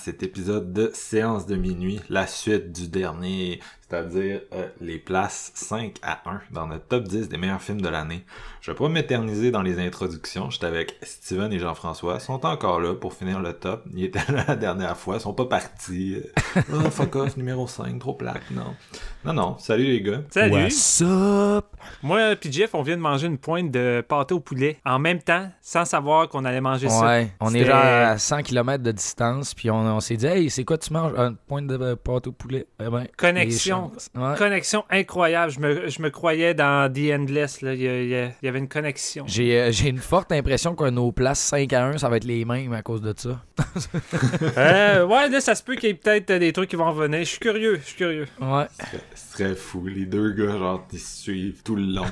Cet épisode de Séance de minuit, la suite du dernier, c'est-à-dire euh, les places 5 à 1 dans notre top 10 des meilleurs films de l'année. Je vais pas m'éterniser dans les introductions, j'étais avec Steven et Jean-François, ils sont encore là pour finir le top, ils étaient là la dernière fois, ils sont pas partis. oh, fuck off, numéro 5, trop plaque, non. Non, non, salut les gars. Salut. What's up? Moi et Jeff, on vient de manger une pointe de pâté au poulet en même temps, sans savoir qu'on allait manger ça. Ouais, on est genre à 100 km de distance, puis on, on s'est dit, hey, c'est quoi tu manges? Une pointe de euh, pâte au poulet? Eh ben, Connexion. Ouais. Connexion incroyable. Je me, je me croyais dans The Endless. Là. Il, y il il avait une connexion. J'ai euh, j'ai une forte impression que nos places 5 à 1, ça va être les mêmes à cause de ça. Euh, ouais, là, ça se peut qu'il y ait peut-être des trucs qui vont revenir. Je suis curieux. Je suis curieux. Ouais. Ce serait fou. Les deux gars, genre, ils se suivent tout le long.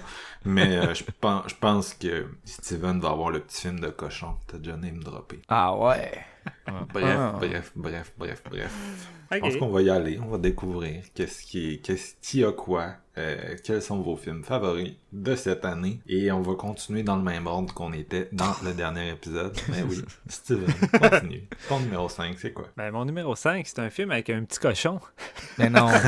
Mais euh, je pense, je pense que Steven va avoir le petit film de cochon t'as déjà name droppé. Ah ouais. Bref, Ah. bref, bref, bref, bref. Je pense qu'on va y aller. On va découvrir qu'est-ce qui est, qu'est-ce qui a quoi, euh, quels sont vos films favoris de cette année? Et on va continuer dans le même ordre qu'on était dans le dernier épisode. Mais oui, Steven, continue. Ton numéro 5, c'est quoi? Ben, mon numéro 5, c'est un film avec un petit cochon. Mais non.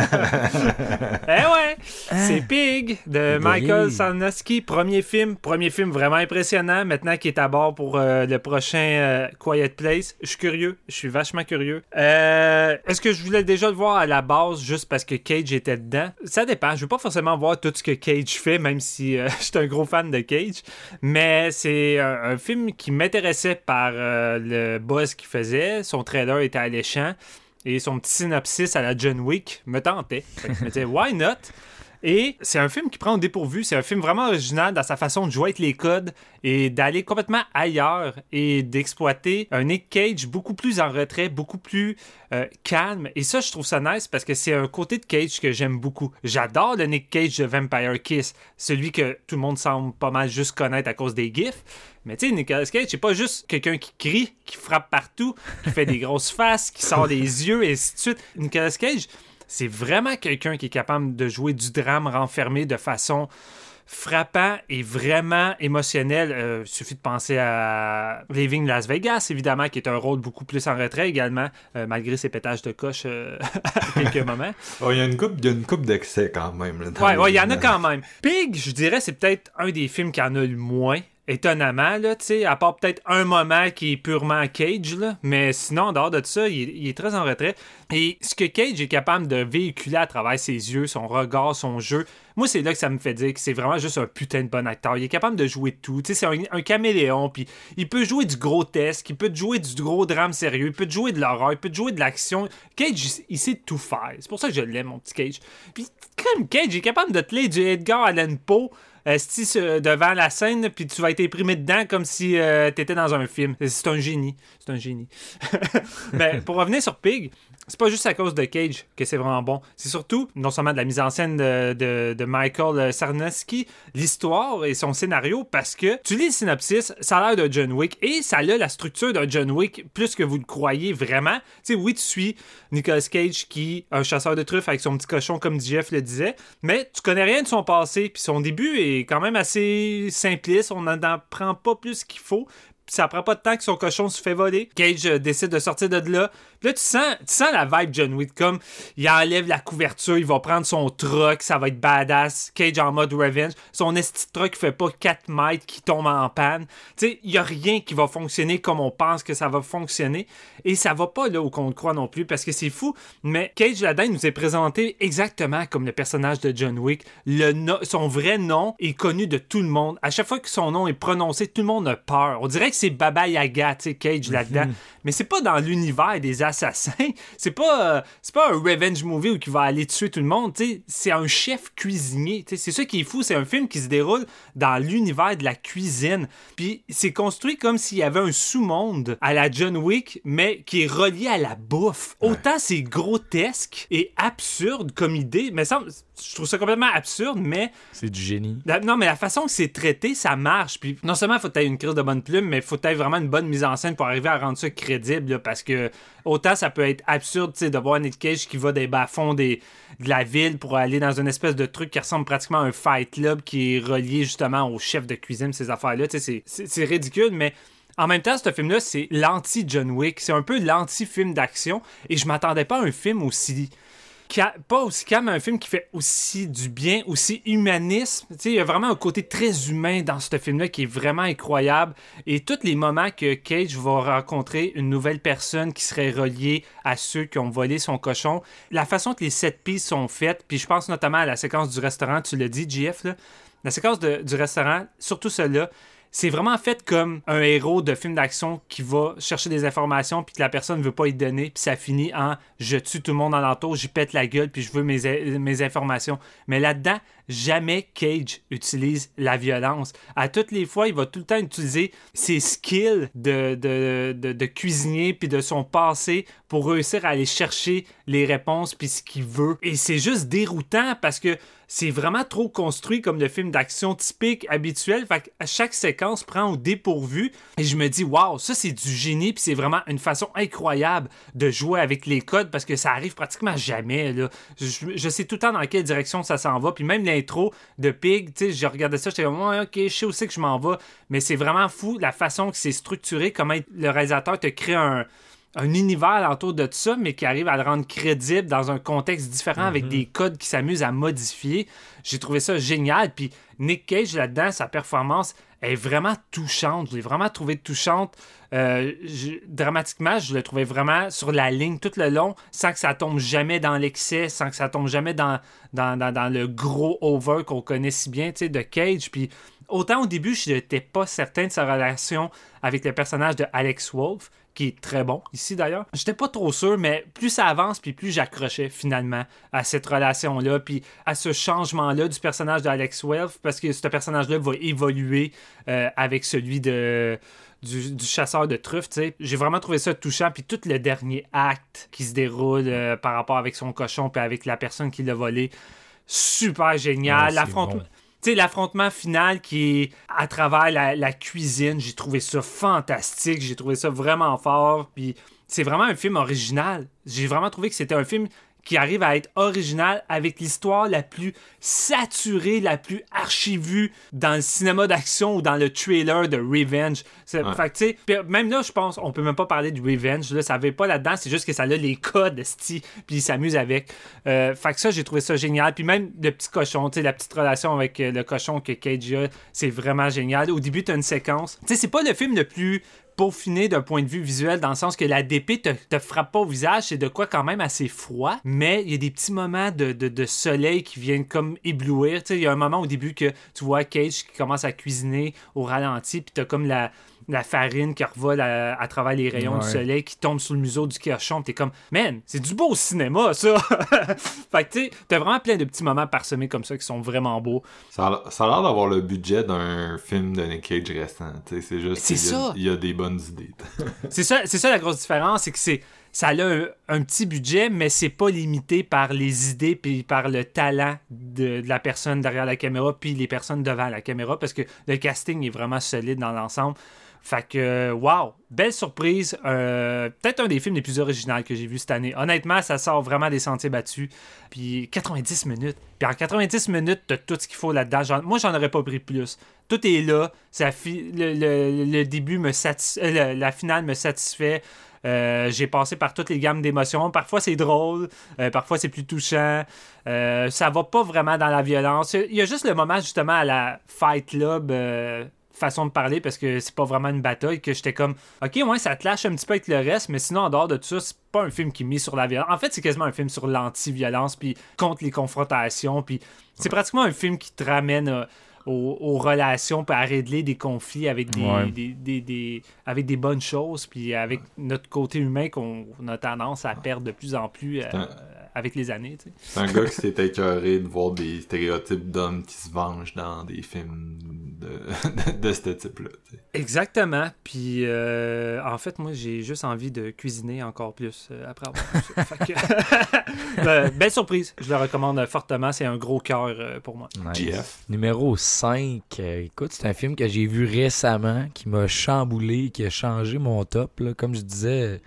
Eh ouais! C'est Pig de Oui. Michael Sarnowski. Premier film. Premier film vraiment impressionnant. Maintenant qu'il est à bord pour euh, le prochain euh, Quiet Place. Je suis curieux. Je suis vachement curieux. Euh, Est-ce que je voulais déjà le voir à la base juste parce que Cage était dedans? Ça dépend. Je veux pas forcément voir tout ce que Cage fait, même si euh, un gros fan de Cage. Mais c'est un, film qui m'intéressait par euh, le buzz qu'il faisait. Son trailer était alléchant. Et son petit synopsis à la John Wick me tentait. Je me disais, why not? Et c'est un film qui prend au dépourvu. C'est un film vraiment original dans sa façon de jouer avec les codes et d'aller complètement ailleurs et d'exploiter un Nick Cage beaucoup plus en retrait, beaucoup plus euh, calme. Et ça, je trouve ça nice parce que c'est un côté de Cage que j'aime beaucoup. J'adore le Nick Cage de Vampire Kiss, celui que tout le monde semble pas mal juste connaître à cause des gifs. Mais tu sais, Nicolas Cage, c'est pas juste quelqu'un qui crie, qui frappe partout, qui fait des grosses faces, qui sort des yeux et ainsi de suite. Nicolas Cage, c'est vraiment quelqu'un qui est capable de jouer du drame renfermé de façon frappant et vraiment émotionnel. Euh, il suffit de penser à Living Las Vegas, évidemment, qui est un rôle beaucoup plus en retrait également, euh, malgré ses pétages de coche euh, à quelques moments. Oh, il y a une coupe, il y a une coupe d'excès quand même. Ouais, ouais, il y en a quand même. Pig, je dirais, c'est peut-être un des films qui en a le moins. Étonnamment, là, à part peut-être un moment qui est purement Cage, mais sinon, en dehors de ça, il est, très en retrait. Et ce que Cage est capable de véhiculer à travers ses yeux, son regard, son jeu, moi, c'est là que ça me fait dire que c'est vraiment juste un putain de bon acteur. Il est capable de jouer tout. Tu sais, c'est un, caméléon, puis il peut jouer du grotesque, il peut jouer du gros drame sérieux, il peut jouer de l'horreur, il peut jouer de l'action. Cage, il- il sait tout faire. C'est pour ça que je l'aime, mon petit Cage. Puis, comme Cage, il est capable de te lire du Edgar Allan Poe. Sur- devant la scène, puis tu vas être imprimé dedans comme si euh, t'étais dans un film. C'est un génie. C'est un génie. Ben, pour revenir sur Pig, c'est pas juste à cause de Cage que c'est vraiment bon. C'est surtout, non seulement de la mise en scène de, de- de Michael Sarnowski, l'histoire et son scénario, parce que tu lis le synopsis, ça a l'air de John Wick, et ça a la structure d'un John Wick plus que vous le croyez vraiment. Tu sais, oui, tu suis Nicolas Cage qui est un chasseur de truffes avec son petit cochon, comme Jeff le disait, mais tu connais rien de son passé, puis son début est quand même assez simpliste, on n'en apprend pas plus qu'il faut. Ça prend pas de temps que son cochon se fait voler. Cage euh, décide de sortir de là. Là, tu sens, tu sens la vibe John Wick, comme il enlève la couverture, il va prendre son truck, ça va être badass. Cage en mode revenge. Son esti truck fait pas 4 mètres qui tombe en panne. Tu sais, il y a rien qui va fonctionner comme on pense que ça va fonctionner. Et ça va pas là où qu'on le croit non plus, parce que c'est fou. Mais Cage là nous est présenté exactement comme le personnage de John Wick. Le son vrai nom est connu de tout le monde. À chaque fois que son nom est prononcé, tout le monde a peur. On dirait que c'est Baba Yaga, tu sais, Cage là-dedans. Mhm. Mais c'est pas dans l'univers des assassins. C'est pas, euh, c'est pas un revenge movie où il va aller tuer tout le monde. tu sais. C'est un chef cuisinier. tu sais. C'est ça qui est fou. C'est un film qui se déroule dans l'univers de la cuisine. Puis c'est construit comme s'il y avait un sous-monde à la John Wick, mais qui est relié à la bouffe. Autant c'est grotesque et absurde comme idée, mais ça, je trouve ça complètement absurde, mais C'est du génie. la- non, mais la façon que c'est traité, ça marche. Puis non seulement faut que une crise de bonne plume, mais faut que vraiment une bonne mise en scène pour arriver à rendre ça crédible. là, parce que autant ça peut être absurde, tu sais, de voir Nick Cage qui va des bas-fonds des, de la ville pour aller dans une espèce de truc qui ressemble pratiquement à un fight club qui est relié justement au chef de cuisine, ces affaires-là. Tu sais, c'est- ridicule, mais. En même temps, ce film-là, c'est l'anti-John Wick. C'est un peu l'anti-film d'action. Et je m'attendais pas à un film aussi pas aussi calme, un film qui fait aussi du bien, aussi humanisme. Il y a vraiment un côté très humain dans ce film-là qui est vraiment incroyable. Et tous les moments que Cage va rencontrer une nouvelle personne qui serait reliée à ceux qui ont volé son cochon, la façon que les sept pistes sont faites, puis je pense notamment à la séquence du restaurant, tu l'as dit, là, la séquence de- du restaurant, surtout celle-là, c'est vraiment fait comme un héros de film d'action qui va chercher des informations puis que la personne ne veut pas y donner puis ça finit en je tue tout le monde alentour, j'y pète la gueule puis je veux mes informations. Mais là-dedans, jamais Cage utilise la violence. À toutes les fois, il va tout le temps utiliser ses skills de, de, de, cuisinier puis de son passé pour réussir à aller chercher les réponses puis ce qu'il veut. Et c'est juste déroutant parce que c'est vraiment trop construit comme le film d'action typique habituel. Fait chaque séquence prend au dépourvu et je me dis waouh, ça c'est du génie puis c'est vraiment une façon incroyable de jouer avec les codes parce que ça arrive pratiquement jamais. Je, je sais tout le temps dans quelle direction ça s'en va puis même l'intro de Pig, tu sais, je regardais ça, j'étais comme ouais, OK, je sais aussi que je m'en vais, mais c'est vraiment fou la façon que c'est structuré, comment le réalisateur te crée un un univers autour de ça, mais qui arrive à le rendre crédible dans un contexte différent avec des codes qui s'amusent à modifier. J'ai trouvé ça génial. Puis Nick Cage là-dedans, sa performance est vraiment touchante. Je l'ai vraiment trouvé touchante. Euh, dramatiquement, je l'ai trouvé vraiment sur la ligne tout le long, sans que ça tombe jamais dans l'excès, sans que ça tombe jamais dans, dans, dans, le gros over qu'on connaît si bien, de Cage. Puis autant au début, je n'étais pas certain de sa relation avec le personnage de Alex Wolf, qui est très bon ici d'ailleurs. J'étais pas trop sûr, mais plus ça avance, puis plus j'accrochais finalement à cette relation-là, puis à ce changement-là du personnage d'Alex Wolf, parce que ce personnage-là va évoluer euh, avec celui de du, du chasseur de truffes, tu sais. J'ai vraiment trouvé ça touchant, puis tout le dernier acte qui se déroule euh, par rapport avec son cochon, puis avec la personne qui l'a volé, super génial. Ouais, L'affrontement. bon. Tu sais, l'affrontement final qui est à travers la, cuisine, j'ai trouvé ça fantastique, j'ai trouvé ça vraiment fort, puis c'est vraiment un film original. J'ai vraiment trouvé que c'était un film qui arrive à être original avec l'histoire la plus saturée, la plus archivue dans le cinéma d'action ou dans le trailer de Revenge. C'est- Ouais. Fait que, tu sais, même là, je pense, on peut même pas parler du Revenge. Là, ça avait pas là-dedans, c'est juste que ça a les codes, sti, puis il s'amuse avec. Euh, fait que ça, j'ai trouvé ça génial. Puis même le petit cochon, tu sais, la petite relation avec euh, le cochon que Cage a, c'est vraiment génial. Au début, t'as une séquence. Tu sais, c'est pas le film le plus peaufiné d'un point de vue visuel dans le sens que la DP te, frappe pas au visage, c'est de quoi quand même assez froid, mais il y a des petits moments de, de- de soleil qui viennent comme éblouir. Tu sais, il y a un moment au début que tu vois Cage qui commence à cuisiner au ralenti, puis t'as comme la, la farine qui revole à, à travers les rayons du soleil qui tombe sur le museau du cochon, t'es comme, man, c'est du beau cinéma ça! fait que tu sais, t'as vraiment plein de petits moments parsemés comme ça qui sont vraiment beaux. Ça a, ça a l'air d'avoir le budget d'un film de Nick Cage sais, C'est juste qu'il y a- ça. il y a des bonnes idées. C'est ça, c'est ça la grosse différence, c'est que c'est ça a un, un petit budget, mais c'est pas limité par les idées puis par le talent de, de la personne derrière la caméra puis les personnes devant la caméra parce que le casting est vraiment solide dans l'ensemble. Fait que, wow, belle surprise. Euh, Peut-être un des films les plus originaux que j'ai vu cette année. Honnêtement, ça sort vraiment des sentiers battus. Puis 90 minutes. Puis en 90 minutes, t'as tout ce qu'il faut là-dedans. Moi, j'en aurais pas pris plus. Tout est là. Ça le, le- début me satisfait. La, la finale me satisfait. Euh, j'ai passé par toutes les gammes d'émotions. Parfois c'est drôle, euh, parfois c'est plus touchant. Euh, ça va pas vraiment dans la violence. Il y a juste le moment justement à la Fight Club euh, façon de parler parce que c'est pas vraiment une bataille que j'étais comme ok ouais ça te lâche un petit peu avec le reste mais sinon en dehors de tout ça c'est pas un film qui mise sur la violence en fait c'est quasiment un film sur l'anti-violence puis contre les confrontations puis c'est pratiquement un film qui te ramène euh, aux, aux relations puis à régler des conflits avec des, Ouais. des- des- des- avec des bonnes choses puis avec notre côté humain qu'on on a tendance à perdre de plus en plus euh, avec les années tu sais. C'est un gars qui s'est écœuré de voir des stéréotypes d'hommes qui se vengent dans des films de, de, ce type-là. tu sais. Exactement. Puis, euh, en fait, moi, j'ai juste envie de cuisiner encore plus euh, après avoir vu ça. Fait que- Euh, belle surprise. Je le recommande fortement. C'est un gros cœur euh, pour moi. Nice. GF. Numéro 5. euh, écoute, c'est un film que j'ai vu récemment, qui m'a chamboulé, qui a changé mon top. là. Comme je disais,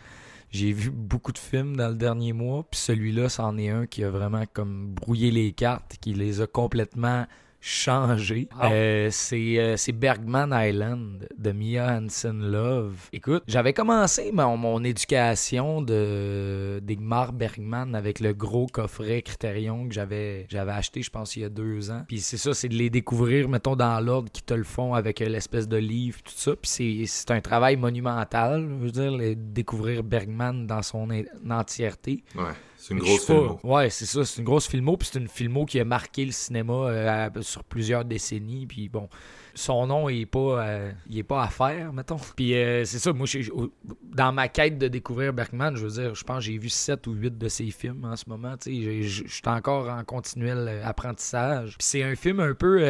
j'ai vu beaucoup de films dans le dernier mois, puis celui-là, c'en est un qui a vraiment comme brouillé les cartes, qui les a complètement changés. Wow. Euh, c'est euh, c'est Bergman Island de Mia Hansen Love. Écoute, j'avais commencé mon, mon éducation de d'Igmar Bergman avec le gros coffret Criterion que j'avais j'avais acheté, je pense, il y a deux ans. Puis c'est ça, c'est de les découvrir, mettons, dans l'ordre qui te le font avec euh, l'espèce de livre, tout ça. Puis c'est- c'est un travail monumental, je veux dire, le- découvrir Bergman dans son entièreté. Ouais, c'est une grosse suis pas- filmo. Ouais, c'est ça. C'est une grosse filmo. Puis c'est une filmo qui a marqué le cinéma euh, sur plusieurs décennies. Puis bon, son nom, il est pas, euh, il est pas à faire, mettons. Puis euh, c'est ça. Moi, dans ma quête de découvrir Bergman, je veux dire, je pense que j'ai vu 7 ou 8 de ses films en ce moment. Je suis encore en continuel apprentissage. Puis c'est un film un peu.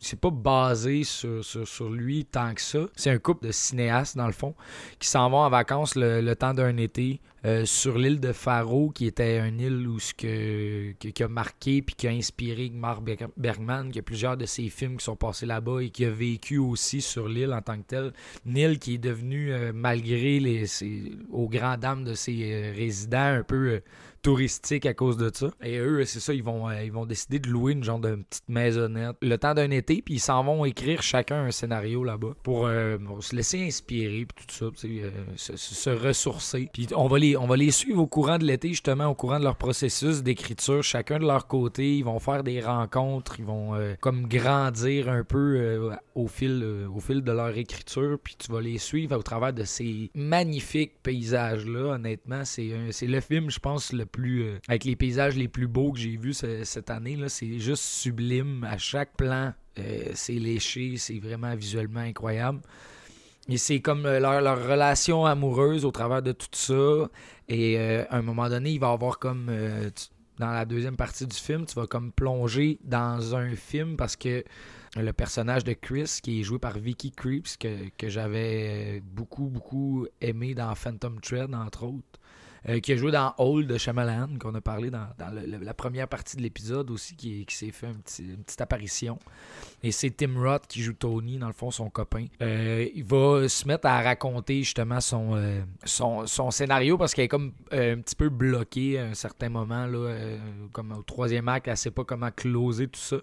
c'est pas basé sur, sur, sur lui tant que ça. C'est un couple de cinéastes, dans le fond, qui s'en vont en vacances le, le temps d'un été euh, sur l'île de Faro, qui était une île où ce que, qui a marqué puis qui a inspiré Mark Bergman, qui a plusieurs de ses films qui sont passés là-bas et qui a vécu aussi sur l'île en tant que tel. Une île qui est devenue, euh, malgré les, ses- aux grandes dames de ses euh, résidents, un peu touristique à cause de ça. Et eux, c'est ça, ils vont, euh, ils vont décider de louer une genre de petite maisonnette le temps d'un été, puis ils s'en vont écrire chacun un scénario là-bas pour, euh, se laisser inspirer, puis tout ça, euh, se, ressourcer. Puis on va, les, on va les suivre au courant de l'été, justement, au courant de leur processus d'écriture, chacun de leur côté. Ils vont faire des rencontres, ils vont comme grandir un peu au, fil, au fil de leur écriture, puis tu vas les suivre au travers de ces magnifiques paysages-là. Honnêtement, c'est le film, je pense, le euh, avec les paysages les plus beaux que j'ai vus ce- cette année. C'est juste sublime. À chaque plan, euh, c'est léché, c'est vraiment visuellement incroyable. Et c'est comme euh, leur, relation amoureuse au travers de tout ça. Et à un moment donné, il va avoir comme. dans la deuxième partie du film, tu vas comme plonger dans un film parce que le personnage de Chris, qui est joué par Vicky Creeps, que, que j'avais beaucoup, beaucoup aimé dans Phantom Thread, entre autres. Euh, qui a joué dans Old de Shyamalan, qu'on a parlé dans, la première partie de l'épisode aussi, qui, s'est fait une petite apparition. Et c'est Tim Roth qui joue Tony, dans le fond, son copain. Euh, il va se mettre à raconter justement son, euh, scénario parce qu'elle est comme un petit peu bloquée à un certain moment, là, comme au troisième acte, elle sait pas comment closer tout ça.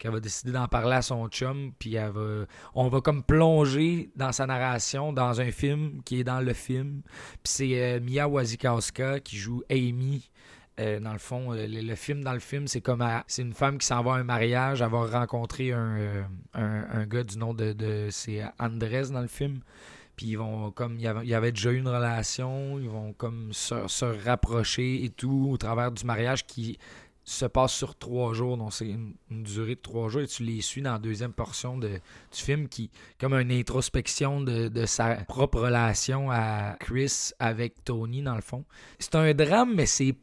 Qu'elle va décider d'en parler à son chum, puis elle va, on va comme plonger dans sa narration dans un film qui est dans le film. Puis c'est euh, Mia Wasikowska qui joue Amy. Euh, dans le fond, euh, le, film dans le film, c'est comme c'est une femme qui s'en va à un mariage, elle va rencontrer un, un, un gars du nom de, de c'est Andrés dans le film. Puis ils vont comme il y avait, il y avait déjà eu une relation, ils vont comme se, se rapprocher et tout au travers du mariage qui se passe sur trois jours, donc c'est une, durée de trois jours, et tu les suis dans la deuxième portion de, du film qui, comme une introspection de, de sa propre relation à Chris avec Tony, dans le fond. C'est un drame, mais c'est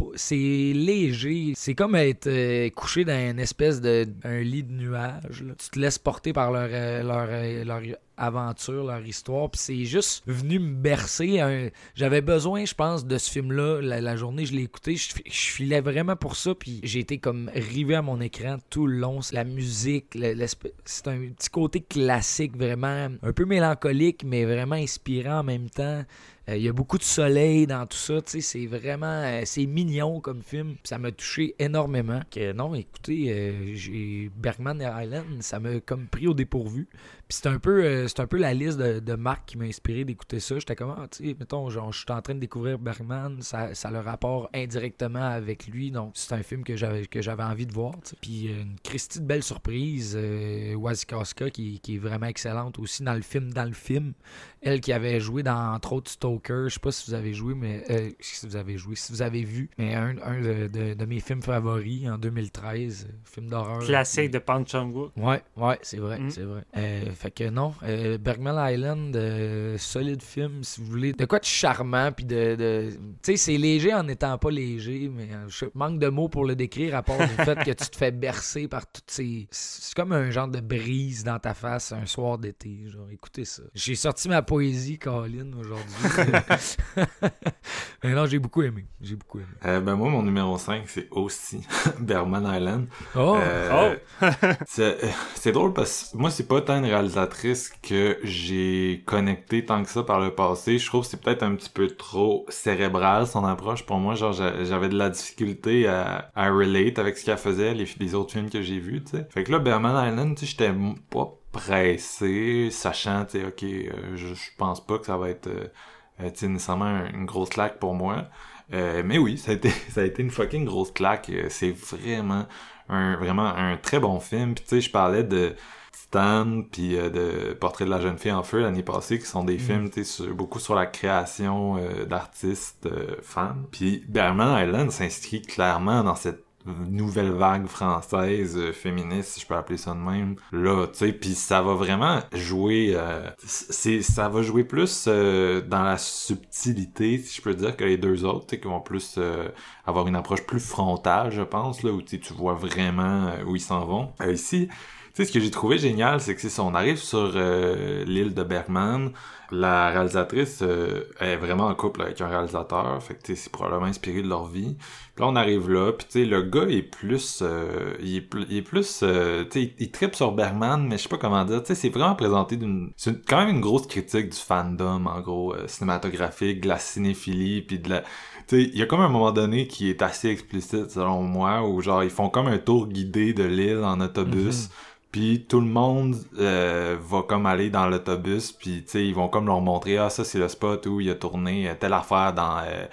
léger. C'est comme être euh, couché dans une espèce de un lit de nuages. Tu te laisses porter par leur, euh, leur, euh, leur aventure, leur histoire, puis c'est juste venu me bercer. J'avais besoin, je pense, de ce film-là. La, la journée, je l'ai écouté, je, je filais vraiment pour ça, puis j'ai été comme rivé à mon écran tout le long. La musique, c'est un petit côté classique, vraiment un peu mélancolique, mais vraiment inspirant en même temps. Euh, Il y a beaucoup de soleil dans tout ça, c'est vraiment, euh, c'est mignon comme film, ça m'a touché énormément. Que, non, écoutez, euh, j'ai Bergman Island, ça m'a comme pris au dépourvu. Puis c'est un peu, euh, c'est un peu la liste de, de marques qui m'a inspiré d'écouter ça. J'étais comme, ah, tu sais, mettons, genre, je suis en train de découvrir Bergman, ça, ça a le rapport indirectement avec lui, donc c'est un film que j'avais que j'avais envie de voir. Puis euh, une Christie de belle surprise, euh, qui, qui est vraiment excellente aussi dans le film, dans le film. Elle qui avait joué dans entre autres Stoker, je sais pas si vous avez joué, mais euh, si vous avez joué, si vous avez vu, mais un, un de, de- de mes films favoris en 2013, euh, film d'horreur. Classique de Pan Chung-wook. Ouais, ouais, c'est vrai, Mm. c'est vrai. Euh, fait que non, euh, Bergman Island, euh, solide film, si vous voulez. De quoi de charmant, puis de... de- tu sais, c'est léger en n'étant pas léger, mais euh, je manque de mots pour le décrire, à part du fait que tu te fais bercer par toutes ces... C'est comme un genre de brise dans ta face un soir d'été, genre, écoutez ça. J'ai sorti ma poésie, Colin, aujourd'hui. mais non, j'ai beaucoup aimé, j'ai beaucoup aimé. Euh, ben moi, mon numéro 5, c'est aussi Berman Island. Oh! Euh, c'est c'est drôle parce que moi, c'est pas tant une que j'ai connecté tant que ça par le passé. Je trouve que c'est peut-être un petit peu trop cérébral son approche pour moi. Genre, j'a- j'avais de la difficulté à, relate avec ce qu'elle faisait, les, autres films que j'ai vus, tu sais. Fait que là, Berman Island, tu sais, j'étais pas pressé, sachant, tu sais, ok, euh, je, pense pas que ça va être, euh, euh, tu sais, nécessairement un- une grosse claque pour moi. Mais oui, ça a été, ça a été une fucking grosse claque. C'est vraiment un, vraiment un très bon film. Puis tu sais, je parlais de Titan puis euh, de Portrait de la jeune fille en feu l'année passée, qui sont des films, tu sais, sur- beaucoup sur la création euh, d'artistes euh, femmes. Puis Berman Island s'inscrit clairement dans cette nouvelle vague française euh, féministe, si je peux appeler ça de même. Là, tu sais, puis ça va vraiment jouer, euh, c'est, ça va jouer plus euh, dans la subtilité, si je peux dire, que les deux autres, tu sais, qui vont plus euh, avoir une approche plus frontale, je pense, là, où tu vois vraiment où ils s'en vont. Euh, ici, sais, ce que j'ai trouvé génial, c'est que ça, on arrive sur euh, l'île de Bergman, la réalisatrice euh, est vraiment en couple avec un réalisateur, fait que c'est probablement inspiré de leur vie. Puis là, on arrive là, puis tu sais, le gars est plus, euh, il est plus, euh, tu sais, il, tripe sur Bergman, mais je sais pas comment dire, tu sais, c'est vraiment présenté d'une, c'est quand même une grosse critique du fandom, en gros, cinématographique, de la cinéphilie, puis de la, il y a comme un moment donné qui est assez explicite selon moi, où genre ils font comme un tour guidé de l'île en autobus. Puis tout le monde euh, va comme aller dans l'autobus, puis tu sais ils vont comme leur montrer ah ça c'est le spot où il a tourné euh, telle affaire dans euh,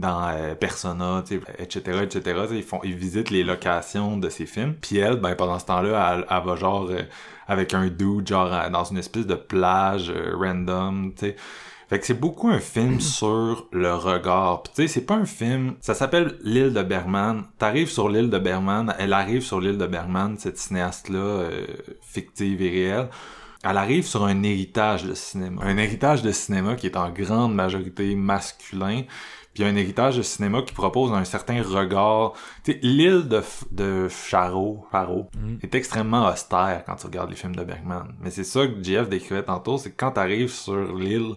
dans euh, Persona, etc., etc. Ils font ils visitent les locations de ces films. Puis elle, ben pendant ce temps-là, elle, elle va genre euh, avec un dude genre euh, dans une espèce de plage random, tu sais. Fait que c'est beaucoup un film sur le regard. Puis tu sais, c'est pas un film... Ça s'appelle L'île de Bergman. T'arrives sur l'île de Bergman, elle arrive sur l'île de Bergman, cette cinéaste-là, euh, fictive et réelle. Elle arrive sur un héritage de cinéma. Un héritage de cinéma qui est en grande majorité masculin. Puis un héritage de cinéma qui propose un certain regard. Tu sais, l'île de, F- de Charo, Charo est extrêmement austère quand tu regardes les films de Bergman. Mais c'est ça que JF décrivait tantôt, c'est que quand t'arrives sur l'île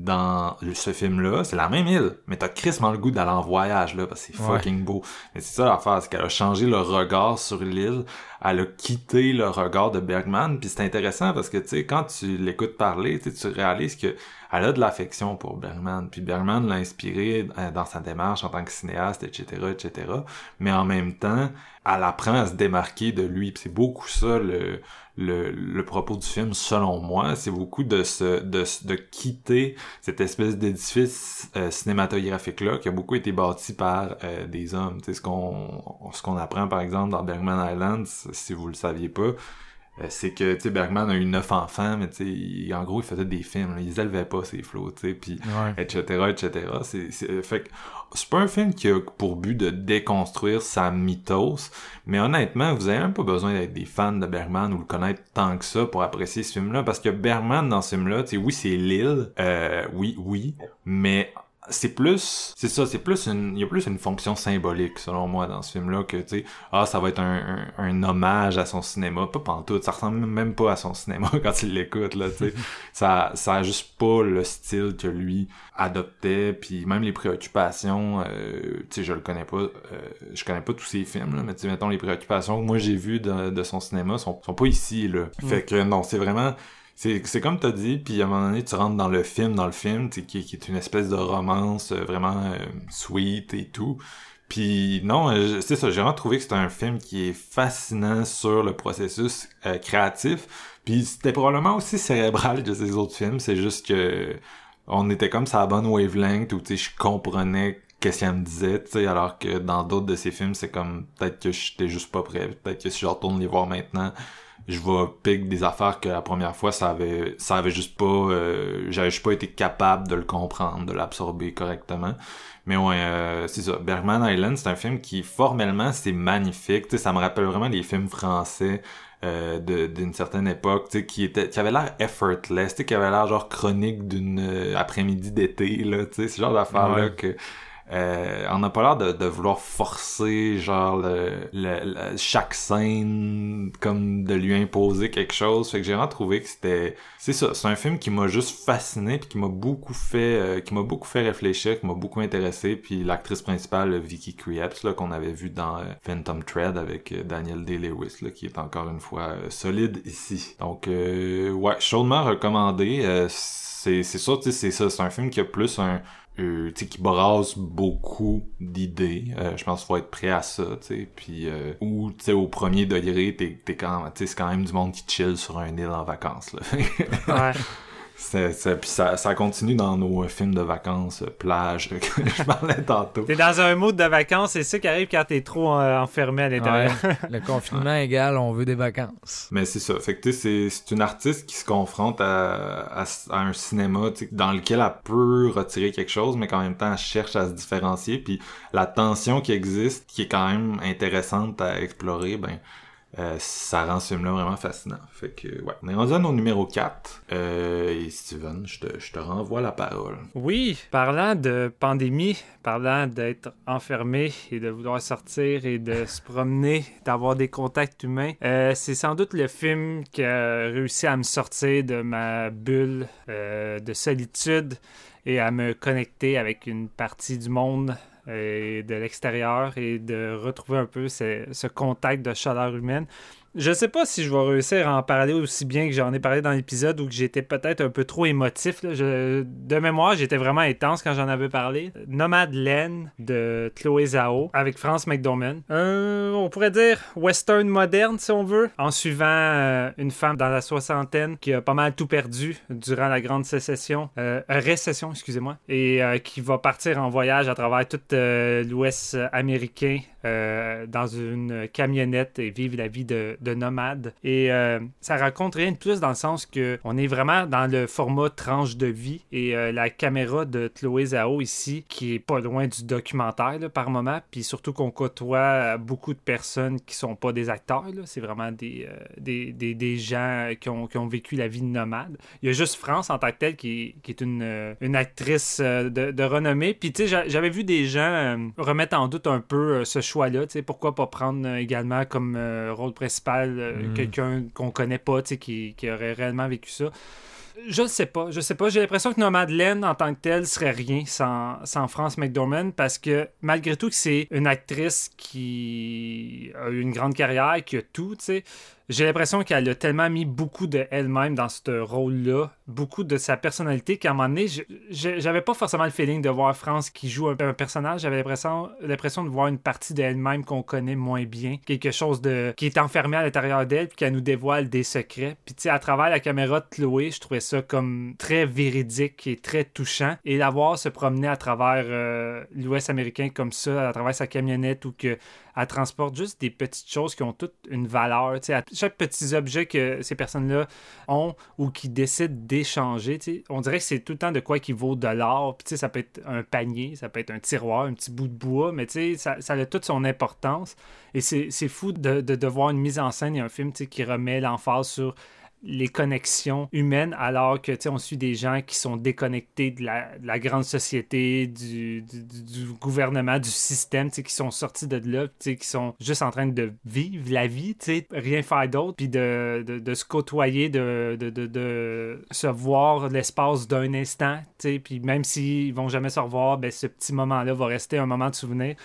dans ce film-là, c'est la même île, mais t'as crissement le goût d'aller en voyage, là, parce que c'est Ouais. fucking beau. Mais c'est ça l'affaire, c'est qu'elle a changé le regard sur l'île, elle a quitté le regard de Bergman, puis c'est intéressant parce que, tu sais, quand tu l'écoutes parler, tu réalises que elle a de l'affection pour Bergman, puis Bergman l'a inspiré euh, dans sa démarche en tant que cinéaste, etc., etc., mais en même temps, elle apprend à se démarquer de lui, c'est beaucoup ça, le, le, propos du film, selon moi, c'est beaucoup de se, de, de quitter cette espèce d'édifice euh, cinématographique-là qui a beaucoup été bâti par euh, des hommes. Sais, ce qu'on ce apprend, par exemple, dans Bergman Island, si vous le saviez pas, c'est que, tu sais, Bergman a eu neuf enfants, mais tu sais, en gros, il faisait des films, là, ils élevaient pas ses flots, tu sais, puis etc., etc. C'est, c'est, fait que c'est pas un film qui a pour but de déconstruire sa mythos, mais honnêtement, vous avez même pas besoin d'être des fans de Bergman ou le connaître tant que ça pour apprécier ce film-là, parce que Bergman, dans ce film-là, tu sais, oui, c'est l'île, euh, oui, oui, mais c'est plus c'est ça c'est plus une il y a plus une fonction symbolique selon moi dans ce film là que tu sais ah ça va être un, un, hommage à son cinéma pas pantoute ça ressemble même pas à son cinéma quand il l'écoute là tu sais. Ça ça a juste pas le style que lui adoptait puis même les préoccupations euh, tu sais je le connais pas euh, je connais pas tous ses films là mais tu sais mettons les préoccupations que moi j'ai vues de, de, son cinéma sont sont pas ici là. Mm. fait que non c'est vraiment c'est comme t'as dit, puis à un moment donné, tu rentres dans le film, dans le film, qui, qui est une espèce de romance euh, vraiment euh, sweet et tout. Puis non, euh, c'est ça, j'ai vraiment trouvé que c'était un film qui est fascinant sur le processus créatif. Puis c'était probablement aussi cérébral que ces autres films, c'est juste que on était comme ça à bonne wavelength où tu sais je comprenais qu'est-ce qu'il me disait, alors que dans d'autres de ces films, c'est comme peut-être que j'étais juste pas prêt, peut-être que si je retourne les voir maintenant, je vais piquer des affaires que la première fois ça avait ça avait juste pas euh, j'avais juste pas été capable de le comprendre de l'absorber correctement. Mais ouais euh, c'est ça. Bergman Island c'est un film qui formellement c'est magnifique. Tu sais ça me rappelle vraiment les films français euh, d'une certaine époque tu sais qui était qui avait l'air effortless tu sais qui avait l'air genre chronique d'une euh, après-midi d'été là tu sais ce genre d'affaires là que euh, on n'a pas l'air de, de, vouloir forcer genre le, le, chaque scène comme de lui imposer quelque chose. Fait que j'ai vraiment trouvé que c'était c'est ça c'est un film qui m'a juste fasciné puis qui m'a beaucoup fait euh, qui m'a beaucoup fait réfléchir qui m'a beaucoup intéressé. Puis l'actrice principale Vicky Krieps là qu'on avait vu dans euh, Phantom Thread avec Daniel Day Lewis là qui est encore une fois solide ici. Donc ouais chaudement recommandé c'est c'est ça c'est ça c'est un film qui a plus un euh, qui brasse beaucoup d'idées. Euh, je pense qu'il faut être prêt à ça, tu. Puis, euh, ou, tu sais, au premier degré, t'es, t'es quand, c'est quand même du monde qui chill sur un île en vacances, là. ouais. C'est, puis ça, ça continue dans nos films de vacances, euh, plage, que je parlais tantôt. T'es dans un mood de vacances, c'est ça qui arrive quand t'es trop euh, enfermé à l'intérieur. le confinement égal, on veut des vacances. Mais c'est ça. Fait que c'est, c'est une artiste qui se confronte à, à, un cinéma dans lequel elle peut retirer quelque chose, mais qu'en même temps elle cherche à se différencier. Puis la tension qui existe, qui est quand même intéressante à explorer, ben euh, ça rend ce film-là vraiment fascinant. Fait que, ouais. On est rendu à nos numéro 4. Euh, et Steven, je te, je te renvoie la parole. Oui, parlant de pandémie, parlant d'être enfermé et de vouloir sortir et de se promener, d'avoir des contacts humains, euh, c'est sans doute le film qui a réussi à me sortir de ma bulle de solitude et à me connecter avec une partie du monde et de l'extérieur et de retrouver un peu ce, contact de chaleur humaine. Je sais pas si je vais réussir à en parler aussi bien que j'en ai parlé dans l'épisode ou que j'étais peut-être un peu trop émotif. de mémoire, j'étais vraiment intense quand j'en avais parlé. Nomad Land de Chloé Zhao avec France McDormand. on pourrait dire western moderne si on veut, en suivant euh, une femme dans la soixantaine qui a pas mal tout perdu durant la grande sécession, euh, récession, excusez-moi, et euh, qui va partir en voyage à travers tout l'Ouest américain dans une camionnette et vivre la vie de de nomade. Et euh, ça raconte rien de plus dans le sens que on est vraiment dans le format tranche de vie et euh, la caméra de Chloé Zhao ici, qui est pas loin du documentaire par moment, puis surtout qu'on côtoie beaucoup de personnes qui sont pas des acteurs, c'est vraiment des, euh, des, des, des, gens qui ont, qui ont, vécu la vie de nomade. Il y a juste France en tant que telle qui, qui est une, une actrice de, de, renommée. Puis tu sais, j'avais vu des gens remettre en doute un peu ce choix-là, pourquoi pas prendre également comme rôle principal euh, mm. quelqu'un qu'on connaît pas, qui, qui aurait réellement vécu ça. Je sais pas, je sais pas. J'ai l'impression que Nomadland en tant que telle serait rien sans, sans France McDormand parce que malgré tout que c'est une actrice qui a eu une grande carrière, qui a tout, tu sais j'ai l'impression qu'elle a tellement mis beaucoup de elle-même dans ce rôle-là, beaucoup de sa personnalité, qu'à un moment donné, j'avais pas forcément le feeling de voir France qui joue un, personnage. J'avais l'impression, de voir une partie d'elle-même qu'on connaît moins bien, quelque chose de qui est enfermé à l'intérieur d'elle, puis qui nous dévoile des secrets. Puis tu sais, à travers la caméra de Chloé, je trouvais ça comme très véridique et très touchant. Et la voir se promener à travers euh, l'Ouest américain comme ça, à travers sa camionnette, ou que elle transporte juste des petites choses qui ont toutes une valeur. À chaque petit objet que ces personnes-là ont ou qui décident d'échanger, on dirait que c'est tout le temps de quoi qui vaut de l'or. Ça peut être un panier, ça peut être un tiroir, un petit bout de bois, mais ça, ça a toute son importance. Et c'est fou de, de, de voir une mise en scène et un film qui remet l'emphase sur les connexions humaines alors que tu sais, on suit des gens qui sont déconnectés de la, de la grande société, du, du, du- gouvernement, du système, tu sais, qui sont sortis de là, tu sais, qui sont juste en train de vivre la vie, tu sais, rien faire d'autre, puis de, de, se côtoyer, de se voir l'espace d'un instant, tu sais, puis même s'ils vont jamais se revoir, ben, ce petit moment-là va rester un moment de souvenir.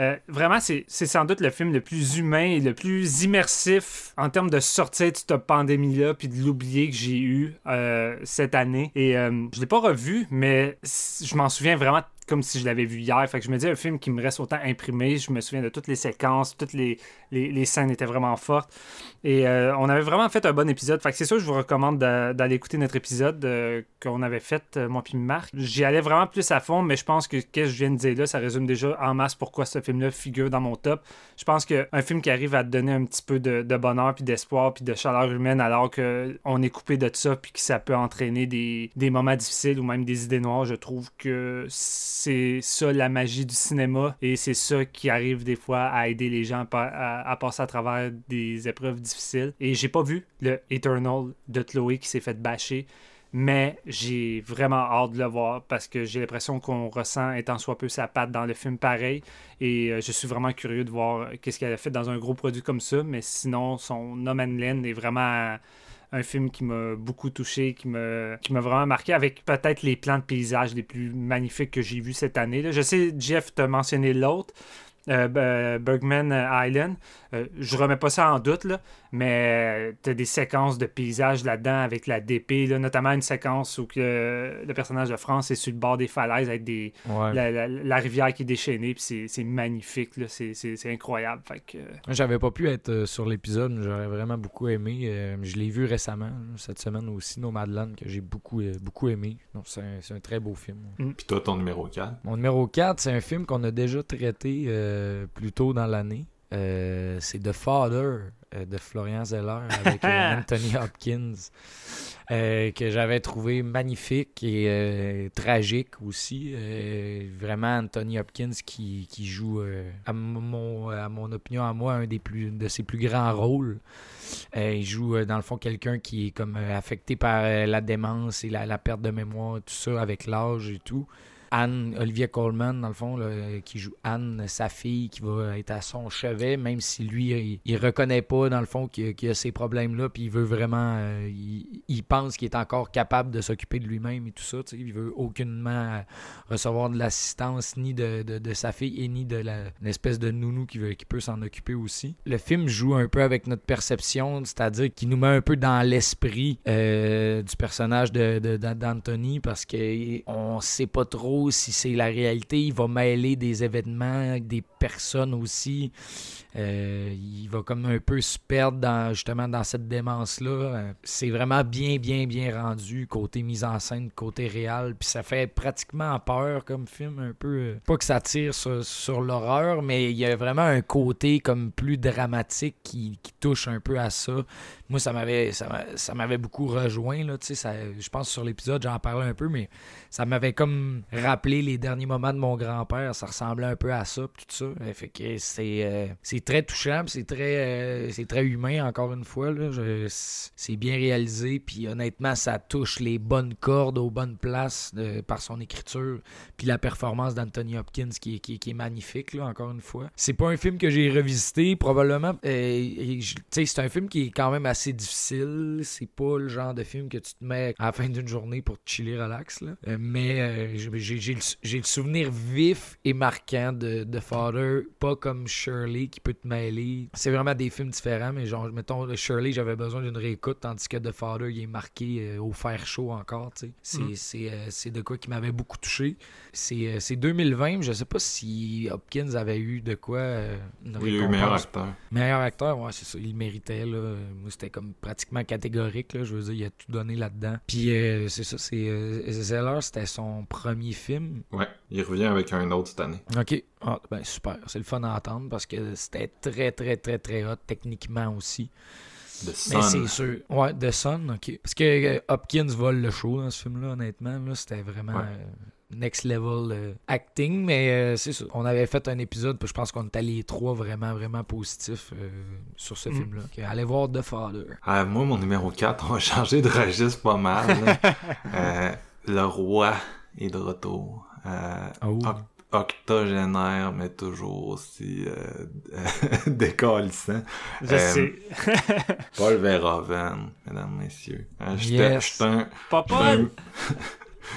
Euh, vraiment, c'est sans doute le film le plus humain et le plus immersif en termes de sortir de cette pandémie-là puis de l'oublier que j'ai eu euh, cette année. Et euh, je l'ai pas revu, mais je m'en souviens vraiment comme si je l'avais vu hier. Fait que je me dis un film qui me reste autant imprimé. Je me souviens de toutes les séquences, toutes les, les, scènes étaient vraiment fortes. Et euh, on avait vraiment fait un bon épisode. Fait que c'est sûr, je vous recommande d'a- d'aller écouter notre épisode euh, qu'on avait fait, euh, moi puis Marc. J'y allais vraiment plus à fond, mais je pense que ce que je viens de dire là, ça résume déjà en masse pourquoi ce film-là figure dans mon top. Je pense qu'un film qui arrive à te donner un petit peu de, bonheur, puis d'espoir, puis de chaleur humaine, alors qu'on est coupé de ça, puis que ça peut entraîner des, des moments difficiles ou même des idées noires, je trouve que ça la magie du cinéma et c'est ça qui arrive des fois à aider les gens à, passer à travers des épreuves difficiles. Et j'ai pas vu le Eternal de Chloé qui s'est fait bâcher. Mais j'ai vraiment hâte de le voir parce que j'ai l'impression qu'on ressent étant soit peu sa patte dans le film pareil. Et euh, je suis vraiment curieux de voir qu'est-ce qu'elle a fait dans un gros produit comme ça. Mais sinon, son No Land est vraiment un film qui m'a beaucoup touché, qui m'a vraiment marqué avec peut-être les plans de paysage les plus magnifiques que j'ai vus cette année. Je sais, Jeff, t'a mentionné l'autre. Euh, B- Bergman Island. Euh, je remets pas ça en doute, là, mais tu as des séquences de paysages là-dedans avec la DP, là, notamment une séquence où que, le personnage de France est sur le bord des falaises avec des, Ouais. la, la- la rivière qui est déchaînée, puis c'est- c'est magnifique, là, c'est c'est- c'est incroyable. Fait que, euh, J'avais pas pu être euh, sur l'épisode, mais j'aurais vraiment beaucoup aimé. Euh, je l'ai vu récemment, cette semaine aussi, Nomadland, que j'ai beaucoup, euh, beaucoup aimé. Donc, c'est un, c'est un très beau film. Puis toi, ton numéro 4. Mon numéro 4, c'est un film qu'on a déjà traité euh, plus tôt dans l'année. Euh, c'est The Father euh, de Florian Zeller avec euh, Anthony Hopkins, euh, que j'avais trouvé magnifique et euh, tragique aussi. Euh, vraiment, Anthony Hopkins qui, qui joue, euh, à, mon, à mon opinion, à moi, un des plus, de ses plus grands rôles. Euh, il joue, euh, dans le fond, quelqu'un qui est comme euh, affecté par euh, la démence et la, la perte de mémoire, tout ça, avec l'âge et tout. Anne, Olivia Colman, dans le fond, euh, qui joue Anne, sa fille, qui va être à son chevet, même si lui, il, il reconnaît pas, dans le fond, qu'il y a- ces problèmes-là, puis il veut vraiment. euh, il, pense qu'il est encore capable de s'occuper de lui-même et tout ça, tu sais. Il veut aucunement euh, recevoir de l'assistance ni de, de, sa fille et ni de la, une espèce de nounou qui, veut, qui peut s'en occuper aussi. Le film joue un peu avec notre perception, c'est-à-dire qu'il nous met un peu dans l'esprit euh, du personnage de, de- d'Anthony parce que on sait pas trop si c'est la réalité. Il va mêler des événements, des personnes aussi. Euh, il va comme un peu se perdre dans, justement dans cette démence-là. Euh, C'est vraiment bien, bien, bien rendu, côté mise en scène, côté réel. Puis ça fait pratiquement peur comme film, un peu. Pas que ça tire sur, l'horreur, mais il y a vraiment un côté comme plus dramatique qui touche un peu à ça. Moi, ça m'avait ça m'a- ça m'avait beaucoup rejoint. Là, je pense sur l'épisode, j'en parlais un peu, mais ça m'avait comme rappelé les derniers moments de mon grand-père. Ça ressemblait un peu à ça, tout ça. Fait que c'est euh, c'est très touchant, c'est très euh, c'est très humain encore une fois. C'est bien réalisé, puis honnêtement, ça touche les bonnes cordes aux bonnes places par son écriture, puis la performance d'Anthony Hopkins qui, est- qui, est- magnifique là, encore une fois. C'est pas un film que j'ai revisité probablement. euh, c'est un film qui est quand même assez difficile. C'est pas le genre de film que tu te mets à la fin d'une journée pour te chiller relax. Là. Euh, mais euh, j'ai- le, souvenir vif et marquant de, de Father, pas comme Shirley qui peut te mêler. C'est vraiment des films différents, mais genre, mettons, le Shirley, j'avais besoin d'une réécoute, tandis que The Father, il est marqué euh, au fer chaud encore. C'est Mm. c'est, de quoi qui m'avait beaucoup touché. C'est euh, c'est 2020, je sais pas si Hopkins avait eu de quoi une Oui, il a eu meilleur acteur. Meilleur acteur, ouais, c'est ça. Il méritait, là. Moi, c'était comme pratiquement catégorique, là. Je veux dire, il a tout donné là-dedans. Puis, euh, c'est ça, c'est... euh, Zeller, c'était son premier film. Ouais, il revient avec un autre cette année. Ok, ah, ben super, c'est le fun à entendre parce que c'était très très très très hot techniquement aussi. The Mais Sun. c'est sûr. Ouais, The Sun, ok. Parce que euh, Hopkins vole le show dans ce film-là, honnêtement. Là, c'était vraiment Ouais. Next level euh, acting. Mais euh, c'est ça. On avait fait un épisode, puis je pense qu'on était les trois vraiment, vraiment positifs euh, sur ce Mm. film-là. Allez voir The Father. Ah, moi, mon numéro 4, on va changer de registre pas mal. Euh, le roi est de retour. Euh, Oh. oc- octogénaire, mais toujours aussi euh, décalissant. Je Euh, sais. Paul Verhoeven, mesdames, messieurs. Euh, J'étais Yes. un, Pas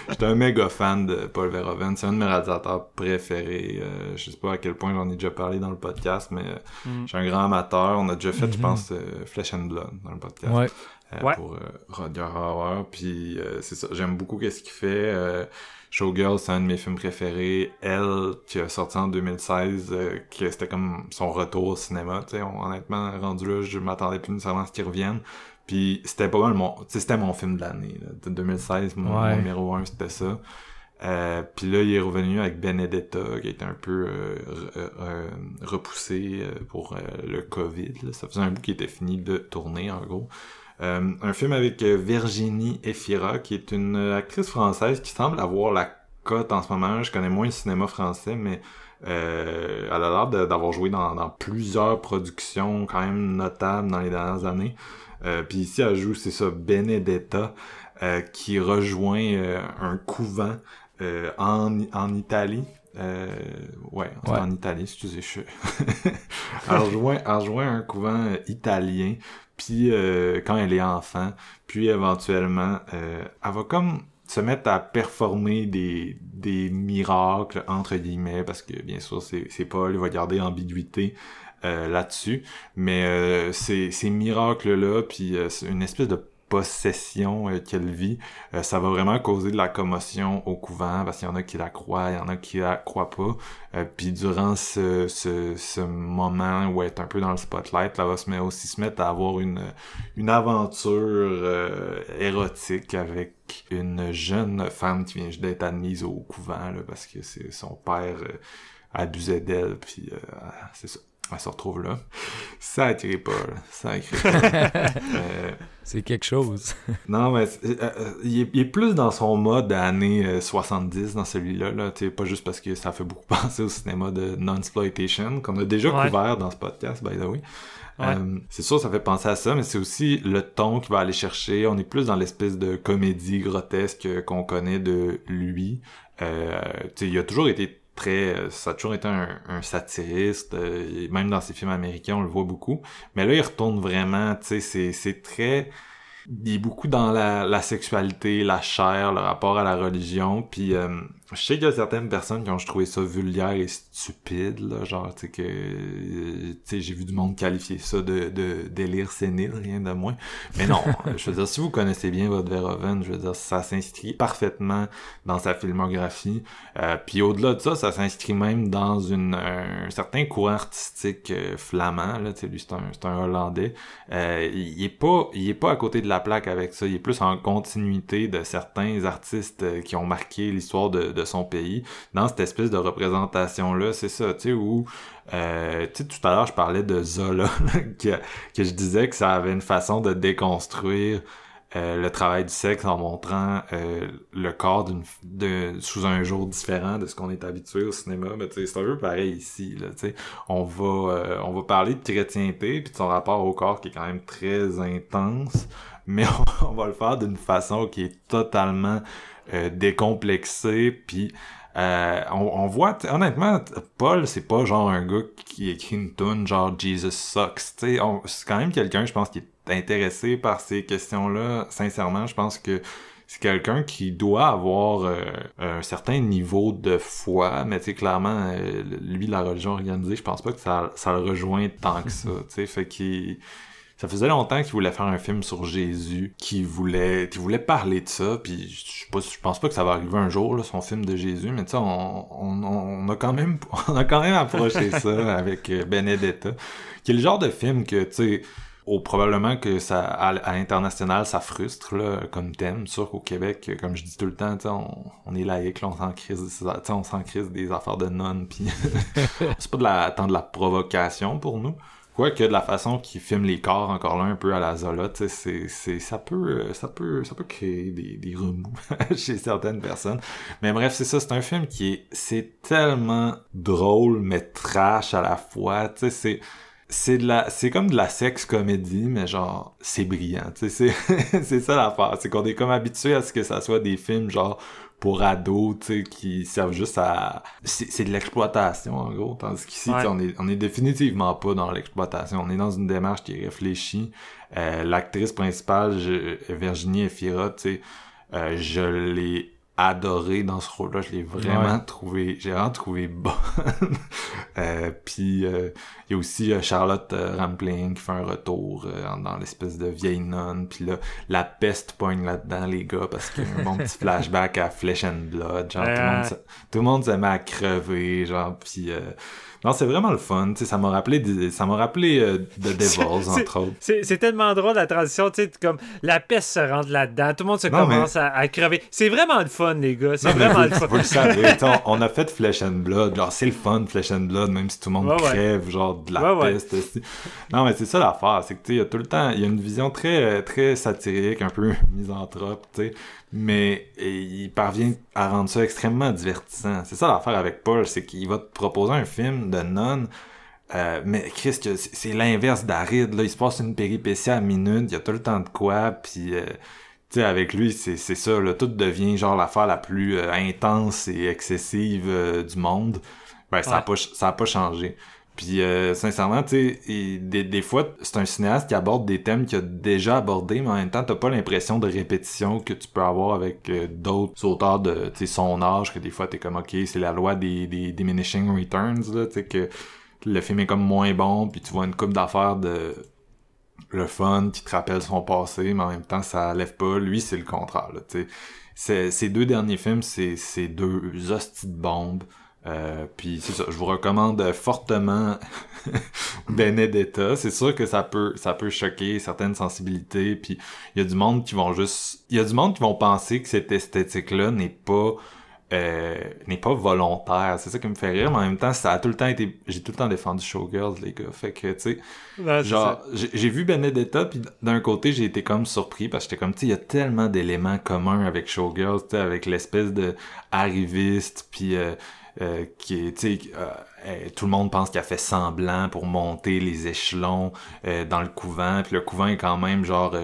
j'étais un- méga fan de Paul Verhoeven. C'est un de mes réalisateurs préférés. Euh, je sais pas à quel point j'en ai déjà parlé dans le podcast, mais euh, Mm. je suis un grand amateur. On a déjà fait, je Mhm. pense, euh, Flesh and Blood dans le podcast. Ouais. euh, Ouais. pour euh, Roger Hauer. Puis euh, c'est ça, j'aime beaucoup qu'est-ce qu'il fait. Euh, Showgirl, c'est un de mes films préférés. Elle, qui a sorti en 2016, euh, que c'était comme son retour au cinéma. Tu sais, on- honnêtement, rendu là, je m'attendais plus nécessairement à ce qu'il revienne. Puis c'était pas mal mon, c'était mon film de l'année. là. De 2016, mon, Ouais. mon numéro 1, c'était ça. Euh, puis là, il est revenu avec Benedetta, qui a été un peu euh, re- euh, repoussé euh, pour euh, le COVID. là. Ça faisait un bout qui était fini de tourner, en gros. Euh, un film avec euh, Virginie Efira, qui est une euh, actrice française qui semble avoir la cote en ce moment. Je connais moins le cinéma français, mais euh, elle a l'air d'avoir joué dans, dans plusieurs productions quand même notables dans les dernières années. Euh, Puis ici, elle joue, c'est ça, Benedetta, euh, qui rejoint euh, un couvent euh, en, en Italie. Euh, ouais, Ouais. en Italie, excusez, je... elle, rejoint, elle rejoint un couvent italien, puis euh, quand elle est enfant, puis éventuellement, euh, elle va comme se mettre à performer des, des miracles, entre guillemets, parce que bien sûr, c'est c'est Paul, il va garder ambiguïté euh, là-dessus, mais euh, ces, ces miracles-là, puis euh, une espèce de possession euh, qu'elle vit, euh, ça va vraiment causer de la commotion au couvent, parce qu'il y en a qui la croient, il y en a qui la croient pas, puis durant ce, ce, ce moment où elle est un peu dans le spotlight, elle va se met, aussi se mettre à avoir une, une aventure érotique avec une jeune femme qui vient juste d'être admise au couvent, là, parce que c'est son père abusait d'elle, puis c'est ça. Elle se retrouve là. Sacré Paul. Sacré Paul. Euh, C'est quelque chose. non, mais euh, euh, il, est, il est plus dans son mode années euh, 70 dans celui-là. Là. Tu sais, Pas juste parce que ça fait beaucoup penser au cinéma de non-exploitation qu'on a déjà Ouais. couvert dans ce podcast, by the way. Ouais. Euh, c'est sûr, ça fait penser à ça, mais c'est aussi le ton qu'il va aller chercher. On est plus dans l'espèce de comédie grotesque qu'on connaît de lui. Euh, tu sais, il a toujours été très... euh, Ça a toujours été un, satiriste. euh, même dans ses films américains, on le voit beaucoup. Mais là, il retourne vraiment, tu sais, c'est- c'est très... Il est beaucoup dans la, la sexualité, la chair, le rapport à la religion. Puis euh, je sais qu'il y a certaines personnes qui ont trouvé ça vulgaire et stupide, là, genre, tu sais, que... euh, Tu sais, j'ai vu du monde qualifier ça de, de délire sénile, rien de moins. Mais non, je veux dire, si vous connaissez bien votre Verhoeven, je veux dire, ça s'inscrit parfaitement dans sa filmographie. Euh, puis au-delà de ça, ça s'inscrit même dans une, un certain courant artistique euh, flamand, là, tu sais, lui, c'est un, c'est un Hollandais. Euh, il est pas il est pas à côté de la plaque avec ça il est plus en continuité de certains artistes euh, qui ont marqué l'histoire de, de son pays dans cette espèce de représentation là c'est ça tu sais où euh, tu sais tout à l'heure je parlais de Zola que, que je disais que ça avait une façon de déconstruire euh, le travail du sexe en montrant euh, le corps d'une de sous un jour différent de ce qu'on est habitué au cinéma. Mais tu sais c'est un peu pareil ici là tu sais. On va on va parler de chrétienté puis de son rapport au corps qui est quand même très intense mais on va le faire d'une façon qui est totalement euh, décomplexée puis euh, on, on voit honnêtement Paul c'est pas genre un gars qui écrit une tune genre Jesus sucks tu sais. C'est quand même quelqu'un je pense qui est intéressé par ces questions là sincèrement je pense que c'est quelqu'un qui doit avoir euh, un certain niveau de foi, mais tu sais, clairement, euh, lui, la religion organisée, je pense pas que ça, ça le rejoint tant que ça, tu sais, fait qu'il... Ça faisait longtemps qu'il voulait faire un film sur Jésus, qu'il voulait, qu'il voulait parler de ça, puis je pense pas que ça va arriver un jour, son film de Jésus, mais tu sais, on, a quand même, on a quand même approché ça avec euh, Benedetta, qui est le genre de film que, tu sais, probablement que ça à, l'international ça frustre comme thème. Sûr qu'au Québec comme je dis tout le temps on, on est laïque là, on s'en crise crise des affaires de nonnes puis c'est pas de la tant de la provocation pour nous Quoique de la façon qu'il filme les corps encore là un peu à la Zola, c'est, c'est, ça peut, ça peut, ça peut créer des, des remous chez certaines personnes. Mais bref, c'est ça, c'est un film qui est, c'est tellement drôle mais trash à la fois, tu sais, c'est, c'est de la c'est comme de la sexe comédie mais genre c'est brillant tu sais c'est c'est ça l'affaire c'est qu'on est comme habitué à ce que ça soit des films genre pour ados, tu sais, qui servent juste à... C'est de l'exploitation, en gros, tandis qu'ici, on, est, on est définitivement pas dans l'exploitation. On est dans une démarche qui est réfléchie. Euh, L'actrice principale, Virginie Efira, tu sais, euh, je l'ai adoré dans ce rôle-là. Je l'ai vraiment trouvé, j'ai vraiment trouvé bonne. euh, puis euh, il y a aussi euh, Charlotte euh, Rampling qui fait un retour dans l'espèce de vieille nonne. Puis là, la peste pogne là-dedans, les gars, parce qu'il y a un bon petit flashback à Flesh and Blood. Genre, tout, le monde, tout le monde s'aimait à crever, genre, puis non, c'est vraiment le fun. ça m'a rappelé, ça m'a rappelé euh, The Devils, entre autres. C'est tellement drôle la transition, tu sais, comme la peste se rentre là-dedans, tout le monde se commence à, crever. C'est vraiment le fun, les gars. C'est vraiment le fun. Vous le savez, on, a fait Flesh and Blood. Genre, c'est le fun, Flesh and Blood, même si tout le monde crève, genre, de la peste. Non, mais c'est ça l'affaire. C'est que, tu il y a tout le temps, il y a une vision très, très satirique, un peu misanthrope, tu sais mais il parvient à rendre ça extrêmement divertissant. C'est ça l'affaire avec Paul, c'est qu'il va te proposer un film de non, euh, mais Chris, c'est l'inverse d'Arid, là, il se passe une péripétie à minute, il y a tout le temps de quoi, puis euh, tu sais, avec lui, c'est ça, là, tout devient genre l'affaire la plus euh, intense et excessive du monde. Ben, ça a pas, ça a pas changé. Puis euh, sincèrement, tu sais, des, des fois, c'est un cinéaste qui aborde des thèmes qu'il a déjà abordés, mais en même temps, t'as pas l'impression de répétition que tu peux avoir avec euh, d'autres auteurs de son âge, que des fois t'es comme ok, c'est la loi des, des diminishing returns, là, tu sais, que le film est comme moins bon, puis tu vois une coupe d'affaires de le fun qui te rappelle son passé, mais en même temps, ça lève pas. Lui, c'est le contraire, tu sais. Ces deux derniers films, c'est deux hosties de bombes. Euh, puis c'est ça, je vous recommande fortement Benedetta. C'est sûr que ça peut ça peut choquer certaines sensibilités. Puis il y a du monde qui vont juste, il y a du monde qui vont penser que cette esthétique là n'est pas euh, n'est pas volontaire. C'est ça qui me fait rire, mais en même temps, ça a tout le temps été. J'ai tout le temps défendu Showgirls, les gars. Fait que, tu sais. genre, j'ai vu Benedetta, puis d'un côté, j'ai été comme surpris parce que j'étais comme, tu sais, il y a tellement d'éléments communs avec Showgirls, tu sais, avec l'espèce de arriviste, puis. Euh, euh, qui est, sais, euh, tout le monde pense qu'il a fait semblant pour monter les échelons euh, dans le couvent, puis le couvent est quand même genre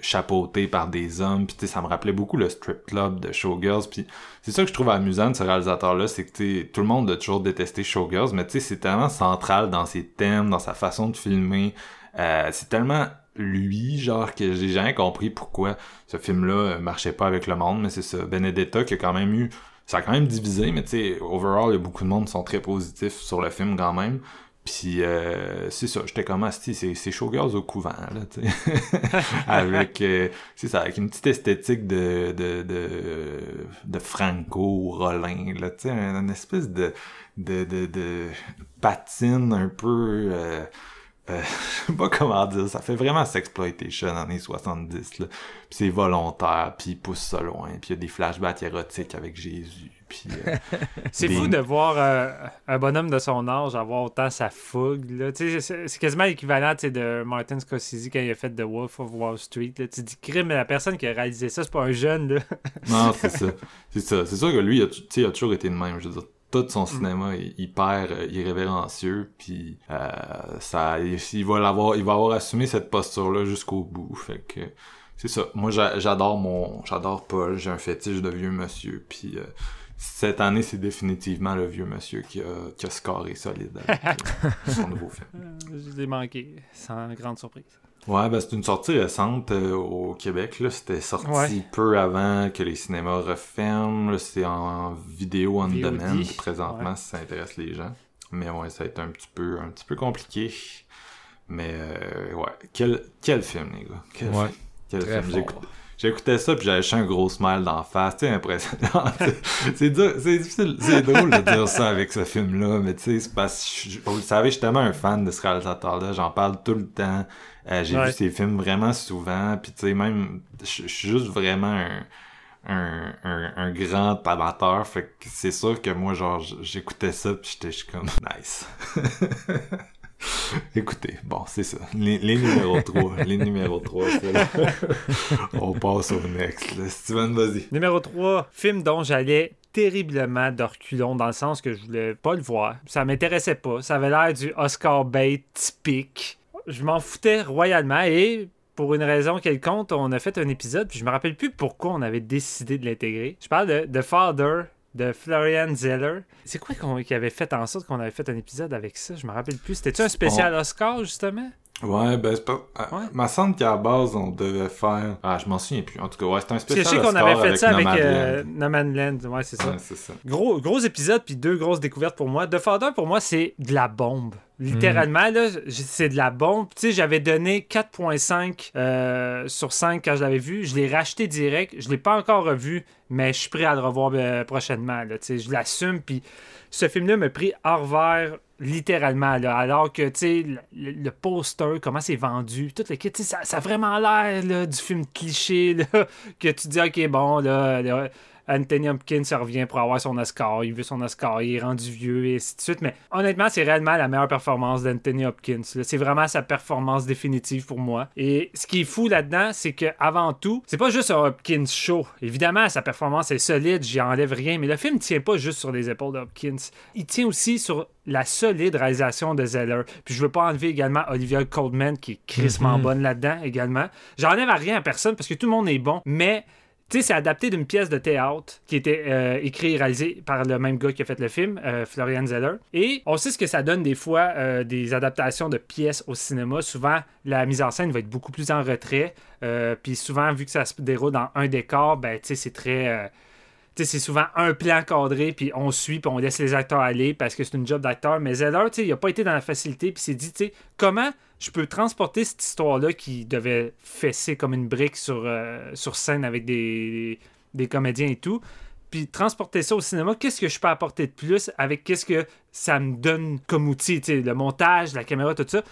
chapeauté par des hommes, puis ça me rappelait beaucoup le strip club de Showgirls, puis c'est ça que je trouve amusant de ce réalisateur-là, c'est que tout le monde a toujours détesté Showgirls, mais c'est tellement central dans ses thèmes, dans sa façon de filmer, c'est tellement lui, genre que j'ai jamais compris pourquoi ce film-là marchait pas avec le monde, mais c'est ça, Benedetta qui a quand même eu ça a quand même divisé, mais tu sais, overall, il y a beaucoup de monde qui sont très positifs sur le film quand même. Puis euh, c'est ça, j'étais comme ah, c'est c'est showgirls au couvent là, tu avec euh, c'est ça, avec une petite esthétique de de de, de Franco Rollin là, tu sais, une espèce de de de, de patine un peu euh, euh, je sais pas comment dire, ça fait vraiment sexploitation dans les 70 là. Puis c'est volontaire, puis il pousse ça loin, puis il y a des flashbacks érotiques avec Jésus. Puis euh, c'est fou de voir euh, un bonhomme de son âge avoir autant sa fougue là. C'est quasiment l'équivalent de Martin Scorsese quand il a fait The Wolf of Wall Street. Là. Tu dis crime, mais la personne qui a réalisé ça, c'est pas un jeune là. non, c'est ça, c'est ça. C'est sûr que lui, il a, il a toujours été le même. Je veux dire, tout son mm. cinéma est hyper euh, irrévérencieux puis euh, ça il va l'avoir il va avoir assumé cette posture là jusqu'au bout. Fait que c'est ça. Moi j'adore mon j'adore Paul j'ai un fétiche de vieux monsieur puis euh, cette année c'est définitivement le vieux monsieur qui a qui a scoré solide avec son nouveau film. Je l'ai manqué sans grande surprise Ouais, ben c'est une sortie récente euh, au Québec. Là. C'était sorti peu avant que les cinémas referment. C'est en vidéo on demand présentement si ça intéresse les gens. Mais ouais, ça a été un petit peu, un petit peu compliqué. Mais euh, ouais, quel, quel film, les gars. Quel, ouais. quel film. j'écoutais ça puis j'avais un gros smile d'en face, tu sais, impressionnant. c'est dur, c'est difficile, c'est drôle de dire ça avec ce film-là, mais tu sais, c'est parce que, vous le savez, je suis tellement un fan de ce réalisateur-là, j'en parle tout le temps. Euh, j'ai vu ses films vraiment souvent, puis tu sais, même, je suis juste vraiment un un, un, grand amateur. Fait que c'est sûr que moi, genre, j'écoutais ça pis j'étais comme nice. Écoutez, bon, c'est ça. Les, numéros 3. les numéros 3, c'est là. On passe au next. Steven, vas-y. Numéro 3, film dont j'allais terriblement d'orculon dans le sens que je voulais pas le voir. Ça m'intéressait pas. Ça avait l'air du Oscar Bait typique. Je m'en foutais royalement et pour une raison quelconque, on a fait un épisode, puis je me rappelle plus pourquoi on avait décidé de l'intégrer. Je parle de The Father de Florian Zeller. C'est quoi qui avait fait en sorte qu'on avait fait un épisode avec ça? Je me rappelle plus. C'était-tu un spécial Oscar, justement? Ouais, ben c'est pas. Euh, ouais. Ma semble qu'à la base, on devait faire. Ah, je m'en souviens plus. En tout cas, ouais, c'était un spécial. Je sais qu'on avait fait ça avec euh, no Land. Ouais, c'est ça. Ouais, ça. Gros, gros épisode, puis deux grosses découvertes pour moi. The Father, pour moi, c'est de la bombe. Littéralement, là, c'est de la bombe. Tu sais, j'avais donné 4.5 euh, sur 5 quand je l'avais vu. Je l'ai racheté direct. Je l'ai pas encore revu, mais je suis prêt à le revoir euh, prochainement. Là, tu sais, je l'assume. Puis ce film-là m'a pris hors vert littéralement. Là, alors que, sais, le, poster, comment c'est vendu, tout le kit, ça, a vraiment l'air du film cliché, que tu dis, OK, bon, là, là Anthony Hopkins revient pour avoir son Oscar, il veut son Oscar, il est rendu vieux et ainsi de suite. Mais honnêtement, c'est réellement la meilleure performance d'Anthony Hopkins. C'est vraiment sa performance définitive pour moi. Et ce qui est fou là-dedans, c'est que avant tout, c'est pas juste un Hopkins show. Évidemment, sa performance est solide, j'y enlève rien, mais le film tient pas juste sur les épaules d'Hopkins. Il tient aussi sur la solide réalisation de Zeller. Puis je veux pas enlever également Olivia Coldman qui est crissement mm-hmm. bonne là-dedans également. J'enlève à rien à personne parce que tout le monde est bon, mais tu sais, c'est adapté d'une pièce de théâtre qui était euh, écrite et réalisée par le même gars qui a fait le film, euh, Florian Zeller. Et on sait ce que ça donne des fois euh, des adaptations de pièces au cinéma. Souvent, la mise en scène va être beaucoup plus en retrait. puis souvent, vu que ça se déroule dans un décor, ben, tu sais, c'est très c'est souvent un plan cadré, puis on suit, puis on laisse les acteurs aller parce que c'est une job d'acteur. Mais Zeller, il n'a pas été dans la facilité, puis s'est dit, comment je peux transporter cette histoire-là qui devait fesser comme une brique sur, euh, sur scène avec des, des comédiens et tout, puis transporter ça au cinéma, qu'est-ce que je peux apporter de plus avec qu'est-ce que ça me donne comme outil, le montage, la caméra, tout ça.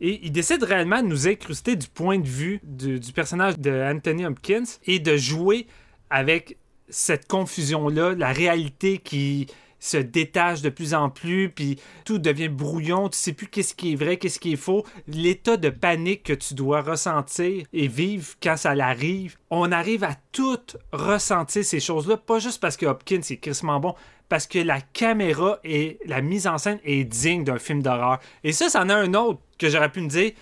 Et il décide réellement de nous incruster du point de vue du, du personnage de Anthony Hopkins et de jouer avec cette confusion-là, la réalité qui se détache de plus en plus, puis tout devient brouillon, tu sais plus qu'est-ce qui est vrai, qu'est-ce qui est faux. L'état de panique que tu dois ressentir et vivre quand ça l'arrive, on arrive à tout ressentir ces choses-là, pas juste parce que Hopkins est crissement bon, parce que la caméra et la mise en scène est digne d'un film d'horreur. Et ça, c'en a un autre que j'aurais pu me dire,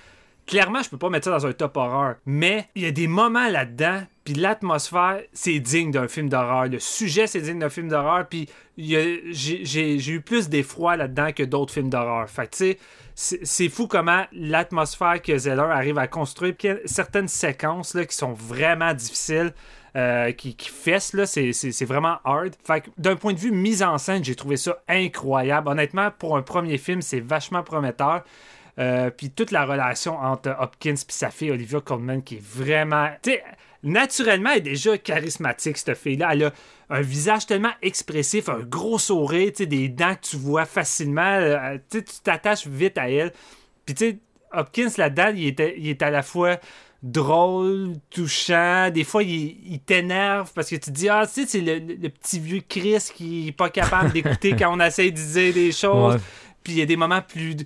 clairement, je peux pas mettre ça dans un top horreur, mais il y a des moments là-dedans, puis l'atmosphère, c'est digne d'un film d'horreur. Le sujet, c'est digne d'un film d'horreur, puis j'ai eu plus d'effroi là-dedans que d'autres films d'horreur. Fait tu sais, c'est fou comment l'atmosphère que Zeller arrive à construire, puis certaines séquences là, qui sont vraiment difficiles. Euh, qui, qui fessent, là, c'est vraiment hard. Fait d'un point de vue mise en scène, j'ai trouvé ça incroyable. Honnêtement, pour un premier film, c'est vachement prometteur. Euh, puis toute la relation entre Hopkins et sa fille Olivia Colman qui est vraiment. Tu sais, naturellement, elle est déjà charismatique, cette fille-là. Elle a un visage tellement expressif, un gros sourire, tu sais, des dents que tu vois facilement. Euh, tu t'attaches vite à elle. Puis tu sais, Hopkins là-dedans, il, il est à la fois drôle, touchant. Des fois, il, t'énerve parce que tu te dis, ah, tu sais, c'est le, petit vieux Chris qui est pas capable d'écouter quand on essaie de dire des choses. Puis il y a des moments plus,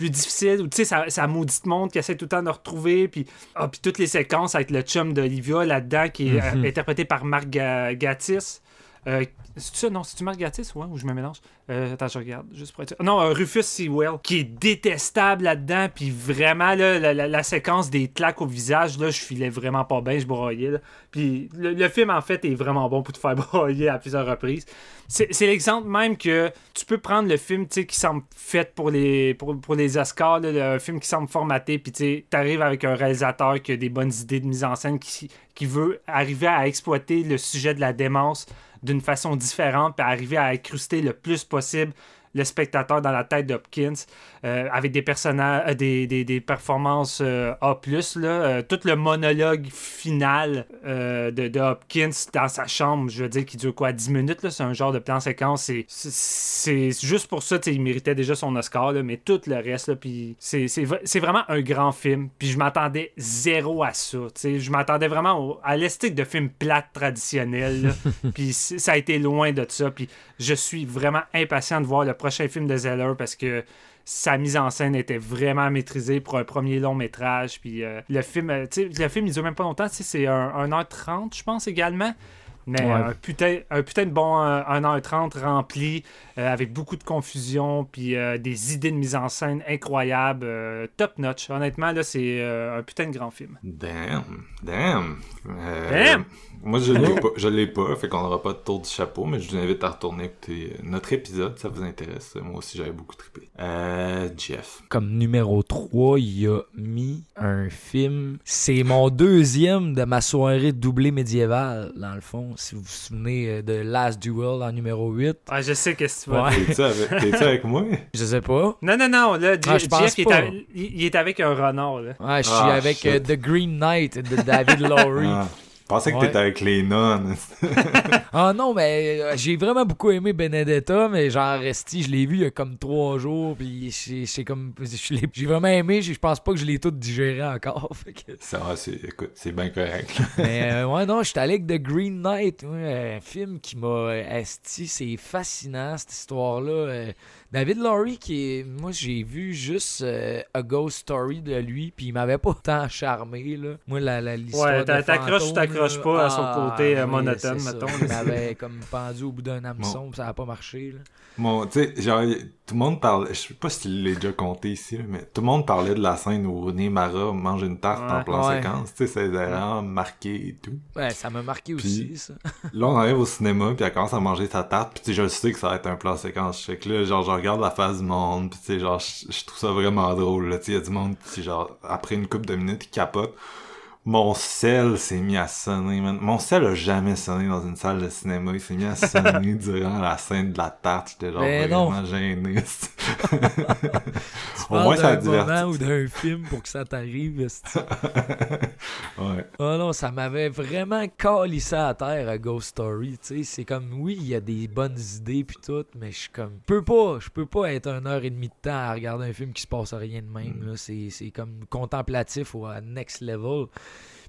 plus difficiles où, tu sais, ça, ça maudite monde qui essaie tout le temps de retrouver. Puis, ah, puis toutes les séquences avec le chum d'Olivia là-dedans qui est euh, mhm. interprété par Marc Gatiss. Euh, c'est ça, non, c'est-tu Marc Gatiss, ouais, ou je me mélange? Euh, attends, je regarde, juste pour être Non, euh, Rufus Sewell, qui est détestable là-dedans, puis vraiment, là, la, séquence des claques au visage, là, je filais vraiment pas bien, je broyais. Puis le, film, en fait, est vraiment bon pour te faire broyer à plusieurs reprises. C'est l'exemple même que tu peux prendre le film, qui semble fait pour les, pour, les Oscars, un film qui semble formaté, puis tu arrives avec un réalisateur qui a des bonnes idées de mise en scène, qui veut arriver à exploiter le sujet de la démence d'une façon différente, puis arriver à incruster le plus possible le spectateur dans la tête d'Hopkins euh, avec des personnages, euh, des, des, des, performances euh, A+. Là, tout le monologue final de, de, Hopkins dans sa chambre, je veux dire, qui dure quoi, 10 minutes, c'est un genre de plan séquence. C'est juste pour ça, il méritait déjà son Oscar, là, mais tout le reste, puis c'est vraiment un grand film. Puis je m'attendais zéro à ça. Je m'attendais vraiment à l'esthétique de film plate traditionnel. puis ça a été loin de ça. Puis je suis vraiment impatient de voir le prochain film de Zeller parce que sa mise en scène était vraiment maîtrisée pour un premier long métrage. Puis euh, le film, euh, le film, il dure même pas longtemps, c'est 1h30, je pense également. Mais un, putain, un putain de bon 1h30 euh, rempli, avec beaucoup de confusion, puis des idées de mise en scène incroyables, top notch. Honnêtement, là, c'est un putain de grand film. Damn, damn. Damn! Moi, je l'ai pas, je l'ai pas, fait qu'on n'aura pas de tour du chapeau, mais je vous invite à retourner écouter notre épisode, ça vous intéresse. Moi aussi, j'avais beaucoup trippé. Euh, Jeff. Comme numéro 3, il a mis un film. C'est mon deuxième de ma soirée doublée médiévale, dans le fond. Si vous vous souvenez euh, de Last Duel en numéro 8. Ah, je sais qu'est-ce que tu vas ouais. T'es-tu avec, avec, moi? Je sais pas. Non, non, non. Là, ah, Jeff, il, est il, est avec un renard. Là. Ouais, je suis ah, avec euh, The Green Knight de David Lowry. Ah. Je pensais que t'étais avec les nonnes. ah non, mais euh, j'ai vraiment beaucoup aimé Benedetta, mais genre Resti, je l'ai vu il y a comme trois jours, puis c'est comme j'ai vraiment aimé, je pense pas que je l'ai tout digéré encore. Ça, c'est écoute, c'est bien correct. mais euh, ouais, non, j'étais allé avec The Green Knight, un film qui m'a esti, c'est fascinant cette histoire-là. David Laurie, qui est. Moi, j'ai vu juste euh, A Ghost Story de lui, puis il m'avait pas tant charmé, là. Moi, la, la l'histoire. Ouais, t'accroches t'accroches pas à son ah, côté euh, monotone, mettons. Il m'avait comme pendu au bout d'un hameçon, ça a pas marché, là. Bon, tu sais, genre, tout le monde parle, je sais pas si tu l'as déjà compté ici, mais tout le monde parlait de la scène où René Mara mange une tarte en plan séquence, tu sais, ses erreurs marquées et tout. Ouais, ça m'a marqué aussi, ça. là, on arrive au cinéma, puis elle commence à manger sa tarte, puis je sais que ça va être un plan séquence. Je sais que là, genre, je regarde la face du monde, puis tu sais, genre, je, trouve ça vraiment drôle, là, tu sais, il y a du monde, qui, genre, après une couple de minutes, qui capote mon sel s'est mis à sonner, Mon sel a jamais sonné dans une salle de cinéma. Il s'est mis à sonner durant la scène de la tarte. J'étais genre vraiment gêné. Au moins, ça a diverti. ou d'un film pour que ça t'arrive. ouais. Oh non, ça m'avait vraiment calissé à terre à Ghost Story. C'est comme, oui, il y a des bonnes idées puis tout, mais je suis comme, je peux pas, je peux pas être une heure et demie de temps à regarder un film qui se passe rien de même. Mm. C'est comme contemplatif au next level.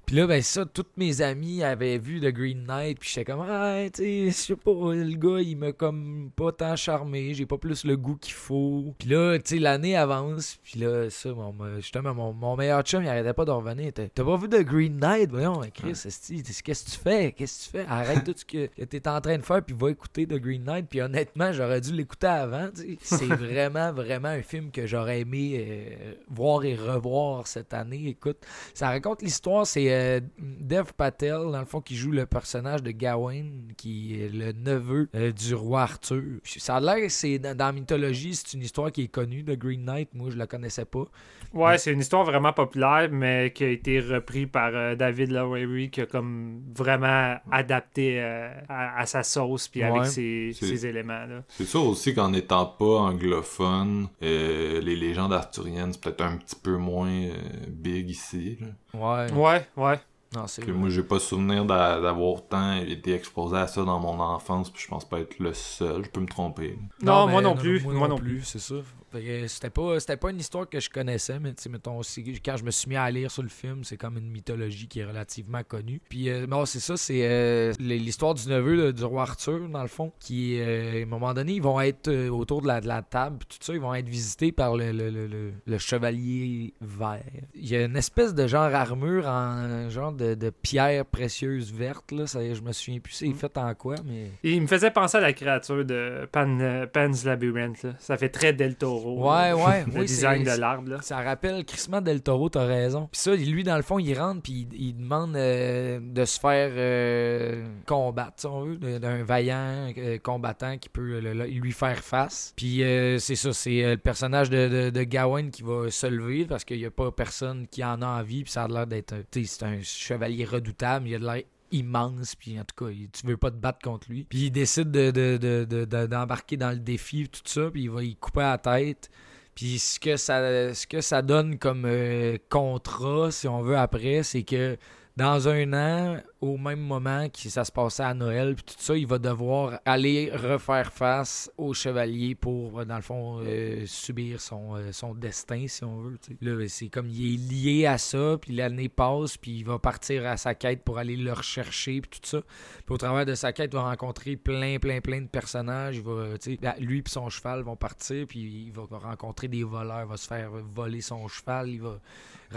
Puis là, ben ça, tous mes amis avaient vu The Green Knight, puis j'étais comme, ah, tu sais, je sais pas, le gars, il m'a comme pas tant charmé, j'ai pas plus le goût qu'il faut. Puis là, tu sais, l'année avance, puis là, ça, mon, justement, mon, mon meilleur chum, il arrêtait pas de revenir. T'as pas vu The Green Knight? Voyons, Chris, qu'est-ce que tu fais? Qu'est-ce que tu fais? Arrête tout ce que, que t'es en train de faire, puis va écouter The Green Knight. Puis honnêtement, j'aurais dû l'écouter avant. C'est vraiment, vraiment un film que j'aurais aimé euh, voir et revoir cette année. Écoute, ça raconte l'histoire, c'est euh, Dev Patel, dans le fond, qui joue le personnage de Gawain, qui est le neveu euh, du roi Arthur. Ça a l'air c'est dans, la mythologie, c'est une histoire qui est connue de Green Knight. Moi, je la connaissais pas. Ouais, c'est une histoire vraiment populaire, mais qui a été reprise par euh, David Lowery, qui a comme vraiment adapté à, sa sauce, puis avec ses, éléments. C'est sûr aussi qu'en n'étant pas anglophone, les légendes arthuriennes, c'est peut-être un petit peu moins big ici. Ouais. Ouais, ouais. Non, c'est moi, j'ai pas souvenir d'avoir tant été exposé à ça dans mon enfance, puis je pense pas être le seul. Je peux me tromper. Non, moi non plus. Moi non plus, c'est ça. C'était pas, c'était pas une histoire que je connaissais, mais mettons aussi, quand je me suis mis à lire sur le film, c'est comme une mythologie qui est relativement connue. Puis, euh, bon, c'est ça, c'est euh, l'histoire du neveu du roi Arthur, dans le fond, qui, euh, à un moment donné, ils vont être autour de la, de la table, tout ça, ils vont être visités par le, le, le, le, chevalier vert. Il y a une espèce de genre armure en genre de, de pierre précieuse verte, là. Ça, je me souviens plus c'est fait en quoi, mais. il me faisait penser à la créature de Pan, Pan's Labyrinth, là. Ça fait très Ouais, ouais. le design de l'arbre. Ça rappelle Christmas Del Toro, t'as raison. Puis ça, lui, dans le fond, il rentre puis il, demande euh, de se faire euh, combattre, si on veut, d'un vaillant euh, combattant qui peut lui faire face. Puis c'est ça, c'est le personnage de, de, Gawain qui va se lever parce qu'il n'y a pas personne qui en a envie. Puis ça a l'air d'être c'est un chevalier redoutable. Il a de l'air immense, puis en tout cas, tu veux pas te battre contre lui. Puis il décide de, de- de- de- d'embarquer dans le défi, tout ça, puis il va y couper la tête. Puis ce que ça, ce que ça donne comme euh, contrat, si on veut, après, c'est que dans un an, au même moment que ça se passait à Noël, puis tout ça, il va devoir aller refaire face au chevalier pour, dans le fond, euh, subir son, euh, son destin, si on veut. Là, c'est comme il est lié à ça, puis l'année passe, puis il va partir à sa quête pour aller le rechercher, puis tout ça. Puis au travers de sa quête, il va rencontrer plein, plein, plein de personnages. Il va, lui et son cheval vont partir, puis il va rencontrer des voleurs, il va se faire voler son cheval, il va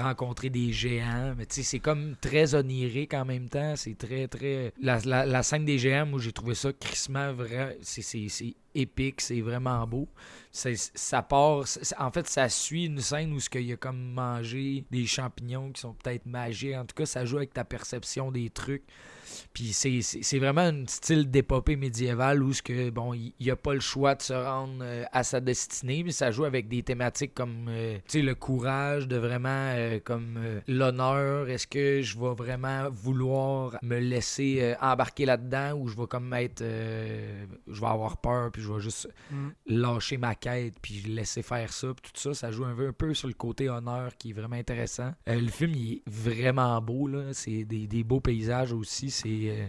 rencontrer des géants. Mais tu sais, c'est comme très onirique en même temps. C'est très, très. La, la- scène des géants, moi, j'ai trouvé ça crissement vrai. C'est, épique, c'est vraiment beau. Ça part. En fait, ça suit une scène où ce qu'il y a comme mangé des champignons qui sont peut-être magiques. En tout cas, ça joue avec ta perception des trucs. Puis c'est, vraiment un style d'épopée médiévale où ce que bon, il n'y a pas le choix de se rendre euh, à sa destinée, mais ça joue avec des thématiques comme euh, le courage de vraiment euh, comme l'honneur, est-ce que je vais vraiment vouloir me laisser embarquer là-dedans ou je vais comme être je vais avoir peur puis je vais juste Mm. lâcher ma quête puis laisser faire ça puis tout ça. Ça joue un peu, un peu sur le côté honneur qui est vraiment intéressant. Le film il est vraiment beau là. C'est des, des beaux paysages aussi c'est euh,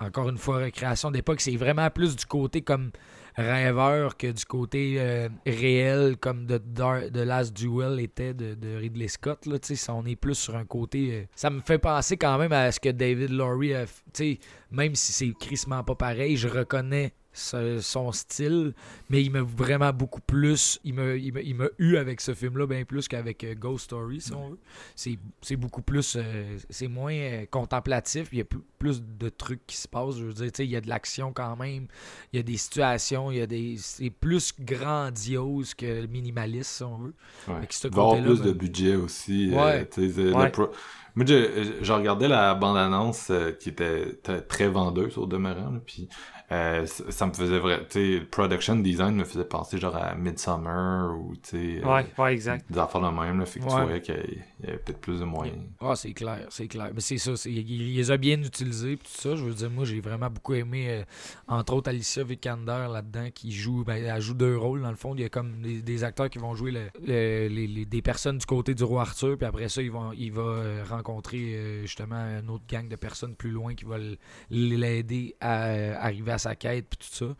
encore une fois récréation d'époque c'est vraiment plus du côté comme rêveur que du côté euh, réel comme de, Last Duel était de, de Ridley Scott là on est plus sur un côté euh, ça me fait penser quand même à ce que David Laurie a f- tu sais même si c'est crissement pas pareil je reconnais ce- son style, mais il m'a vraiment beaucoup plus. Il m'a, il il eu avec ce film-là, bien plus qu'avec Ghost Story, si on veut. C'est, c'est beaucoup plus. euh, c'est moins euh, contemplatif, il y a plus, plus de trucs qui se passent. Je veux dire, tu sais, il y a de l'action quand même, il y a des situations, il y a des. C'est plus grandiose que minimaliste, si on veut. Ouais. Ce Il va y avoir plus de ben- budget aussi. Ouais. euh, Ouais. pro- Moi, je, je regardais la bande-annonce euh, qui était très, vendeuse au demeurant, là, puis euh, ça, ça me faisait vrai. Tu sais, le production design me faisait penser genre à Midsummer ou tu sais. Ouais, ouais, exact. Des affaires de même, là, fait que tu voyais qu'il y avait peut-être plus de moyens. Ah, c'est clair, c'est clair. Mais c'est ça, il, il les a bien utilisés tout ça. Je veux dire, moi, j'ai vraiment beaucoup aimé, euh, entre autres, Alicia Vikander là-dedans, qui joue, ben, elle joue deux rôles, dans le fond. Il y a comme des, acteurs qui vont jouer le- le- les, les- des personnes du côté du roi Arthur, puis après ça, vont, il va euh, rencontrer euh, justement une autre gang de personnes plus loin qui va l'aider à arriver à sa quête, puis tout ça.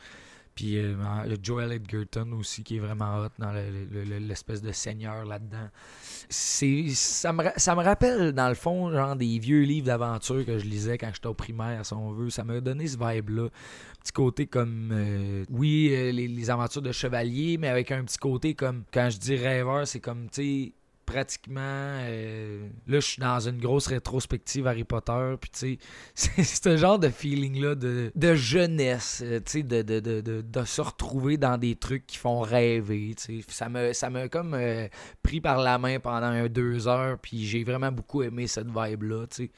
Puis euh, Joel Edgerton aussi, qui est vraiment hot dans le- le- le- l'espèce de seigneur là-dedans. Ça, me, ça me rappelle, dans le fond, genre des vieux livres d'aventure que je lisais quand j'étais au primaire, si on veut. Ça m'a donné ce vibe-là. Petit côté comme, euh, oui, euh, les, les aventures de chevalier, mais avec un petit côté comme, quand je dis rêveur, c'est comme, tu sais, pratiquement euh, là je suis dans une grosse rétrospective Harry Potter puis tu sais c'est ce genre de feeling là de, de jeunesse euh, tu sais de, de, de, se retrouver dans des trucs qui font rêver tu sais. Ça m'a comme euh, pris par la main pendant un, deux heures puis j'ai vraiment beaucoup aimé cette vibe là tu sais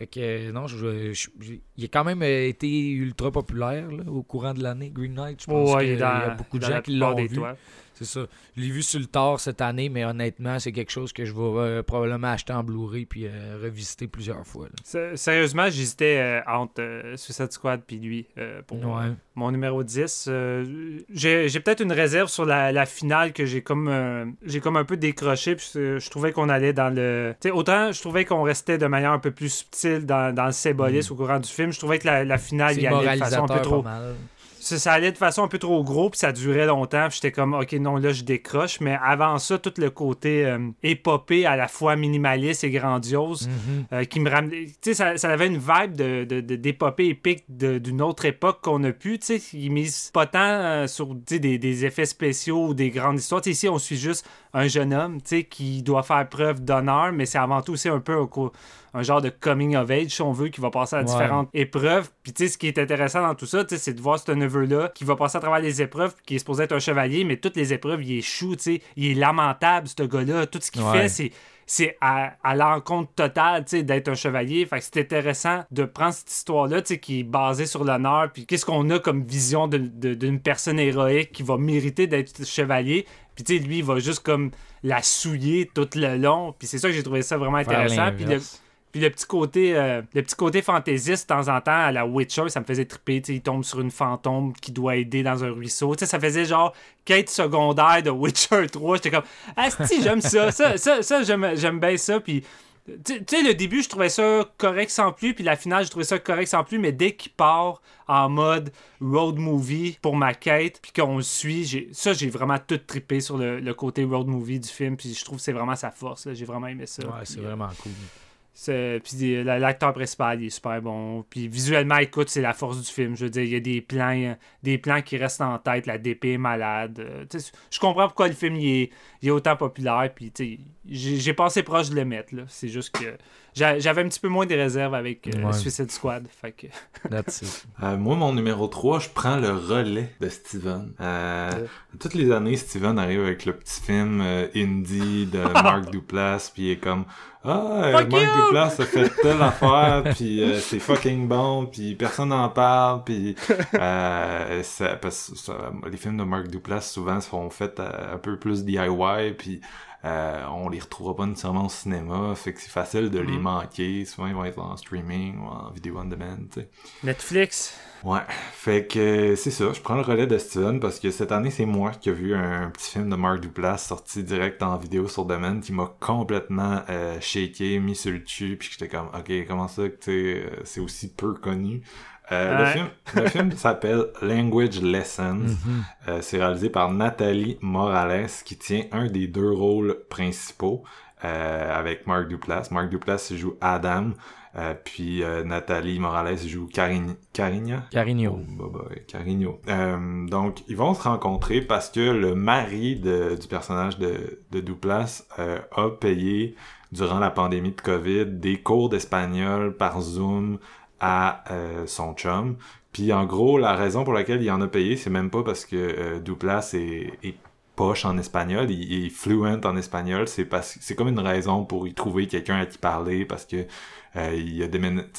fait que euh, non je, je- je- il a quand même euh, été ultra populaire là, au courant de l'année Green Knight je pense Ouais, qu'il y a beaucoup de gens qui l'ont vu toits. c'est ça. Je l'ai vu sur le tard cette année, mais honnêtement, c'est quelque chose que je vais euh, probablement acheter en Blu-ray puis euh, revisiter plusieurs fois. Sérieusement, j'hésitais euh, entre Suicide Squad puis lui pour Ouais. Euh, mon numéro 10. Euh, j'ai peut-être une réserve sur la, la finale que j'ai comme euh, j'ai comme un peu décroché. Puis je, je trouvais qu'on allait dans le. Autant je trouvais qu'on restait de manière un peu plus subtile dans, dans le symbolisme au courant du film. Je trouvais que la, la finale y allait de façon un peu trop. mal. Ça, ça allait de façon un peu trop gros, puis ça durait longtemps. J'étais comme, ok, non, là, je décroche. Mais avant ça, tout le côté euh, épopée, à la fois minimaliste et grandiose, Mhm. euh, qui me ramenait. Tu sais, ça, ça avait une vibe de, de, de- d'épopée épique d'une autre époque qu'on a pu. Tu sais, il mise pas tant euh, sur des, des effets spéciaux ou des grandes histoires. Ici, on suit juste un jeune homme, tu sais, qui doit faire preuve d'honneur, mais c'est avant tout aussi un peu un, genre de coming of age, si on veut, qui va passer à Ouais. différentes épreuves. Puis, tu sais, ce qui est intéressant dans tout ça, tu sais, c'est de voir ce neveu-là qui va passer à travers les épreuves, qui est supposé être un chevalier, mais toutes les épreuves, il échoue, tu sais. Il est lamentable, ce gars-là. Tout ce qu'il Ouais. fait, c'est c'est à, à l'encontre totale tu sais, d'être un chevalier. Fait que c'est intéressant de prendre cette histoire-là tu sais, qui est basée sur l'honneur. Puis qu'est-ce qu'on a comme vision d'une personne héroïque qui va mériter d'être chevalier. Puis tu sais, lui, il va juste comme la souiller tout le long. Puis c'est ça que j'ai trouvé ça vraiment intéressant. Puis le, l'inverse. Puis le petit côté euh, le petit côté fantaisiste de temps en temps à la Witcher, ça me faisait triper. sais, il tombe sur une fantôme qui doit aider dans un ruisseau. sais, ça faisait genre quête secondaire de Witcher 3. J'étais comme Ah si j'aime ça. Ça, ça, ça j'aime, j'aime bien ça. Puis tu sais, le début, je trouvais ça correct sans plus, puis la finale, je trouvais ça correct sans plus, mais dès qu'il part en mode road movie pour ma quête, puis qu'on le suit, ça, j'ai vraiment tout trippé sur le, côté road movie du film, puis je trouve que c'est vraiment sa force. J'ai vraiment aimé ça. Ouais, c'est vraiment cool. Puis l'acteur principal, il est super bon. Puis visuellement, écoute, c'est la force du film. Je veux dire, il y a des plans, des plans qui restent en tête. La DP est malade. Euh, je comprends pourquoi le film il est, autant populaire. Puis j'ai passé proche de le mettre. C'est juste que j'avais un petit peu moins de réserves avec euh, Suicide Squad. Fait que... Euh, moi, mon numéro 3, je prends le relais de Steven. Toutes les années, Steven arrive avec le petit film indie de Mark Duplass. Puis il est comme ah, euh, Marc Duplass a fait telle affaire, puis euh, c'est fucking bon, puis personne n'en parle, puis euh, ça, parce, les films de Mark Duplass souvent sont faits un peu plus DIY, puis on les retrouvera pas nécessairement au cinéma, fait que c'est facile de les mm-hmm. manquer. Souvent ils vont être en streaming ou en vidéo on demand. sais. Netflix. Ouais, fait que c'est ça, je prends le relais de Steven parce que cette année, c'est moi qui ai vu un petit film de Mark Duplass sorti direct en vidéo sur Demand qui m'a complètement euh, shaké, mis sur le dessus, puis j'étais comme, ok, comment ça que euh, c'est aussi peu connu? Euh, le film, le film s'appelle Language Lessons. Mhm. euh, c'est réalisé par Nathalie Morales qui tient un des deux rôles principaux euh, avec Mark Duplass. Mark Duplass joue Adam, puis Nathalie Morales joue Carin Carigna? Carigno. Oh, bah, bah, Carigno. Donc, ils vont se rencontrer parce que le mari de, du personnage de, de Duplas a payé, durant la pandémie de COVID, des cours d'espagnol par Zoom à son chum. Puis en gros, la raison pour laquelle il en a payé, c'est même pas parce que Duplas est, est poche en espagnol, il, est fluent en espagnol, c'est parce c'est comme une raison pour y trouver quelqu'un à qui parler parce que euh, il, a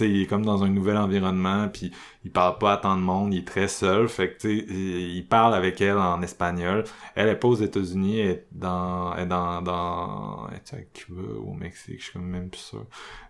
il est comme dans un nouvel environnement, puis il parle pas à tant de monde, il est très seul, fait que il parle avec elle en espagnol. Elle est pas aux États-Unis, elle est dans, elle est dans, dans, elle est à Cuba ou au Mexique, je suis même plus sûr.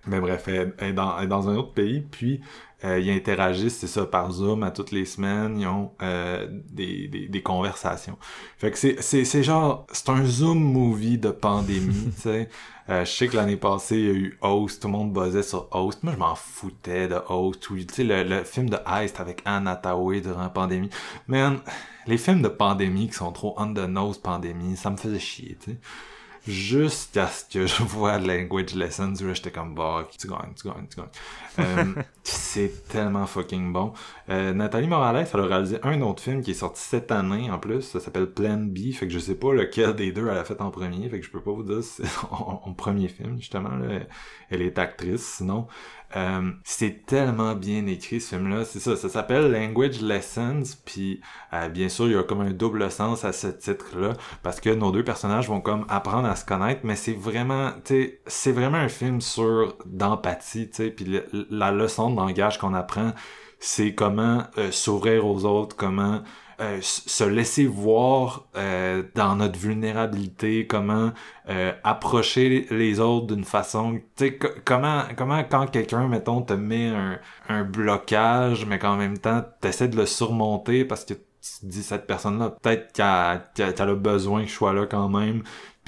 Mais bref, elle, est dans, elle est dans un autre pays, puis euh, ils interagissent, c'est ça, par Zoom à toutes les semaines, ils ont euh, des, des, des, conversations. Fait que c'est, c'est, c'est genre, c'est un Zoom movie de pandémie, tu sais. Euh, je sais que l'année passée, il y a eu Host, tout le monde buzzait sur Host. Moi, je m'en foutais de Host. Tu sais, le, le, film de Heist avec Anne Hathaway durant la pandémie. Man, les films de pandémie qui sont trop on the nose pandémie, ça me faisait chier, tu sais jusqu'à ce que je vois Language Lessons où j'étais comme bah tu gagnes, tu gagnes, tu gagnes. Euh, c'est tellement fucking bon. Euh, Nathalie Morales, elle a réalisé un autre film qui est sorti cette année en plus, ça s'appelle Plan B, fait que je sais pas lequel des deux elle a fait en premier, fait que je peux pas vous dire si c'est son premier film justement là. Elle est actrice, sinon euh, c'est tellement bien écrit ce film-là. C'est ça, ça s'appelle Language Lessons. Puis euh, bien sûr, il y a comme un double sens à ce titre-là parce que nos deux personnages vont comme apprendre à se connaître. Mais c'est vraiment, tu c'est vraiment un film sur d'empathie, tu sais. Puis la leçon de langage qu'on apprend, c'est comment euh, s'ouvrir aux autres, comment euh, se laisser voir euh, dans notre vulnérabilité, comment euh, approcher les autres d'une façon, tu sais, comment, comment quand quelqu'un, mettons, te met un, un blocage, mais qu'en même temps, t'essaies de le surmonter parce que tu te dis cette personne-là, peut-être qu'elle a besoin que je sois là quand même,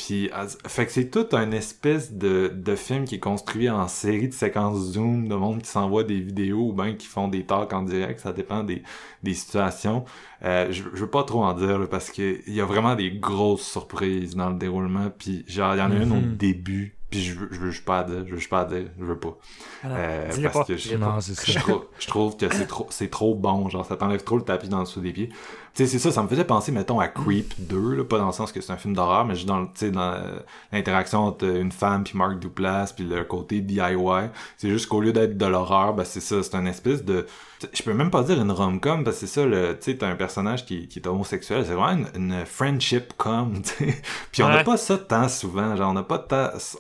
puis, fait que c'est tout un espèce de, de film qui est construit en série de séquences Zoom, de monde qui s'envoie des vidéos ou bien qui font des talks en direct, ça dépend des, des situations. Euh, je, je veux pas trop en dire parce que il y a vraiment des grosses surprises dans le déroulement. Puis genre, il y en a une au mm-hmm. début puis je, je, veux pas dire, je veux pas dire, je veux pas. euh, parce que je, je, trouve, je, trouve que c'est trop, c'est trop bon, genre ça t'enlève trop le tapis dans le dessous des pieds. Tu sais, c'est ça, ça me faisait penser, mettons, à Creep 2, là, pas dans le sens que c'est un film d'horreur, mais juste dans, dans l'interaction entre une femme puis Mark Duplass, puis le côté DIY. C'est juste qu'au lieu d'être de l'horreur, ben c'est ça, c'est un espèce de je peux même pas dire une rom-com parce que c'est ça le tu sais t'as un personnage qui, qui est homosexuel c'est vraiment une, friendship com puis on n'a pas ça tant souvent genre on n'a pas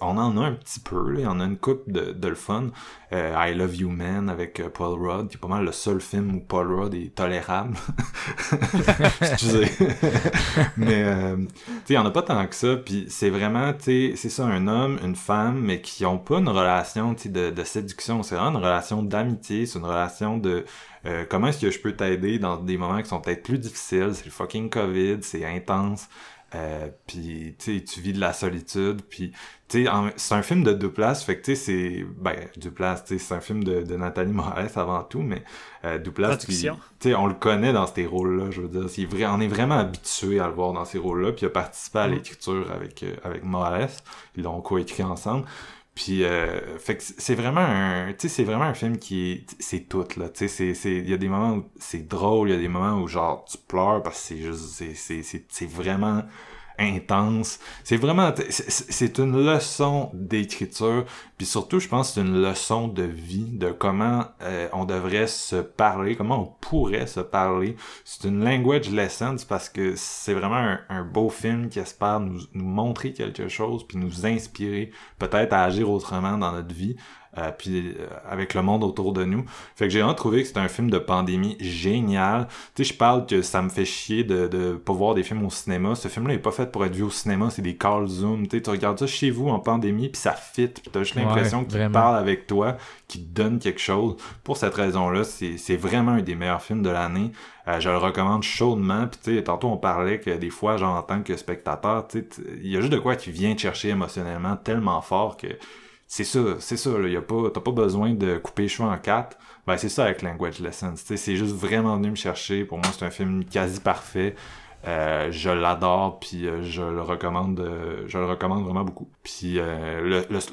on en a un petit peu, là. en a une coupe de, de le fun. Euh, I Love You Man avec euh, Paul Rudd, qui est pas mal le seul film où Paul Rudd est tolérable. Excusez. mais euh, tu sais, il y en a pas tant que ça, puis c'est vraiment, tu sais, c'est ça, un homme, une femme, mais qui ont pas une relation, tu de, de séduction. C'est vraiment une relation d'amitié, c'est une relation de euh, comment est-ce que je peux t'aider dans des moments qui sont peut-être plus difficiles? C'est le fucking COVID, c'est intense. Euh, puis tu vis de la solitude puis c'est un film de deux places fait que tu sais c'est ben deux places c'est un film de, de Nathalie Morales avant tout mais euh, on le connaît dans ces rôles là je veux dire vrai on est vraiment habitué à le voir dans ces rôles là puis il a participé à mm. l'écriture avec euh, avec Morales ils l'ont coécrit ensemble puis euh, fait que c'est vraiment un tu c'est vraiment un film qui est c'est tout là, tu sais c'est c'est il y a des moments où c'est drôle, il y a des moments où genre tu pleures parce que c'est juste c'est c'est c'est vraiment intense. C'est vraiment, c'est une leçon d'écriture, puis surtout, je pense, c'est une leçon de vie, de comment euh, on devrait se parler, comment on pourrait se parler. C'est une language lesson parce que c'est vraiment un, beau film qui espère nous, nous montrer quelque chose, puis nous inspirer peut-être à agir autrement dans notre vie. Euh, puis euh, avec le monde autour de nous. Fait que j'ai vraiment trouvé que c'était un film de pandémie génial. Tu sais, je parle que ça me fait chier de, de pas voir des films au cinéma. Ce film-là est pas fait pour être vu au cinéma, c'est des calls Zoom. Tu sais, tu regardes ça chez vous en pandémie, puis ça fit, puis t'as juste l'impression qu'il parle avec toi, qu'il te donne quelque chose. Pour cette raison-là, c'est vraiment un des meilleurs films de l'année. Euh, je le recommande chaudement. Puis tu sais, tantôt on parlait que des fois, genre en tant que spectateur, tu sais, il y a juste de quoi qui vient te chercher émotionnellement tellement fort que c'est ça, c'est ça, là, y a pas, t'as pas besoin de couper les cheveux en quatre. Ben, c'est ça avec Language Lessons. C'est juste vraiment venu me chercher. Pour moi, c'est un film quasi parfait. Euh, je l'adore, puis euh, je le recommande, euh, je le recommande vraiment beaucoup. Puis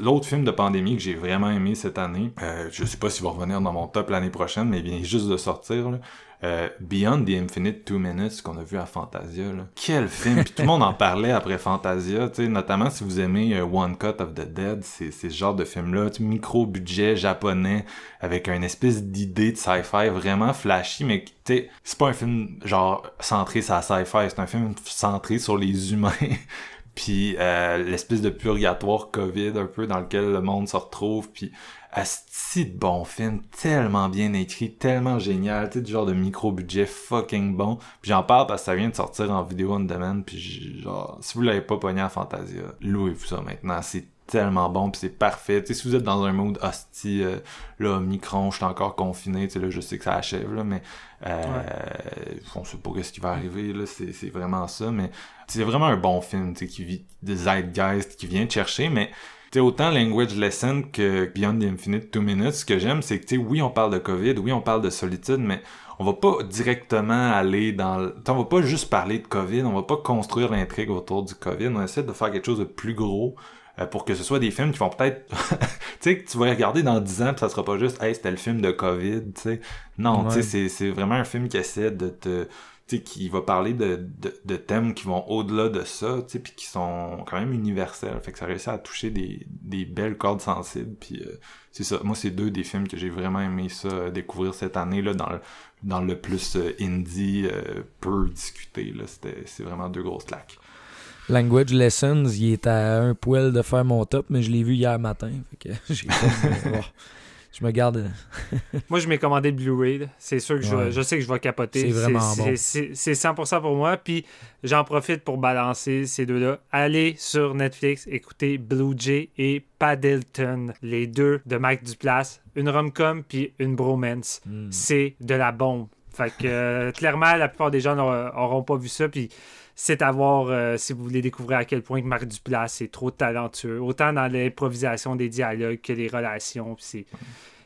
l'autre film de pandémie que j'ai vraiment aimé cette année, je sais pas s'il va revenir dans mon top l'année prochaine, mais il vient juste de sortir. Là. Euh, Beyond the Infinite Two Minutes qu'on a vu à Fantasia. Là. Quel film! Puis tout le monde en parlait après Fantasia, tu sais, notamment si vous aimez euh, One Cut of the Dead, c'est ce genre de film-là, micro-budget japonais, avec une espèce d'idée de sci-fi vraiment flashy, mais c'est pas un film genre centré sur la sci-fi, c'est un film centré sur les humains. puis euh, l'espèce de purgatoire COVID un peu dans lequel le monde se retrouve, puis Asti de bon film, tellement bien écrit, tellement génial, tu sais, du genre de micro-budget fucking bon. Puis j'en parle parce que ça vient de sortir en vidéo on demand, puis genre, si vous l'avez pas pogné à Fantasia, louez-vous ça maintenant, c'est tellement bon puis c'est parfait. Tu sais, si vous êtes dans un mood hostie, euh, là, Micron, je suis encore confiné, tu sais, là, je sais que ça achève, là, mais euh, on sait pas ce qui va arriver, là, c'est vraiment ça, mais c'est vraiment un bon film, tu sais, qui vit de Zeitgeist, qui vient te chercher, mais T'sais, autant Language Lesson que Beyond the Infinite Two Minutes, ce que j'aime, c'est que, tu oui, on parle de COVID, oui, on parle de solitude, mais on va pas directement aller dans... Le... on va pas juste parler de COVID, on va pas construire l'intrigue autour du COVID, on essaie de faire quelque chose de plus gros euh, pour que ce soit des films qui vont peut-être... tu sais, que tu vas regarder dans 10 ans, pis ça sera pas juste « Hey, c'était le film de COVID », tu sais. Non, tu sais, c'est vraiment un film qui essaie de te qui va parler de, de, thèmes qui vont au-delà de ça, puis qui sont quand même universels. Fait que ça réussit à toucher des, des belles cordes sensibles. Puis euh, c'est ça. Moi, c'est deux des films que j'ai vraiment aimé ça euh, découvrir cette année là dans le, dans le plus euh, indie peu discuté. Là. C'était, c'est vraiment deux grosses claques. Language Lessons, il est à un poil de faire mon top, mais je l'ai vu hier matin. Fait que j'ai je me garde. moi, je m'ai commandé le Blu-ray. C'est sûr que je, sais que je vais capoter. C'est vraiment bon. C'est 100% pour moi. Puis j'en profite pour balancer ces deux-là. Allez sur Netflix, écoutez Blue Jay et Paddleton, les deux de Mike Duplass. Une rom-com puis une bromance. Hmm. C'est de la bombe. Fait que euh, clairement, la plupart des gens n'auront pas vu ça. Puis c'est à voir euh, si vous voulez découvrir à quel point Marc Duplass est trop talentueux, autant dans l'improvisation des dialogues que les relations. C'est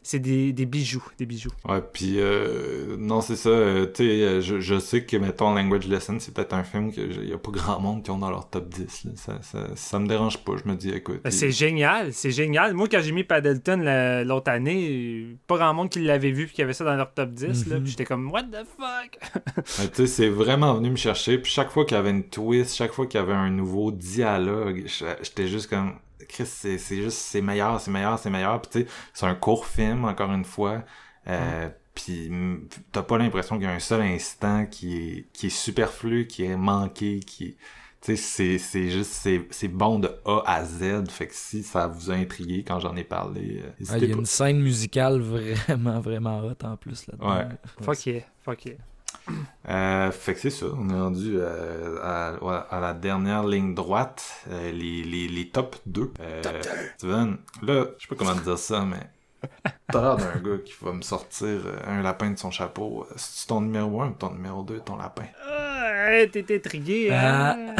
c'est des, des, bijoux, des bijoux. Ouais, puis euh, non, c'est ça. Euh, tu sais, euh, je, je, sais que, mettons, Language Lesson, c'est peut-être un film qu'il n'y a pas grand monde qui ont dans leur top 10. Là. Ça, ça, ça, me dérange pas. Je me dis, écoute. Ben, c'est génial, c'est génial. Moi, quand j'ai mis Paddleton l'autre année, pas grand monde qui l'avait vu et qui avait ça dans leur top 10. là, mhm. j'étais comme, what the fuck? tu sais, c'est vraiment venu me chercher. Puis chaque fois qu'il y avait une twist, chaque fois qu'il y avait un nouveau dialogue, j'étais juste comme, Chris, c'est juste, c'est meilleur, c'est meilleur, c'est meilleur. Puis tu sais, c'est un court film, encore une fois. Euh, Puis t'as pas l'impression qu'il y a un seul instant qui est, qui est superflu, qui est manqué, qui tu sais, c'est, c'est juste, c'est, c'est bon de A à Z. Fait que si ça vous a intrigué quand j'en ai parlé, euh, Ah, Il y a pas. une scène musicale vraiment, vraiment hot en plus là-dedans. Ouais. Fuck yeah, fuck yeah. Euh, fait que c'est ça, on est rendu euh, à, la dernière ligne droite, euh, les, les, les top 2. Euh, Steven, là, je sais pas comment te dire ça, mais t'as l'air d'un gars qui va me sortir euh, un lapin de son chapeau. Euh, C'est-tu ton numéro 1 ou ton numéro 2, ton lapin? Ah, hey, t'es intrigué, hein?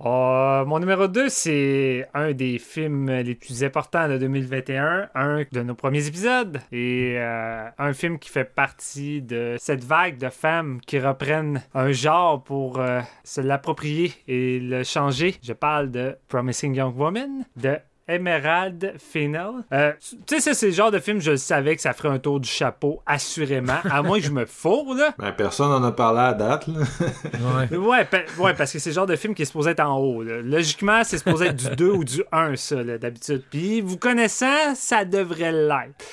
Oh, mon numéro 2, c'est un des films les plus importants de 2021, un de nos premiers épisodes, et euh, un film qui fait partie de cette vague de femmes qui reprennent un genre pour euh, se l'approprier et le changer. Je parle de Promising Young Woman, de Emerald Fennell. Euh, tu sais, ça, c'est le genre de film, je savais que ça ferait un tour du chapeau, assurément. À moins que je me fourre, là. Ben, personne en a parlé à date, là. Ouais. Ouais, pa- ouais, parce que c'est le genre de film qui est supposé être en haut. là. Logiquement, c'est supposé être du 2 ou du 1, ça, d'habitude. Puis, vous connaissant, ça devrait l'être.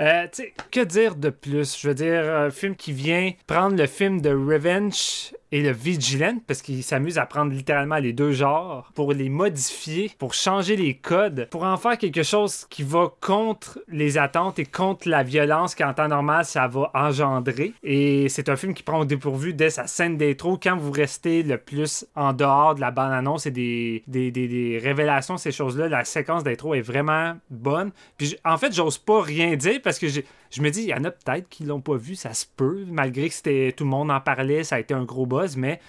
Euh, tu sais, que dire de plus? Je veux dire, un film qui vient prendre le film de Revenge et le Vigilant, parce qu'il s'amuse à prendre littéralement les deux genres, pour les modifier, pour changer les codes, pour en faire quelque chose qui va contre les attentes et contre la violence qu'en temps normal, ça va engendrer. Et c'est un film qui prend au dépourvu dès sa scène d'intro, quand vous restez le plus en dehors de la bande-annonce et des, des, des- révélations, ces choses-là, la séquence d'intro est vraiment bonne. Puis en fait, j'ose pas rien dire parce que je me dis, il y en a peut-être qui l'ont pas vu, ça se peut, malgré que tout le monde en parlait, ça a été un gros mais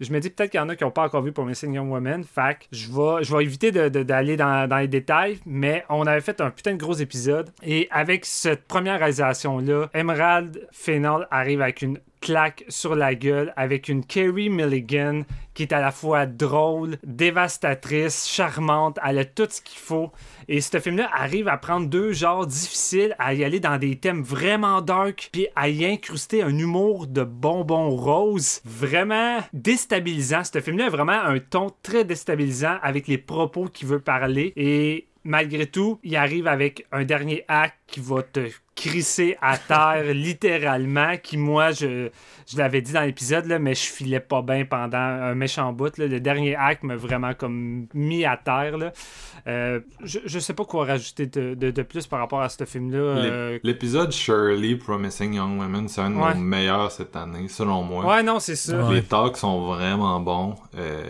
je me dis peut-être qu'il y en a qui n'ont pas encore vu pour Missing Young Woman. Fait je vais, je vais éviter d'aller dans, dans les détails, mais on avait fait un putain de gros épisode. Et avec cette première réalisation-là, Emerald Fennell arrive avec une claque sur la gueule, avec une Carrie Milligan qui est à la fois drôle, dévastatrice, charmante, elle a tout ce qu'il faut. Et ce film-là arrive à prendre deux genres difficiles, à y aller dans des thèmes vraiment dark, puis à y incruster un humour de bonbons roses vraiment déstabilisant. Ce film-là a vraiment un ton très déstabilisant avec les propos qu'il veut parler. Et malgré tout, il arrive avec un dernier acte qui va te crisser à terre littéralement, qui moi, je, je l'avais dit dans l'épisode, là, mais je filais pas bien pendant un méchant bout. là. Le dernier acte m'a vraiment comme mis à terre. là. Euh, je, je sais pas quoi rajouter de, de- de plus par rapport à ce film-là. Euh, L'épisode Shirley Promising Young Women, c'est un de Ouais. nos meilleurs cette année, selon moi. Ouais, non, c'est ça. Ouais. Les talks sont vraiment bons. Euh,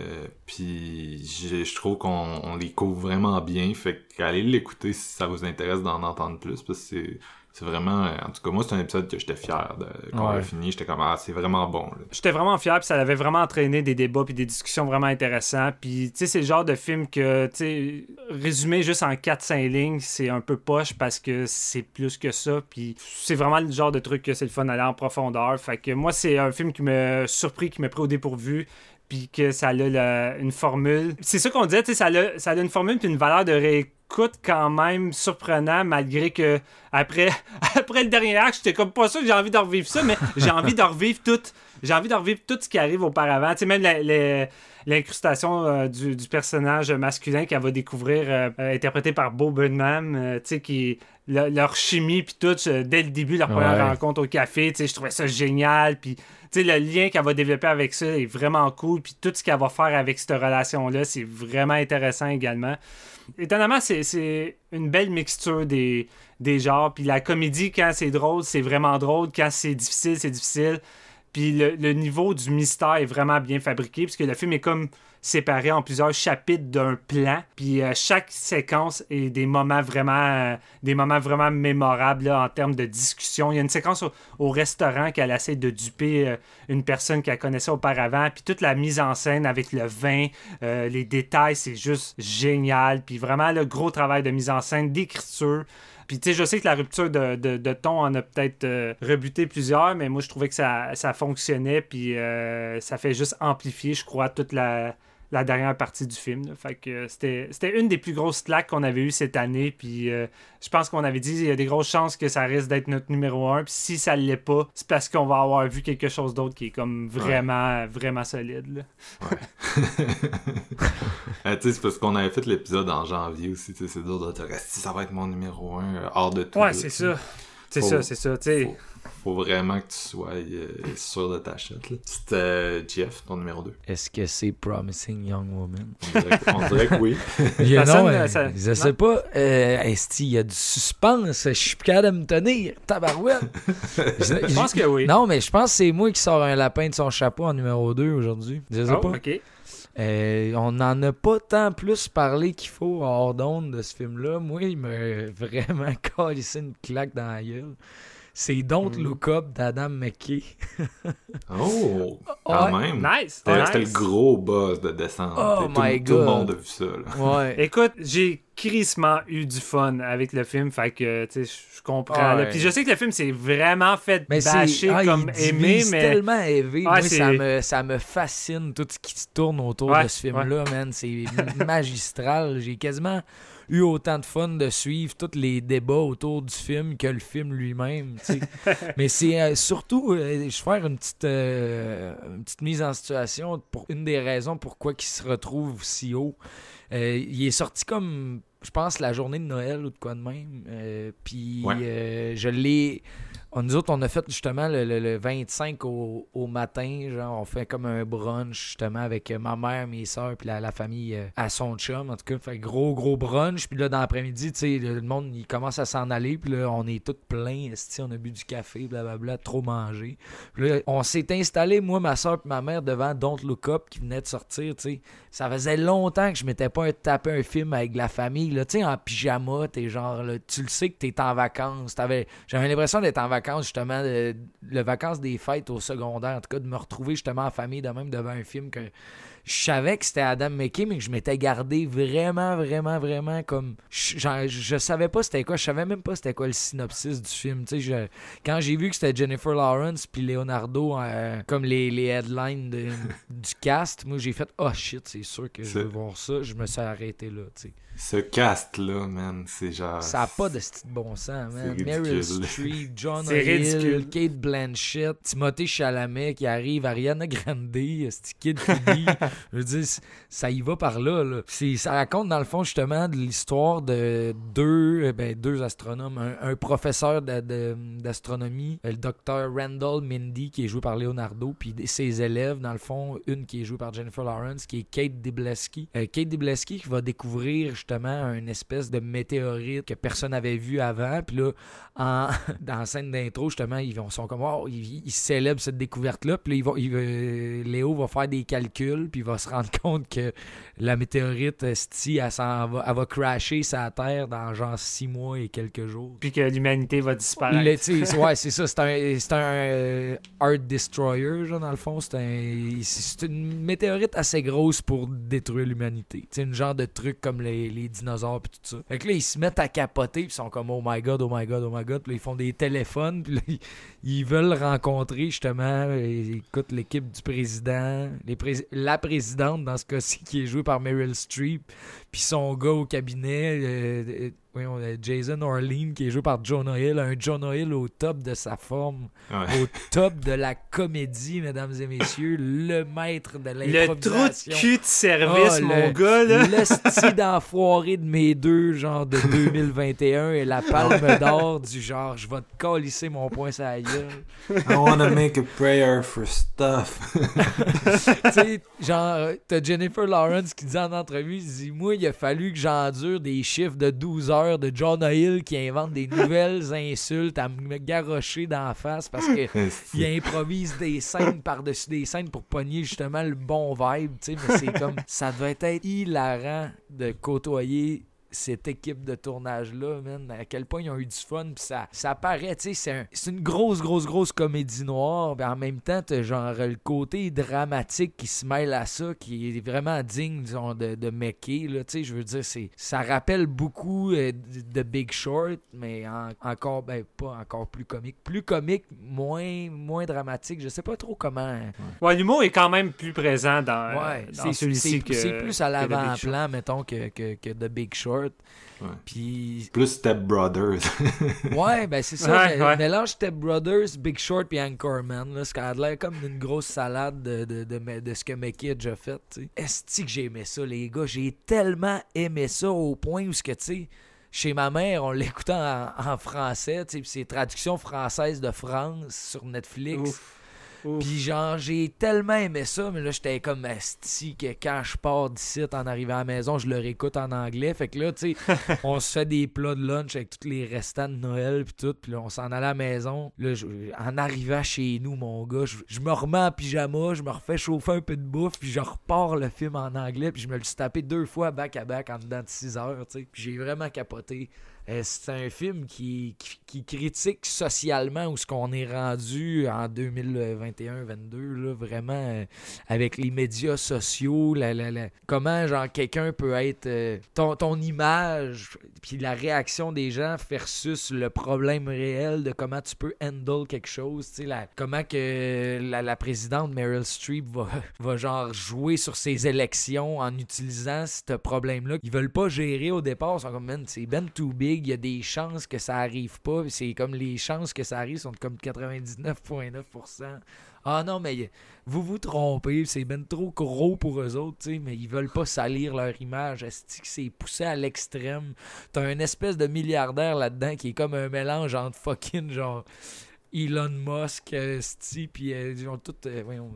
puis je, je trouve qu'on on les couvre vraiment bien. Fait qu'allez l'écouter si ça vous intéresse d'en entendre plus. Parce que c'est, c'est vraiment. En tout cas, moi, c'est un épisode que j'étais fier de. Quand on a fini, j'étais comme Ah, c'est vraiment bon. J'étais vraiment fier, puis ça avait vraiment entraîné des débats puis des discussions vraiment intéressants. Puis, tu sais, c'est le genre de film que, tu sais, résumé juste en 4-5 lignes, c'est un peu poche parce que c'est plus que ça. Puis, c'est vraiment le genre de truc que c'est le fun d'aller en profondeur. Fait que moi, c'est un film qui m'a surpris, qui m'a pris au dépourvu. Puis que ça a la- une formule. C'est ça qu'on disait, ça a, ça a une formule puis une valeur de réécoute quand même surprenant, malgré que après, après le dernier acte, j'étais comme pas sûr que j'ai envie de revivre ça, mais j'ai envie de revivre tout. J'ai envie de revivre tout ce qui arrive auparavant. Tu sais, même l'incrustation euh, du, du personnage masculin qu'elle va découvrir, euh, euh, interprété par Bo Burnham, tu sais, qui le- leur chimie puis tout dès le début leur première Ouais. rencontre au café, tu sais, je trouvais ça génial puis sais le lien qu'elle va développer avec ça est vraiment cool puis tout ce qu'elle va faire avec cette relation là, c'est vraiment intéressant également. Étonnamment, c'est- une belle mixture des, des genres. Puis la comédie, quand c'est drôle, c'est vraiment drôle. Quand c'est difficile, c'est difficile. Puis le, le niveau du mystère est vraiment bien fabriqué, puisque le film est comme séparé en plusieurs chapitres d'un plan. Puis euh, chaque séquence est des moments vraiment, euh, des moments vraiment mémorables là, en termes de discussion. Il y a une séquence au, au restaurant qu'elle essaie de duper euh, une personne qu'elle connaissait auparavant. Puis toute la mise en scène avec le vin, les détails, c'est juste génial. Puis vraiment, le gros travail de mise en scène, d'écriture. Puis tu sais, je sais que la rupture de, de, ton en a peut-être rebuté plusieurs, mais moi je trouvais que ça, ça fonctionnait, puis ça fait juste amplifier, je crois, toute la, la dernière partie du film. là. Fait que euh, c'était c'était une des plus grosses claques qu'on avait eues cette année, puis euh, je pense qu'on avait dit il y a des grosses chances que ça risque d'être notre numéro un, puis si ça ne l'est pas, c'est parce qu'on va avoir vu quelque chose d'autre qui est comme vraiment, vraiment solide. là. Euh, c'est parce qu'on avait fait l'épisode en janvier aussi. C'est dur de dire si ça va être mon numéro 1 hors de tout. Ouais, c'est ça. C'est Faut- ça, c'est ça. tu sais. Faut, faut vraiment que tu sois euh, sûr de ta là. C'était euh, Jeff, ton numéro 2. Est-ce que c'est Promising Young Woman? On dirait, que- on dirait que oui. Il a- non, euh, ça- je sais pas. Euh, esti, il y a du suspense. Je suis plus capable de me tenir. Tabarouette. je, Je pense que oui. Non, mais je pense que c'est moi qui sors un lapin de son chapeau en numéro 2 aujourd'hui. Je sais Oh, pas. ok. Euh, on n'en a pas tant plus parlé qu'il faut hors d'onde de ce film-là. Moi, il m'a vraiment calissé une claque dans la gueule. C'est Don't Mm. Look Up d'Adam McKay. Oh, quand Ouais. même. Nice. C'était nice. c'était le gros buzz de descente. Oh tout, my tout le God. monde a vu ça. Là. Ouais. Écoute, j'ai crissement eu du fun avec le film, fait que, tu sais, je comprends. Ouais. Puis je sais que le film s'est vraiment fait Mais bâcher ah, comme il aimé, mais... tellement élevé. Ah, Moi, ça me, ça me fascine tout ce qui se tourne autour Ouais, de ce film-là, man. C'est magistral. J'ai quasiment eu autant de fun de suivre tous les débats autour du film que le film lui-même. Mais c'est euh, surtout, euh, je vais faire une petite, euh, une petite mise en situation pour une des raisons pourquoi il se retrouve si haut. Il est sorti comme, je pense, la journée de Noël ou de quoi de même. Puis Ouais. euh, je l'ai. On- Nous autres, on a fait justement le, le- le 25 au, matin. Genre, on fait comme un brunch justement avec euh, ma mère, mes soeurs, puis la, famille euh, à son chum. En tout cas, fait gros, gros brunch. Puis là, dans l'après-midi, tu sais, le, monde, il commence à s'en aller. Puis là, on est tous pleins. esti, On a bu du café, blablabla, trop mangé. Puis là, on s'est installé, moi, ma soeur et ma mère, devant Don't Look Up qui venait de sortir, tu sais. Ça faisait longtemps que je m'étais pas tapé un film avec la famille, là, tu sais, en pyjama, t'es genre, tu le sais que t'es en vacances. J'avais l'impression d'être en vacances, justement, de, le vacances des fêtes au secondaire, en tout cas, de me retrouver justement en famille, de même devant un film que je savais que c'était Adam McKay, mais que je m'étais gardé vraiment, vraiment, vraiment comme. Je, je savais pas c'était quoi, je savais même pas c'était quoi le synopsis du film. Tu sais, je- quand j'ai vu que c'était Jennifer Lawrence puis Leonardo euh, comme les, les headlines de- du cast, moi j'ai fait oh shit, c'est sûr que je veux voir ça. Je me suis arrêté là, tu sais. Ce cast-là, man, c'est genre. Ça a pas de style de bon sens, man. Meryl. Streep, John Hill, ridicule. Kate Blanchett, Timothée Chalamet qui arrive, Ariana Grande, c'est Kid Cudi. Je veux dire, ça y va par là. là. C'est- Ça raconte dans le fond justement de l'histoire de deux, euh, ben, deux astronomes. Un, un professeur d'astronomie, le docteur Randall Mindy qui est joué par Leonardo, puis ses élèves dans le fond, une qui est jouée par Jennifer Lawrence, qui est Kate Dibleski. Euh, Kate Dibleski qui va découvrir justement une espèce de météorite que personne n'avait vu avant. Puis là, en, dans la scène d'intro, justement, ils vont, sont comme, oh, ils, ils célèbrent cette découverte-là. Puis là, ils vont- ils, euh, Léo va faire des calculs, puis il va se rendre compte que la météorite, esti, elle, s'en va, elle va crasher sa Terre dans genre six mois et quelques jours. Puis que l'humanité va disparaître. Le- ouais, c'est ça. C'est un, c'est un euh, Art Destroyer, genre, dans le fond. C'est un, c'est une météorite assez grosse pour détruire l'humanité. C'est une genre de truc comme les, les dinosaures puis tout ça. Fait que là, ils se mettent à capoter ils sont comme oh my god, oh my god, oh my god. Puis ils font des téléphones puis ils, veulent rencontrer justement, et, écoute, l'équipe du président, les prés- la présidente dans ce cas-ci qui est jouée par Meryl Streep puis son gars au cabinet, euh, euh, euh, Jason Orlean, qui est joué par Jonah Hill, un Jonah Hill au top de sa forme, Ouais. au top de la comédie, mesdames et messieurs, le maître de Le trou l'improvisation. de cul de service, Oh, mon le- gars, là. Le style d'enfoiré de mes deux, genre de 2021, et la palme d'or du genre, je vais te calisser mon poing sur la gueule. I wanna make a prayer for stuff. tu sais, genre, t'as Jennifer Lawrence qui dit en entrevue, il dit, moi, il a fallu que j'endure des chiffres de 12 heures de John Hill qui invente des nouvelles insultes à me garrocher d'en face parce que il improvise des scènes par-dessus des scènes pour pogner justement le bon vibe, tu sais, mais c'est comme, ça devait être hilarant de côtoyer cette équipe de tournage-là, man, à quel point ils ont eu du fun, puis ça, ça paraît, tu sais, c'est un- c'est une grosse, grosse, grosse comédie noire, mais en même temps, t'as genre le côté dramatique qui se mêle à ça, qui est vraiment digne, disons, de, de Mickey, là, tu sais, je veux dire, c'est, ça rappelle beaucoup euh, de Big Short, mais en- encore, ben, pas encore plus comique, plus comique, moins, moins dramatique, je sais pas trop comment... Ouais, l'humour est quand même plus présent dans, euh, Ouais, dans c'est- celui-ci c'est que. c'est plus à l'avant-plan, mettons, que, que, que The Big Short. Ouais. Puis Plus Step Brothers. Ouais, ben c'est ça. Ouais, mais- ouais. Mélange Step Brothers, Big Short et Anchorman. Là, ça a l'air comme une grosse salade de, de, de, de- de ce que Mickey a déjà fait. tu sais. Est-ce que j'ai aimé ça, les gars? J'ai tellement aimé ça au point où ce que, tu sais, chez ma mère, on l'écoutait en, en français, tu sais, puis c'est traduction française de France sur Netflix. Ouf. Puis genre, j'ai tellement aimé ça, mais là, j'étais comme asti que quand je pars d'ici en arrivant à la maison, je le réécoute en anglais. Fait que là, tu sais, on se fait des plats de lunch avec tous les restants de Noël puis tout. Puis là, on s'en allait à la maison. Là, je- en arrivant chez nous, mon gars, je, je me remets en pyjama, je me refais chauffer un peu de bouffe, puis je repars le film en anglais. Puis je me le suis tapé deux fois back-à-back en dedans de 6 heures, tu sais. Puis j'ai vraiment capoté. Euh, c'est un film qui, qui, critique socialement où ce qu'on est rendu en 2021-22, là, vraiment, euh, avec les médias sociaux, la, la- comment genre quelqu'un peut être euh, ton, ton image, puis la réaction des gens versus le problème réel de comment tu peux handle quelque chose, comment que la, présidente Meryl Streep va, va genre jouer sur ses élections en utilisant ce problème-là. Ils veulent pas gérer au départ, ils sont comme, c'est ben too big, il y a des chances que ça arrive pas, c'est comme les chances que ça arrive sont comme 99,9%. Ah non, mais vous vous trompez, c'est ben trop gros pour eux autres, mais ils veulent pas salir leur image. C'est poussé à l'extrême? T'as un espèce de milliardaire là-dedans qui est comme un mélange entre fucking genre Elon Musk, euh, esti, puis euh, ils ont tout, euh, voyons,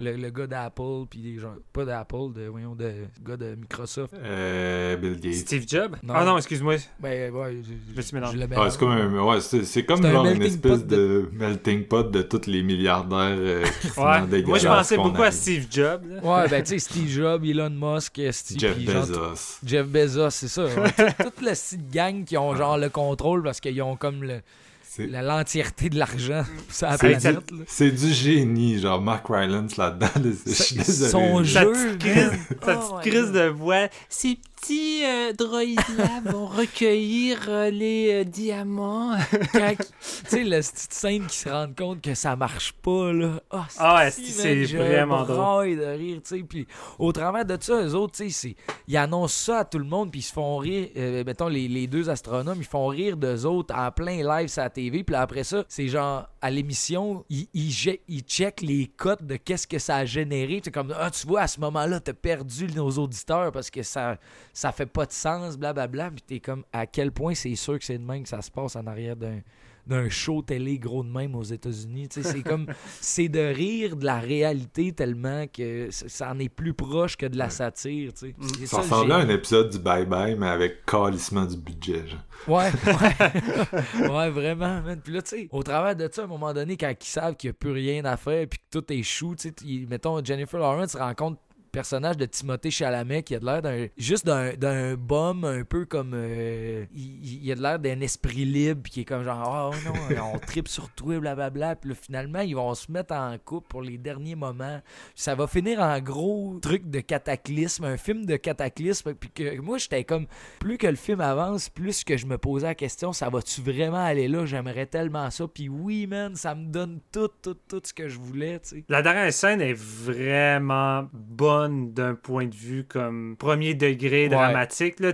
le, le gars d'Apple, puis des gens, pas d'Apple, de, voyons, de gars de Microsoft. Euh, Bill Gates. Steve Jobs? Non. Ah non, excuse-moi. Ben, ouais, je, Je me suis mélangé. le Ah, c'est comme un, ouais, c'est, c'est comme C'est un genre une melting espèce pot de... melting pot de tous les milliardaires euh, Ouais. Moi, je pensais beaucoup à. Steve Jobs. là. Ouais, ben, tu sais, Steve Jobs, Elon Musk, esti, Jeff puis genre, Bezos. Jeff Bezos, c'est ça. ouais. Toute- la petite gang qui ont genre le contrôle parce qu'ils ont comme le- l'entièreté de l'argent sur la C'est- planète. là. c'est du génie, genre Mark Rylance là-dedans. là, c'est- je suis désolé. Son Sa jeu. petite crise, sa petite crise de voix. Ces petits euh, droïdes-là vont recueillir euh, les euh, diamants. Quand- Tu sais, la petite scène qui se rend compte que ça marche pas, là. Ah, Ah ouais, c'est vraiment drôle. de rire, tu sais. Puis au travers de ça, eux autres, tu sais, c'est- ils annoncent ça à tout le monde, puis ils se font rire. euh, mettons, les, les deux astronomes, ils font rire d'eux autres en plein live sur la TV. Puis après ça, c'est genre, à l'émission, ils, ils, ils checkent les cotes de qu'est-ce que ça a généré. C'est comme, ah, tu vois, à ce moment-là, t'as perdu nos auditeurs parce que ça, ça fait pas de sens, blablabla. Puis t'es comme, à quel point c'est sûr que c'est de même que ça se passe en arrière d'un d'un show télé gros de même aux États-Unis. Tu sais, C'est comme, c'est de rire de la réalité tellement que ça en est plus proche que de la satire. tu sais. C'est Ça le ressemblait à un épisode du Bye Bye, mais avec calissement du budget. Genre. Ouais, ouais. ouais, vraiment, man. Puis là, tu sais, au travers de ça, à un moment donné, quand ils savent qu'il n'y a plus rien à faire puis que tout est chou, tu sais, ils- mettons, Jennifer Lawrence rencontre personnage de Timothée Chalamet qui a de l'air d'un juste d'un bum un peu comme euh, il, il a de l'air d'un esprit libre qui est comme genre oh non on tripe sur toi blablabla puis là, finalement ils vont se mettre en couple pour les derniers moments ça va finir en gros truc de cataclysme un film de cataclysme puis que moi j'étais comme plus que le film avance, plus que je me posais la question, ça va-tu vraiment aller là? J'aimerais tellement ça. Puis oui, man, ça me donne tout, tout, tout ce que je voulais, tu. La dernière scène est vraiment bonne d'un point de vue comme premier degré dramatique. Là,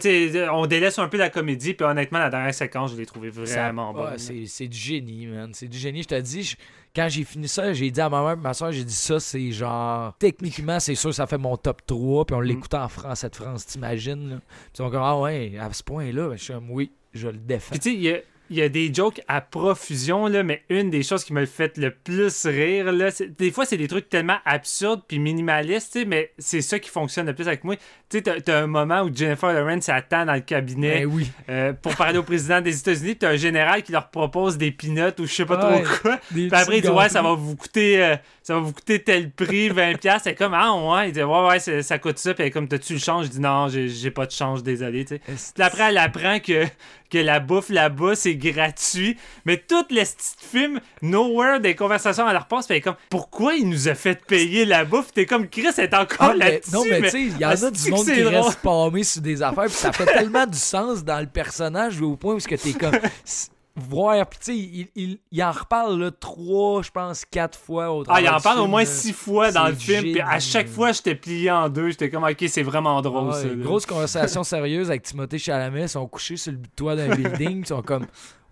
on délaisse un peu la comédie, puis honnêtement, la dernière séquence, je l'ai trouvée vraiment ouais, bonne. c'est, du génie, man. C'est du génie. Je te dis, je- quand j'ai fini ça, j'ai dit à ma mère ma soeur, j'ai dit ça, c'est genre. Techniquement, c'est sûr, ça fait mon top 3. Puis on l'écoutait en France, cette France, t'imagines? Là. Puis comme, ah ouais, à ce point-là, ben, je suis comme, oui, je le défends. Puis tu sais, il y a, des jokes à profusion, là, mais une des choses qui me fait le plus rire, là, des fois, c'est des trucs tellement absurdes puis minimalistes, mais c'est ça qui fonctionne le plus avec moi. Tu sais, t'as- un moment où Jennifer Lawrence attend dans le cabinet Ben oui. euh, pour parler au président des États-Unis, t'as un général qui leur propose des peanuts ou je sais pas Ouais. trop quoi. Puis après, il dit, ouais, ça va vous coûter, euh, ça va vous coûter tel prix, 20$. piastres. C'est comme, ah, ouais. Il dit, ouais, ouais, ça coûte ça. Puis elle est comme, t'as-tu le change? Je dis, non, j'ai pas de change, désolé, tu sais. Après, elle apprend que, que la bouffe là-bas, c'est gratuit. Mais toutes les petits films, nowhere, des conversations, elle leur passe. Puis elle est comme, pourquoi il nous a fait payer la bouffe? T'es comme, Chris est encore Ah, là-dessus. non, mais tu sais, il y en a du monde qui reste paumé sur des affaires, puis ça fait tellement du sens dans le personnage au point où ce que t'es comme. Voir, puis tu sais, il, il, il en reparle là, trois, je pense, quatre fois au Ah, il en parle au moins six fois dans le film. Puis à chaque fois, j'étais plié en deux. J'étais comme, ok, c'est vraiment drôle, Ouais, ça. grosse conversation sérieuse avec Timothée Chalamet, ils sont couchés sur le toit d'un building, ils sont comme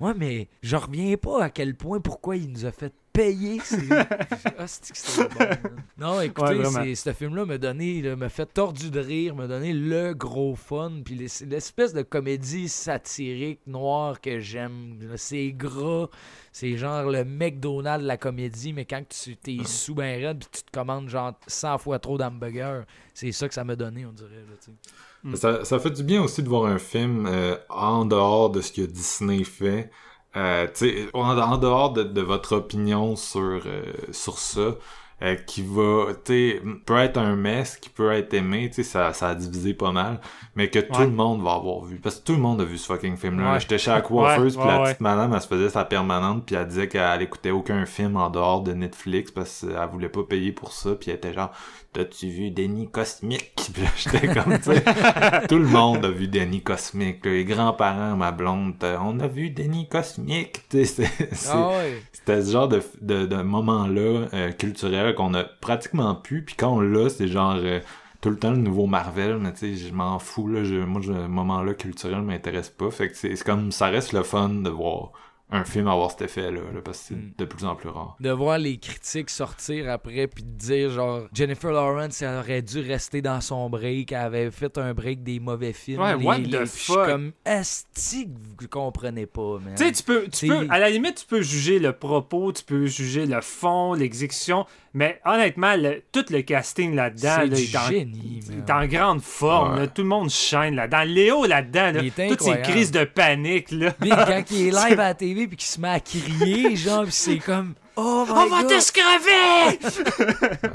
Ouais, mais je reviens pas à quel point pourquoi il nous a fait payer. C'est... ah, c'est bon. man. Non, écoutez, ce film-là m'a donné, m'a fait tordu de rire, m'a donné le gros fun. Puis l'espèce de comédie satirique noire que j'aime. C'est gras. C'est genre le McDonald's de la comédie, mais quand tu t'es sous ben raide puis tu te commandes genre 100 fois trop d'hamburgers, c'est ça que ça m'a donné, on dirait. Là. Mm. Ça, ça fait du bien aussi de voir un film euh, en dehors de ce que Disney fait. Euh, en, en dehors de, de votre opinion sur, euh, sur ça, euh, qui va, tu sais, peut être un mess, qui peut être aimé, tu sais, ça, ça a divisé pas mal, mais que tout le monde va avoir vu. Parce que tout le monde a vu ce fucking film-là. Ouais. J'étais chez Ouais, puis la petite madame, elle se faisait sa permanente, puis elle disait qu'elle écoutait aucun film en dehors de Netflix parce qu'elle voulait pas payer pour ça, puis elle était genre, t'as-tu vu Denis? Puis là, j'étais comme, tu sais, tout le monde a vu Denis Cosmic, là. les grands-parents, ma blonde, on a vu Denis c'est- Ah ouais. c'était ce genre de, de, de moment-là euh, culturel qu'on a pratiquement plus, puis quand on l'a, c'est genre euh, tout le temps le nouveau Marvel, mais tu sais, je m'en fous, là, je, moi, ce moment-là culturel m'intéresse pas, fait que c'est c'est comme, ça reste le fun de voir un film avoir cet effet-là, là, parce que c'est Mm. de plus en plus rare. de voir les critiques sortir après puis de dire genre Jennifer Lawrence elle aurait dû rester dans son break elle avait fait un break des mauvais films Ouais, les- what les- the puis je suis fuck? comme asti que vous comprenez pas man Tu sais, tu peux, tu peux, à la limite, tu peux juger le propos, tu peux juger le fond, l'exécution, mais honnêtement, le- tout le casting là-dedans, là, il est en- génie il man. est en grande forme. Ouais. là. tout le monde shine là-dedans. Léo là-dedans, là, toutes ces crises de panique. Là. Puis quand il est live à la TV puis qu'il se met à crier genre c'est comme oh my On va te crever!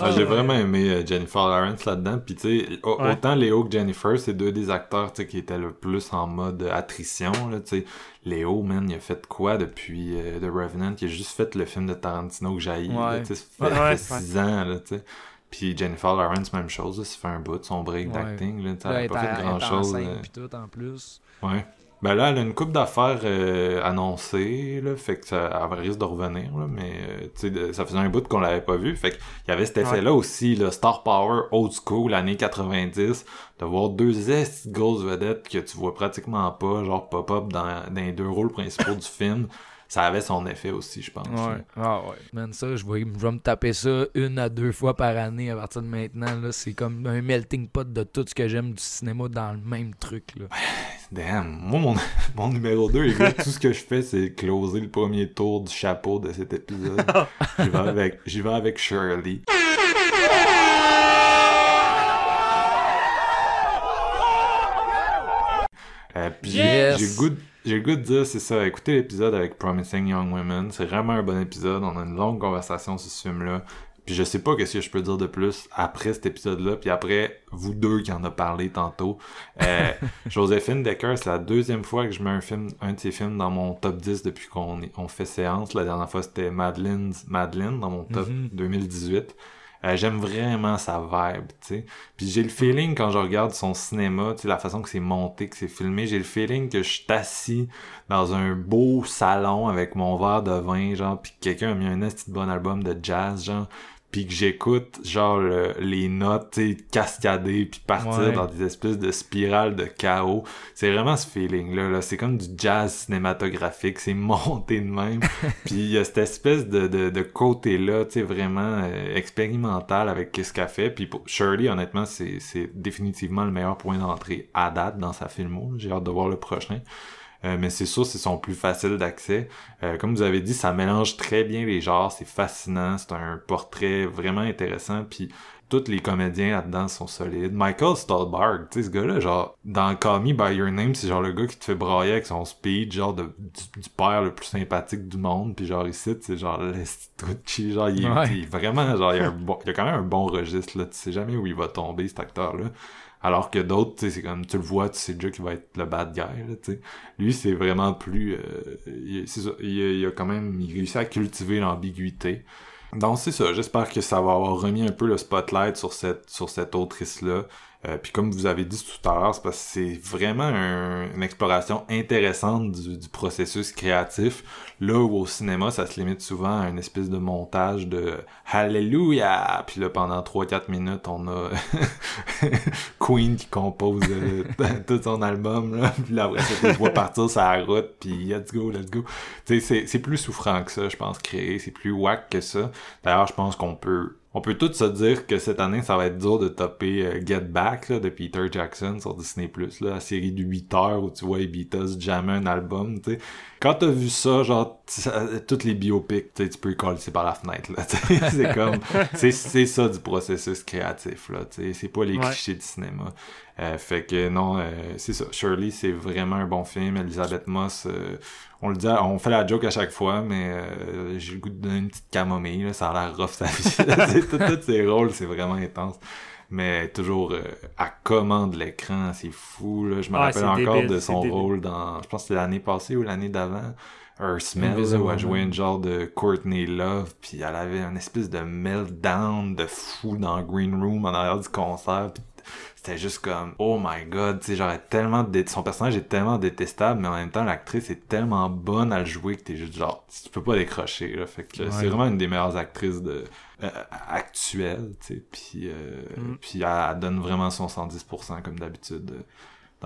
Ah, J'ai vraiment aimé euh, Jennifer Lawrence là-dedans. Puis tu sais, Ouais. autant Léo que Jennifer, c'est deux des acteurs qui étaient le plus en mode euh, attrition. Là. Léo, man, il a fait quoi depuis euh, The Revenant? Il a juste fait le film de Tarantino que j'ai Ouais. Ça fait, Ouais, six ans. Là. Puis Jennifer Lawrence, même chose. Ça fait un bout de son break d'acting. Elle elle a pas fait grand-chose. puis tout en plus Ouais. Ben là, elle a une coupe d'affaires euh, annoncées, là, fait que ça elle risque de revenir, là, mais euh, tu sais, de- ça faisait un bout qu'on l'avait pas vu, fait qu'il y avait cet effet-là aussi, le Star Power Old School, années 90, de voir deux grosses vedettes que tu vois pratiquement pas, genre pop-up dans, dans les deux rôles principaux du film, ça avait son effet aussi, je pense. là. ah ouais man ça je vais, je vais me taper ça une à deux fois par année à partir de maintenant là c'est comme un melting pot de tout ce que j'aime du cinéma dans le même truc là Damn, moi, mon, mon numéro 2, les gars, tout ce que je fais, c'est closer le premier tour du chapeau de cet épisode. J'y vais avec, j'y vais avec Shirley. Euh, puis j'ai- Yes! j'ai le goût de- j'ai le goût de dire, c'est ça, écoutez l'épisode avec Promising Young Women, c'est vraiment un bon épisode, on a une longue conversation sur ce film-là, puis je sais pas qu'est-ce que je peux dire de plus après cet épisode-là, puis après, vous deux qui en a parlé tantôt, euh, Joséphine Decker, c'est la deuxième fois que je mets un film, un de ses films dans mon top 10 depuis qu'on on fait séance, la dernière fois c'était Madeline's Madeline dans mon top Mhm. 2018, Euh, j'aime vraiment sa vibe, tu sais. Puis j'ai le feeling quand je regarde son cinéma, tu sais, la façon que c'est monté, que c'est filmé, j'ai le feeling que je suis assis dans un beau salon avec mon verre de vin, genre, puis que quelqu'un a mis un petit bon album de jazz, genre, puis que j'écoute, genre, le- les notes, tu sais, cascader, puis partir Ouais. dans des espèces de spirales de chaos. C'est vraiment ce feeling-là, là. C'est comme du jazz cinématographique, c'est monté de même. puis il y a cette espèce de, de, de côté-là, tu sais, vraiment euh, expérimental avec ce qu'elle fait. Puis pour Shirley, honnêtement, c'est c'est définitivement le meilleur point d'entrée à date dans sa filmo. J'ai hâte de voir le prochain. Euh, mais c'est sûr, c'est son plus facile d'accès. Euh, comme vous avez dit, ça mélange très bien les genres, c'est fascinant, c'est un portrait vraiment intéressant, puis tous les comédiens là-dedans sont solides. Michael Stolberg, tu sais, ce gars-là, genre, dans Call Me By Your Name, c'est genre le gars qui te fait brailler avec son speed, genre de, du, du père le plus sympathique du monde, puis genre ici, c'est genre l'Estitucci, genre, il est, Ouais. il est vraiment, genre, il a, un bon, a quand même un bon registre, là, tu sais jamais où il va tomber, cet acteur-là. Alors que d'autres, c'est comme, tu le vois, tu sais déjà qu'il va être le bad guy, là. Lui, c'est vraiment plus... euh, il, ça, il, a- quand même il réussit à cultiver l'ambiguïté. Donc c'est ça, j'espère que ça va avoir remis un peu le spotlight sur cette, sur cette autrice-là. Euh, puis comme vous avez dit tout à l'heure, c'est parce que c'est vraiment un- une exploration intéressante du, processus créatif. Là où au cinéma, ça se limite souvent à une espèce de montage de Hallelujah! Puis là, pendant 3-4 minutes, on a Queen qui compose tout son album. Puis là, après ça, partir la route, puis let's go, let's go. C'est plus souffrant que ça, je pense, créer. C'est plus whack que ça. D'ailleurs, je pense qu'on peut on peut tous se dire que cette année, ça va être dur de topper euh, Get Back là, de Peter Jackson sur Disney+, là, la série de 8 heures où tu vois Beatles jammer un album, tu sais. Quand t'as vu ça, genre, ça- toutes les biopics, tu peux coller par la fenêtre, là. C'est comme, c'est c'est ça du processus créatif, là, tu sais. C'est pas les Ouais. clichés du cinéma. Euh, fait que non, euh, c'est ça. Shirley, c'est vraiment un bon film. Elisabeth Moss, euh, on le dit, on fait la joke à chaque fois, mais euh, j'ai le goût de donner une petite camomille. Là, ça a l'air rough sa vie. C'est tout, tous ses rôles, c'est vraiment intense. Mais toujours euh, à commande l'écran, c'est fou. Là. Je me Ah, rappelle c'est encore débile, de c'est son rôle dans, je pense que c'était l'année passée ou l'année d'avant. Earth Invisible où elle jouait une genre de Courtney Love, puis elle avait une espèce de meltdown de fou dans Green Room en arrière du concert. puis c'était juste comme oh my god tu sais est tellement dé- son personnage est tellement détestable mais en même temps l'actrice est tellement bonne à le jouer que t'es juste genre tu peux pas décrocher là fait que Ouais. c'est vraiment une des meilleures actrices de euh, actuelles tu sais puis euh, Mm. puis elle, elle donne vraiment son 110% comme d'habitude euh,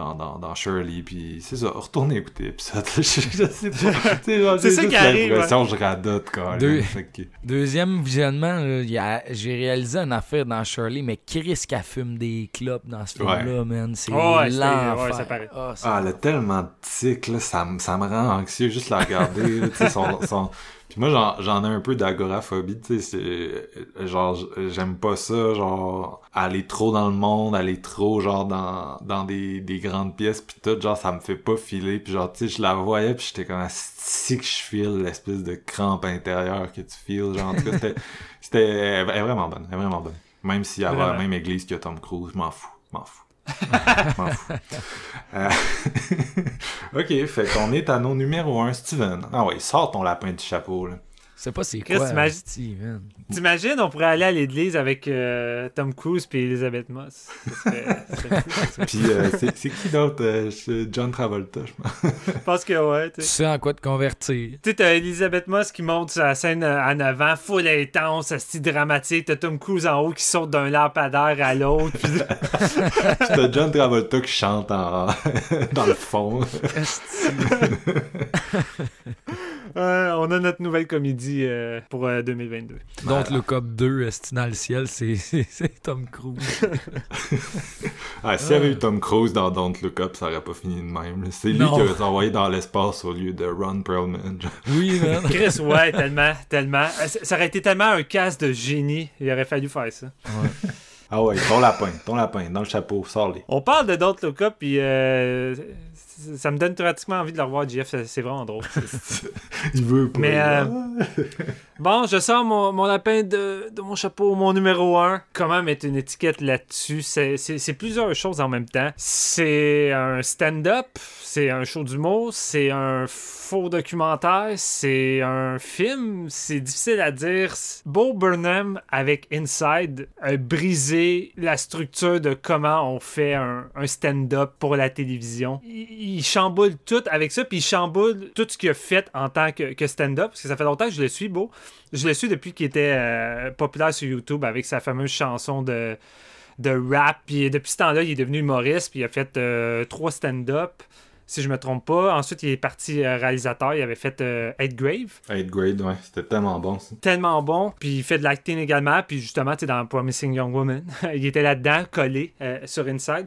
dans, dans, dans Shirley, puis c'est ça, retournez écouter l'épisode. je, je sais pas. C'est ça qui arrive, l'impression que je radote quand Deux. que- Deuxième visionnement, a- j'ai réalisé une affaire dans Shirley, mais Chris qu'elle fume des clopes dans ce film-là, man. C'est Oh, ouais, ouais, ça paraît. Ah, Ah, elle a tellement de tics, là, ça, me- ça me rend anxieux juste la regarder, là, tu sais, son, son... Puis moi, j'en, ai un peu d'agoraphobie, tu sais, c'est... Genre, j'aime pas ça, genre, aller trop dans le monde, aller trop, genre, dans, dans des, des grandes pièces, puis tout, genre, ça me fait pas filer, puis genre, tu sais, je la voyais, puis j'étais comme, si que je file l'espèce de crampe intérieure que tu files, genre, en tout cas, c'était... vraiment bonne, vraiment bonne. Même si elle va à la même église que Tom Cruise, je m'en fous, je m'en fous. Euh, ok, fait qu'on est à nos numéros 1, Steven. Ah ouais, sors ton lapin du chapeau, là. Sais pas c'est quoi, t'imagines-. T'imagines, on pourrait aller à l'église avec euh, Tom Cruise puis Elizabeth Moss. Ça serait- ça serait fou, ça. Puis euh, c'est c'est qui d'autre? Euh, c'est John Travolta, je pense? Je pense que ouais, tu Tu sais. en quoi te convertir. Tu sais, t'as Elisabeth Moss qui monte sur la scène en avant, full intense, style dramatique. T'as Tom Cruise en haut qui saute d'un lampadaire à l'autre. puis- Puis t'as John Travolta qui chante en... dans le fond. Ouais, on a notre nouvelle comédie euh, pour euh, 2022. Don't Look Up 2, esti, dans le ciel, c'est- c'est c'est Tom Cruise. Ah, s'il y avait eu Tom Cruise dans Don't Look Up, ça aurait pas fini de même. C'est lui Non. qui aurait été envoyé dans l'espace au lieu de Ron Perlman. Oui, man. Chris, ouais, tellement, tellement. Euh, Ça ça aurait été tellement un casse de génie. Il aurait fallu faire ça. Ah ouais, ton lapin, ton lapin, dans le chapeau, sors-les. On parle de Don't Look Up, puis euh, ça me donne pratiquement envie de le revoir, Jeff. C'est- vraiment drôle. Il veut pas. Mais, euh, Bon, je sors mon, mon lapin de, de mon chapeau, mon numéro 1. Comment mettre une étiquette là-dessus? C'est plusieurs choses en même temps. C'est un stand-up, c'est un show d'humour, c'est un faux documentaire, c'est un film. C'est difficile à dire. Bo Burnham avec Inside a brisé la structure de comment on fait un, stand-up pour la télévision. Il, chamboule tout avec ça, puis il chamboule tout ce qu'il a fait en tant que, stand-up, parce que ça fait longtemps que je le suis, Beau. Je le suis depuis qu'il était euh, populaire sur YouTube avec sa fameuse chanson de, de rap. Puis depuis ce temps-là, il est devenu humoriste, puis il a fait euh, trois stand-up, si je me trompe pas. Ensuite, il est parti euh, réalisateur, il avait fait euh, Eighth Grave Eighth grade, ouais, c'était tellement bon ça. tellement bon. Puis il fait de l'acting également. Puis justement, tu dans Promising Young Woman, il était là-dedans, collé euh, sur Inside.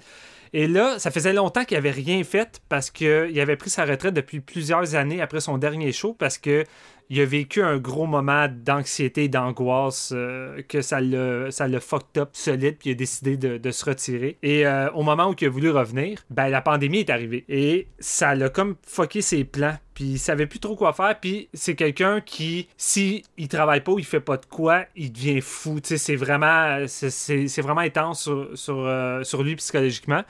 Et là, ça faisait longtemps qu'il avait rien fait parce qu'il avait pris sa retraite depuis plusieurs années après son dernier show parce que il a vécu un gros moment d'anxiété d'angoisse euh, que ça l'a fucked up solide puis il a décidé de, se retirer. Et euh, au moment où il a voulu revenir, ben la pandémie est arrivée. Et ça l'a comme fucké ses plans puis il savait plus trop quoi faire. Puis c'est quelqu'un qui si il travaille pas ou il fait pas de quoi il devient fou. Tu sais c'est vraiment c'est- vraiment intense sur euh, sur lui psychologiquement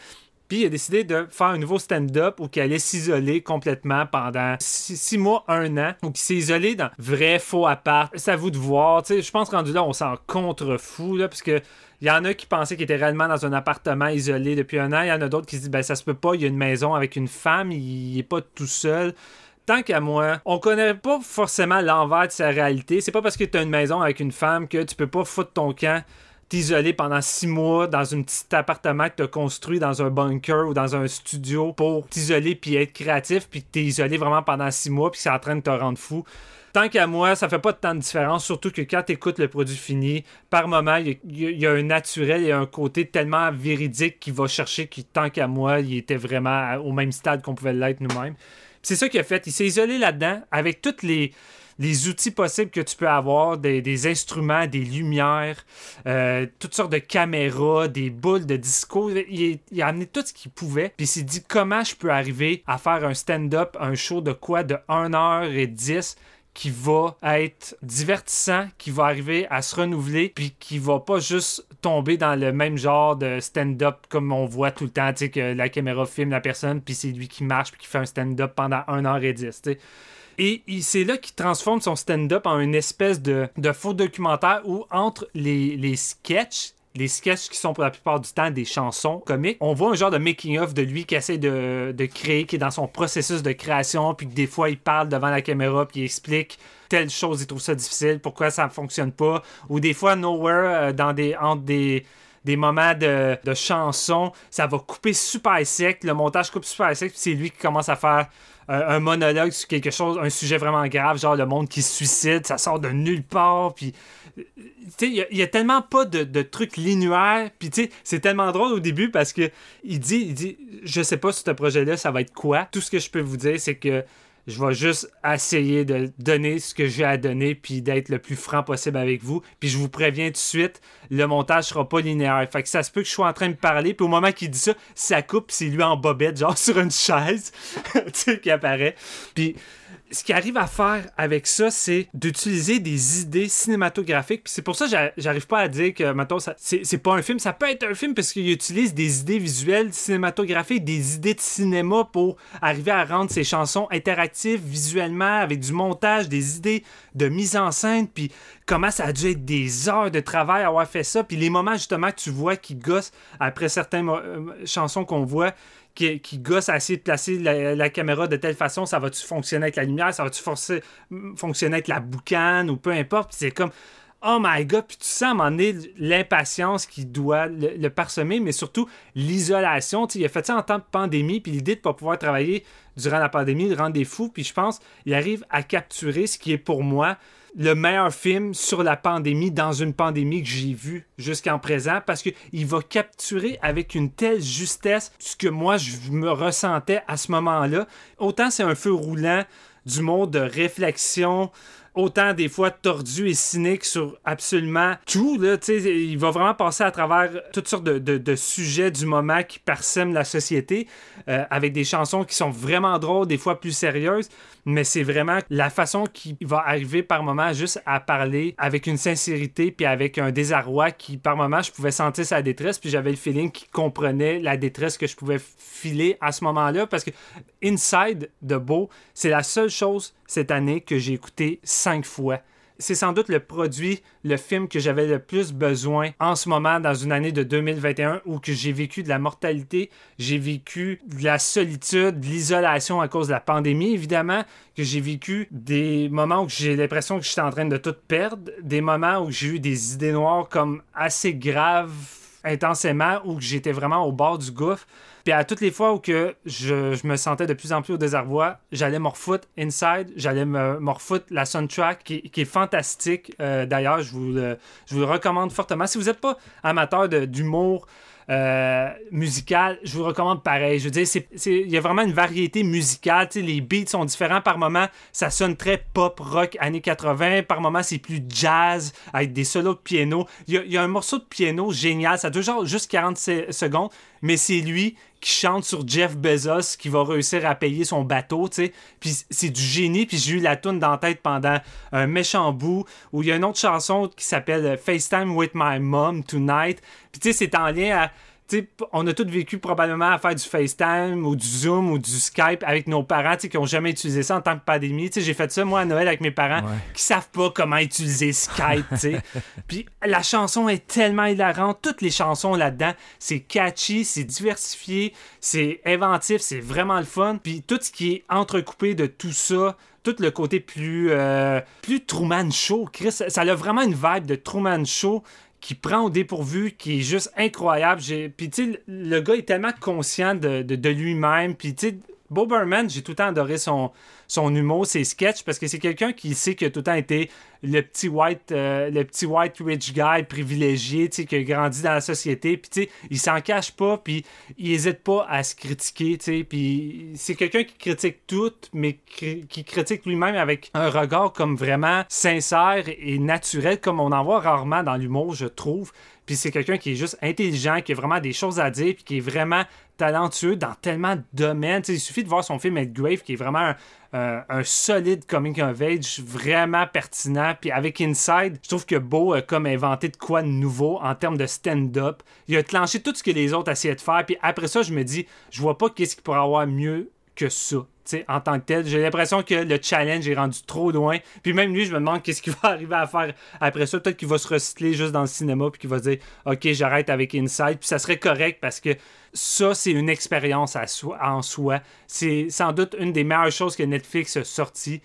il a décidé de faire un nouveau stand-up où il allait s'isoler complètement pendant six, mois, un an, où il s'est isolé dans vrai, faux appart. C'est à vous de voir. Je pense rendu là, on s'en contre-fou, là, parce que il y en a qui pensaient qu'il était réellement dans un appartement isolé depuis un an. Il y en a d'autres qui se disent ben ça se peut pas, il y a une maison avec une femme, il est pas tout seul tant qu'à moi, on connaît pas forcément l'envers de sa réalité. C'est pas parce que tu as une maison avec une femme que tu peux pas foutre ton camp, t'isoler pendant six mois dans un petit appartement que tu as construit dans un bunker ou dans un studio pour t'isoler puis être créatif, puis t'es isolé vraiment pendant six mois, puis c'est en train de te rendre fou tant qu'à moi, ça fait pas tant de différence, surtout que quand tu écoutes le produit fini, par moment, il y, a un naturel, a un côté tellement véridique qui va chercher que tant qu'à moi, il était vraiment au même stade qu'on pouvait l'être nous-mêmes. C'est ça qu'il a fait. Il s'est isolé là-dedans avec tous les, les outils possibles que tu peux avoir, des, instruments, des lumières, euh, toutes sortes de caméras, des boules de disco. Il, a amené tout ce qu'il pouvait. Puis il s'est dit comment je peux arriver à faire un stand-up, un show de quoi de 1h10 qui va être divertissant, qui va arriver à se renouveler, puis qui va pas juste tomber dans le même genre de stand-up comme on voit tout le temps, tu sais, que la caméra filme la personne, puis c'est lui qui marche, puis qui fait un stand-up pendant un heure et dix, tu sais. Et c'est là qu'il transforme son stand-up en une espèce de, faux documentaire où entre les, sketchs, les sketchs qui sont pour la plupart du temps des chansons comiques, on voit un genre de making-of de lui qui essaie de, créer, qui est dans son processus de création, puis que des fois il parle devant la caméra, puis il explique telle chose, il trouve ça difficile, pourquoi ça ne fonctionne pas, ou des fois Nowhere, euh, dans des, entre des, moments de, chansons, ça va couper super sec, le montage coupe super sec, c'est lui qui commence à faire un monologue sur quelque chose, un sujet vraiment grave, genre le monde qui se suicide, ça sort de nulle part, puis il y, a tellement pas de, trucs linéaires. Puis c'est tellement drôle au début parce que il dit, il dit, je sais pas sur ce projet-là, ça va être quoi. Tout ce que je peux vous dire, c'est que je vais juste essayer de donner ce que j'ai à donner puis d'être le plus franc possible avec vous. Puis je vous préviens tout de suite, le montage sera pas linéaire. Fait que ça se peut que je sois en train de parler, puis au moment qu'il dit ça, ça coupe, c'est lui en bobette, genre sur une chaise, tu sais, qui apparaît. Puis ce qu'il arrive à faire avec ça, c'est d'utiliser des idées cinématographiques. C'est pour ça que j'arrive pas à dire que, maintenant c'est pas un film. Ça peut être un film parce qu'il utilise des idées visuelles, cinématographiques, des idées de cinéma pour arriver à rendre ses chansons interactives visuellement, avec du montage, des idées de mise en scène. Puis comment ça a dû être des heures de travail à avoir fait ça. Puis les moments justement que tu vois qui gossent après certaines euh, chansons qu'on voit qui, gosse à essayer de placer la, caméra de telle façon, ça va-tu fonctionner avec la lumière, ça va-tu fonctionner avec la boucane ou peu importe. c'est comme, oh my god, puis tu sens à un moment l'impatience qui doit le, parsemer, mais surtout l'isolation. Il a fait ça en temps de pandémie, puis l'idée de ne pas pouvoir travailler durant la pandémie le rend des puis je pense qu'il arrive à capturer ce qui est pour moi le meilleur film sur la pandémie dans une pandémie que j'ai vu jusqu'en présent parce qu'il va capturer avec une telle justesse ce que moi je me ressentais à ce moment-là. Autant c'est un feu roulant du monde de réflexion, autant des fois tordu et cynique sur absolument tout. Là, il va vraiment passer à travers toutes sortes de, sujets du moment qui parsèment la société, euh, avec des chansons qui sont vraiment drôles, des fois plus sérieuses, mais c'est vraiment la façon qu'il va arriver par moment juste à parler avec une sincérité puis avec un désarroi qui par moment je pouvais sentir sa détresse puis j'avais le feeling qu'il comprenait la détresse que je pouvais filer à ce moment-là parce que Inside de Beau, c'est la seule chose cette année que j'ai écouté cinq fois c'est sans doute le produit, le film que j'avais le plus besoin en ce moment dans une année de 2021 où que j'ai vécu de la mortalité, j'ai vécu de la solitude, de l'isolation à cause de la pandémie évidemment, que j'ai vécu des moments où j'ai l'impression que j'étais en train de tout perdre, des moments où j'ai eu des idées noires comme assez graves intensément où j'étais vraiment au bord du gouffre. Puis à toutes les fois où que je, me sentais de plus en plus au désarroi, j'allais me refoutre Inside, j'allais me, la soundtrack qui, est fantastique. Euh, d'ailleurs, je vous, je vous le recommande fortement. Si vous n'êtes pas amateur d'humour, euh, musical, je vous recommande pareil. Je veux dire, il y a vraiment une variété musicale. les beats sont différents. Par moment, ça sonne très pop rock années 80. Par moment, c'est plus jazz avec des solos de piano. Il y, a, un morceau de piano génial. Ça dure genre juste 40 secondes, mais c'est lui qui chante sur Jeff Bezos qui va réussir à payer son bateau, tu sais. Puis c'est du génie, puis j'ai eu la toune dans la tête pendant un méchant bout, où il y a une autre chanson qui s'appelle FaceTime with my mom tonight. Puis tu sais, c'est en lien à on a tous vécu probablement à faire du FaceTime ou du Zoom ou du Skype avec nos parents qui n'ont jamais utilisé ça en tant que pandémie. J'ai fait ça, moi, à Noël avec mes parents qui savent pas comment utiliser Skype. Puis la chanson est tellement hilarante. Toutes les chansons là-dedans, c'est catchy, c'est diversifié, c'est inventif, c'est vraiment le fun. Puis tout ce qui est entrecoupé de tout ça, tout le côté plus, euh, plus Truman Show. Chris, ça a vraiment une vibe de Truman Show qui prend au dépourvu, qui est juste incroyable. Puis, tu sais, le gars est tellement conscient de, lui-même. Puis, tu Bob Berman, j'ai tout le temps adoré son, humour, ses sketchs, parce que c'est quelqu'un qui sait qu'il a tout le temps été le petit white, euh, le petit white rich guy privilégié, qui a grandi dans la société, puis tu il s'en cache pas, puis il hésite pas à se critiquer, c'est quelqu'un qui critique tout, mais qui critique lui-même avec un regard comme vraiment sincère et naturel, comme on en voit rarement dans l'humour, je trouve. Puis c'est quelqu'un qui est juste intelligent, qui a vraiment des choses à dire, puis qui est vraiment talentueux dans tellement de domaines. il suffit de voir son film Grave, qui est vraiment un, solide comic of age, vraiment pertinent. Puis avec Inside, je trouve que Beau a comme inventé de quoi de nouveau en termes de stand-up. Il a clenché tout ce que les autres essayaient de faire. Puis après ça, je me dis, je vois pas qu'est-ce qu'il pourrait avoir mieux que ça en tant que tel. J'ai l'impression que le challenge est rendu trop loin. Puis même lui, je me demande qu'est-ce qu'il va arriver à faire après ça. Peut-être qu'il va se recycler juste dans le cinéma puis qu'il va dire OK, j'arrête avec Inside. Puis ça serait correct parce que ça, c'est une expérience en soi. C'est sans doute une des meilleures choses que Netflix a sorti.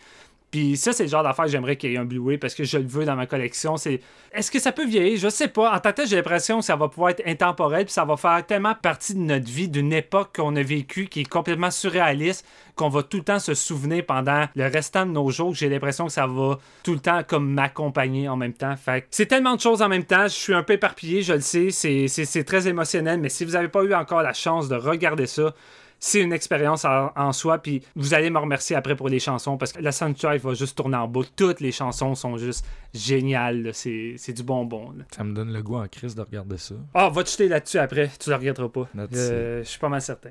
Puis ça, c'est le genre d'affaire que j'aimerais qu'il y ait un Blu-ray parce que je le veux dans ma collection. C'est Est-ce que ça peut vieillir? Je sais pas. En tant que j'ai l'impression que ça va pouvoir être intemporel puis ça va faire tellement partie de notre vie, d'une époque qu'on a vécue qui est complètement surréaliste, qu'on va tout le temps se souvenir pendant le restant de nos jours. J'ai l'impression que ça va tout le temps comme m'accompagner en même temps. Fait c'est tellement de choses en même temps. Je suis un peu éparpillé, je le sais. C'est très émotionnel, mais si vous n'avez pas eu encore la chance de regarder ça, c'est une expérience en, soi. Puis vous allez me remercier après pour les chansons parce que la soundtrack va juste tourner en boucle. Toutes les chansons sont juste géniales. C'est, du bonbon. Ça me donne le goût en crise de regarder ça. Ah, va te jeter là-dessus après. Tu le regarderas pas. Euh, je suis pas mal certain.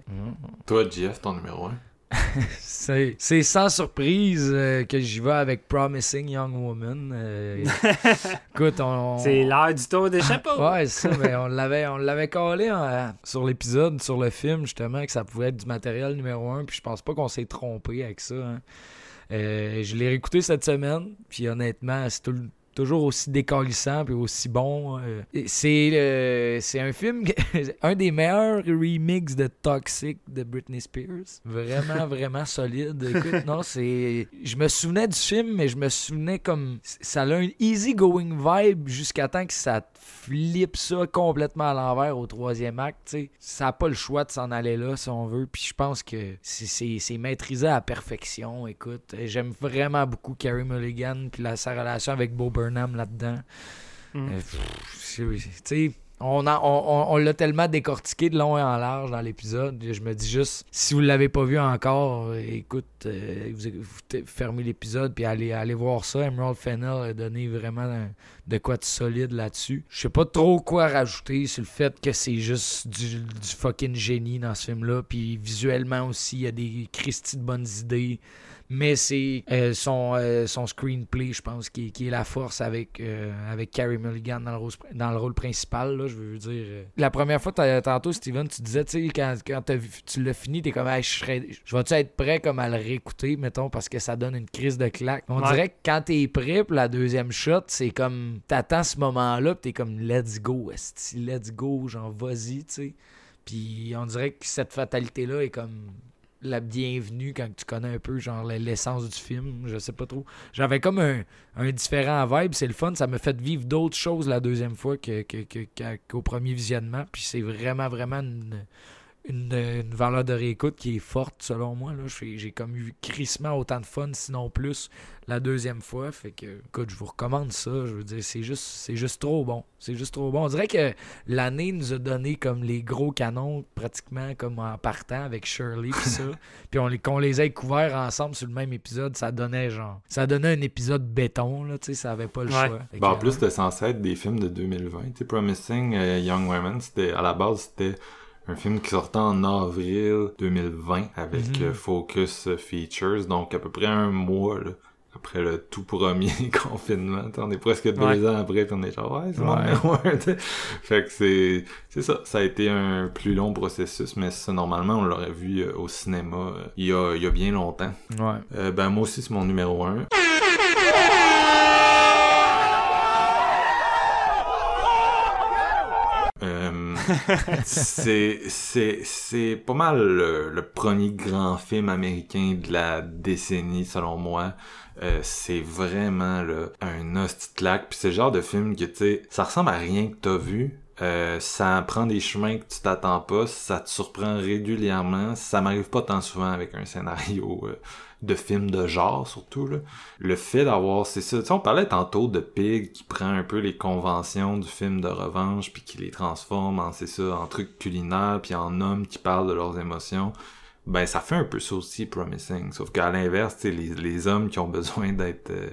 Toi, Jeff, ton numéro 1 c'est sans surprise euh, que j'y vais avec Promising Young Woman. Euh, écoute, on, C'est l'heure du tour des chapeaux. ouais, ça, mais on l'avait, on l'avait collé hein, sur l'épisode, sur le film, justement, que ça pouvait être du matériel numéro un. Puis je pense pas qu'on s'est trompé avec ça. Hein. Euh, je l'ai réécouté cette semaine, puis honnêtement, c'est tout, toujours aussi décalissant et aussi bon. C'est euh, c'est un film, un des meilleurs remixes de Toxic de Britney Spears. Vraiment, vraiment solide. Écoute, non, c'est. Je me souvenais du film, mais je me souvenais comme. Ça a un easy going vibe jusqu'à temps que ça flippe ça complètement à l'envers au troisième acte. Ça n'a pas le choix de s'en aller là si on veut. Puis je pense que c'est maîtrisé à perfection. Écoute, j'aime vraiment beaucoup Carrie Mulligan puis sa relation avec Bo Burnham là-dedans. Mm. Euh, on, on, l'a tellement décortiqué de long et en large dans l'épisode. Je me dis juste, si vous ne l'avez pas vu encore, écoute, euh, vous, fermez l'épisode puis allez, voir ça. Emerald Fennell a donné vraiment de quoi de solide là-dessus. Je sais pas trop quoi rajouter sur le fait que c'est juste du, du, fucking génie dans ce film-là. Puis visuellement aussi, il y a des Christy de bonnes idées mais c'est euh, son, euh, son screenplay, je pense, qui, qui, est la force avec, euh, avec Carrie Mulligan dans le rôle, dans le rôle principal. Là, je veux dire. La première fois, tantôt, Steven, tu disais, tu sais, quand, quand tu l'as fini, t'es comme, je, je vais-tu être prêt comme à le réécouter, mettons, parce que ça donne une crise de claque. On dirait que quand t'es prêt pour la deuxième shot, c'est comme, t'attends ce moment-là, pis t'es comme, let's go, let's go, genre, vas-y, tu sais. Puis on dirait que cette fatalité-là est comme la bienvenue quand tu connais un peu genre l'essence du film, je sais pas trop. J'avais comme un, un différent vibe, c'est le fun, ça me fait vivre d'autres choses la deuxième fois que, qu'au premier visionnement, puis c'est vraiment vraiment une, une, valeur de réécoute qui est forte selon moi. Là. J'ai, comme eu crissement autant de fun, sinon plus, la deuxième fois. Fait que, écoute, je vous recommande ça. Je veux dire, c'est juste, c'est juste trop bon. C'est juste trop bon. On dirait que l'année nous a donné comme les gros canons, pratiquement comme en partant avec Shirley puis ça. puis on les, qu'on les ait couverts ensemble sur le même épisode, ça donnait genre. Ça donnait un épisode béton, là, tu sais, ça avait pas le choix. Ben, en plus, c'était censé être des films de 2020. Tu Promising euh, Young Women, c'était, à la base, c'était un film qui sortait en avril 2020 avec mhm. euh, Focus Features, donc à peu près un mois après le tout premier confinement. On est presque deux Ouais. ans après, puis on est genre, ouais, c'est mon numéro un. Fait que c'est, c'est ça. Ça a été un plus long processus, mais ça, normalement, on l'aurait vu euh, au cinéma euh, il, y a, il y a bien longtemps. Ouais. Euh, ben, moi aussi, c'est mon numéro un. Euh, c'est pas mal le, premier grand film américain de la décennie selon moi. Euh, c'est vraiment là, un hostie puis c'est le genre de film que tu sais ça ressemble à rien que t'as vu. Euh, ça prend des chemins que tu t'attends pas. Ça te surprend régulièrement. Ça m'arrive pas tant souvent avec un scénario euh, de film de genre surtout là. Le fait d'avoir c'est ça on parlait tantôt de Pig qui prend un peu les conventions du film de revanche puis qui les transforme en c'est ça en trucs culinaires puis en hommes qui parlent de leurs émotions. Ben ça fait un peu ça aussi Promising. Sauf qu'à l'inverse les, les hommes qui ont besoin d'être euh,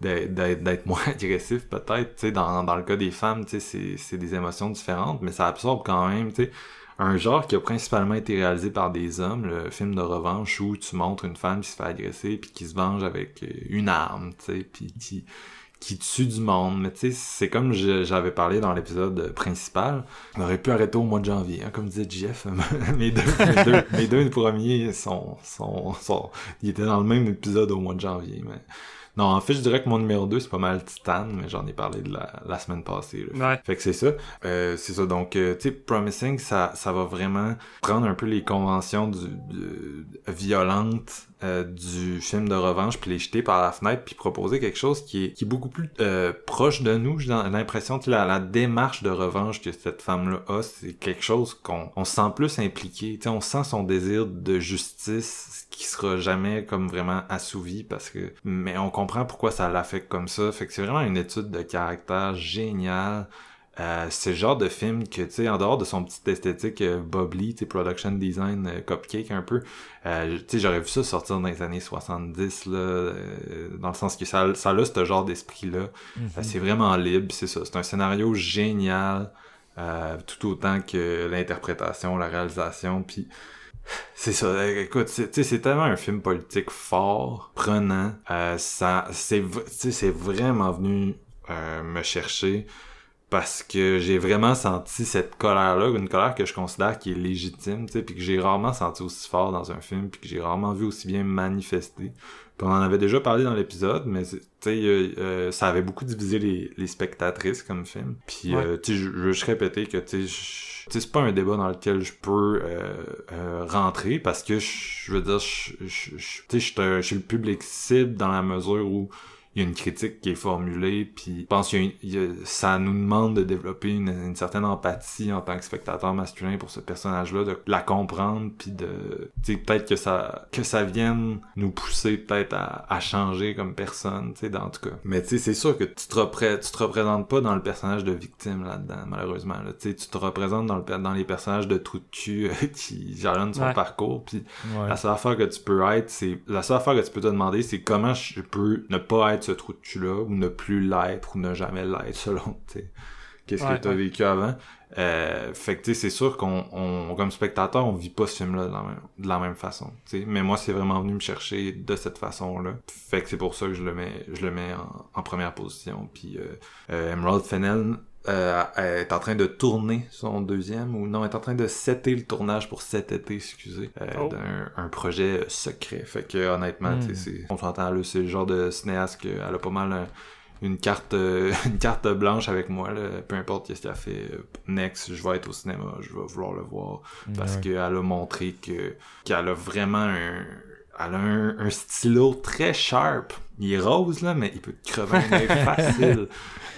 d'être- moins agressifs peut-être dans, dans le cas des femmes c'est des émotions différentes mais ça absorbe quand même tu sais un genre qui a principalement été réalisé par des hommes, le film de revanche où tu montres une femme qui se fait agresser puis qui se venge avec euh, une arme, tu sais, puis qui qui tue du monde. Mais tu sais, c'est comme j'avais parlé dans l'épisode principal, on aurait pu arrêter au mois de janvier, hein, comme disait Jeff. mes, deux, mes, deux, mes deux premiers sont, sont, sont, ils étaient dans le même épisode au mois de janvier, mais non, en fait, je dirais que mon numéro 2, c'est pas mal Titan, mais j'en ai parlé de la, la semaine passée. là. Ouais. Fait que c'est ça. Euh, c'est ça. Donc, euh, tu sais, Promising, ça, ça va vraiment prendre un peu les conventions du, de- violentes euh, du film de revanche, puis les jeter par la fenêtre, puis proposer quelque chose qui est, qui est beaucoup plus euh, proche de nous. J'ai l'impression que la, la démarche de revanche que cette femme-là a, c'est quelque chose qu'on on se sent plus impliqué. Tu sais, on sent son désir de justice qui sera jamais comme vraiment assouvi parce que mais on comprend pourquoi ça l'affecte comme ça fait que c'est vraiment une étude de caractère géniale euh, c'est le genre de film que, tu sais, en dehors de son petit esthétique euh, bubbly, tu sais, production design euh, cupcake un peu, euh, tu sais, j'aurais vu ça sortir dans les années 70, là, euh, dans le sens que ça, ça a ce genre d'esprit-là. Euh, c'est vraiment libre, c'est ça. C'est un scénario génial, tout autant que l'interprétation, la réalisation, puis c'est ça. euh, Écoute, c'est- tu sais, c'est tellement un film politique fort, prenant. Euh, ça, c'est, vraiment venu euh, me chercher parce que j'ai vraiment senti cette colère-là, une colère que je considère qui est légitime, tu sais, puis que j'ai rarement senti aussi fort dans un film, puis que j'ai rarement vu aussi bien manifester. Puis on en avait déjà parlé dans l'épisode, mais c'est- tu sais, euh, ça avait beaucoup divisé les, les spectatrices comme film. Puis, Ouais. euh, tu sais, je veux juste répéter que, tu sais, c'est pas un débat dans lequel je peux euh, euh, rentrer parce que je veux dire, je suis le public cible dans la mesure où il y a une critique qui est formulée, puis je pense a- ça nous demande de développer une, une certaine empathie en tant que spectateur masculin pour ce personnage-là, de la comprendre, puis de, tu sais, peut-être que ça, que ça vienne nous pousser peut-être à, à changer comme personne, tu sais, dans tout cas. Mais tu sais, c'est sûr que tu te, repré- tu te représentes pas dans le personnage de victime là-dedans, malheureusement. Là. Tu te représentes dans, le, per- dans les personnages de trou de cul euh, qui jalonnent son Ouais. parcours, puis Ouais. la seule affaire que tu peux être, c'est. La seule affaire que tu peux te demander, c'est comment je peux ne pas être ce trou de cul-là, ou ne plus l'être, ou ne jamais l'être, selon, qu'est-ce Ouais, que tu as ouais. vécu avant. Euh, fait que, tu sais, c'est sûr qu'on, on, comme spectateur, on vit pas ce film-là de la même, de la même façon, tu sais. Mais moi, c'est vraiment venu me chercher de cette façon-là. Fait que c'est pour ça que je le mets, je le mets en, en première position. Puis, euh, euh, Emerald Fennell, euh, est en train de tourner son deuxième ou non est en train de setter le tournage pour cet été excusez euh, Oh. d'un un projet secret fait que honnêtement Mm. sais, c'est- on s'entend là c'est le genre de cinéaste qu'elle a pas mal un- une carte euh, une carte blanche avec moi là. peu importe qu'est-ce qu'elle fait euh, next je vais être au cinéma je vais vouloir le voir parce Ouais. qu'elle a montré que qu'elle a vraiment un elle a un, un stylo très sharp il est rose là mais il peut te crever un œil facile.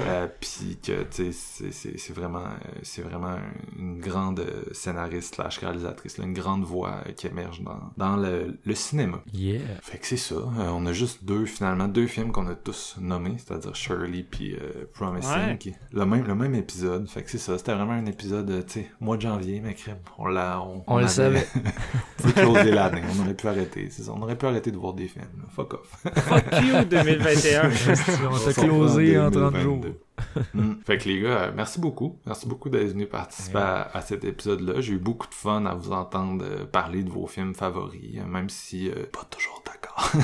Euh, puis que tu sais c'est- vraiment euh, c'est vraiment une grande euh, scénariste slash réalisatrice là, une grande voix euh, qui émerge dans, dans le, le cinéma. Yeah. fait que c'est ça. Euh, on a juste deux finalement deux films qu'on a tous nommés c'est-à-dire Shirley puis euh, Promising Ouais. qui- le même le même épisode. Fait que c'est ça. C'était vraiment un épisode tu sais mois de janvier mais crème on l'a on, On le avait- savait. on peut closer l'année. On aurait pu arrêter c'est ça. On aurait pu arrêter de voir des films. Là. fuck off. Fuck you 2021. On t'a closé en 30 jours. Mm. Fait que les gars, euh, merci beaucoup. Merci beaucoup d'être venus participer Ouais. à, à cet épisode-là. J'ai eu beaucoup de fun à vous entendre euh, parler de vos films favoris, euh, même si euh, pas toujours d'accord.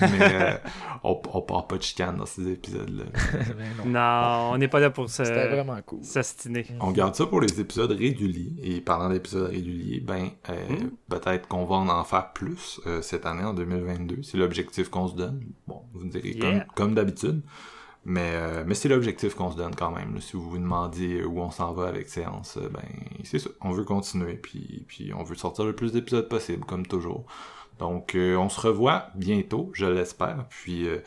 Mais euh, on, on part pas de chicane dans ces épisodes-là. Ben non. Non, on n'est pas là pour se C'était vraiment cool. s'astiner. On garde ça pour les épisodes réguliers. Et parlant d'épisodes réguliers, ben euh, Mm. peut-être qu'on va en en faire plus euh, cette année en 2022. C'est l'objectif qu'on se donne. Bon, vous me direz Yeah. comme, comme d'habitude. Mais, euh, mais c'est l'objectif qu'on se donne quand même. là. Si vous vous demandiez où on s'en va avec séance, euh, ben c'est ça. On veut continuer, puis on veut sortir le plus d'épisodes possible, comme toujours. Donc euh, on se revoit bientôt, je l'espère. Puis euh,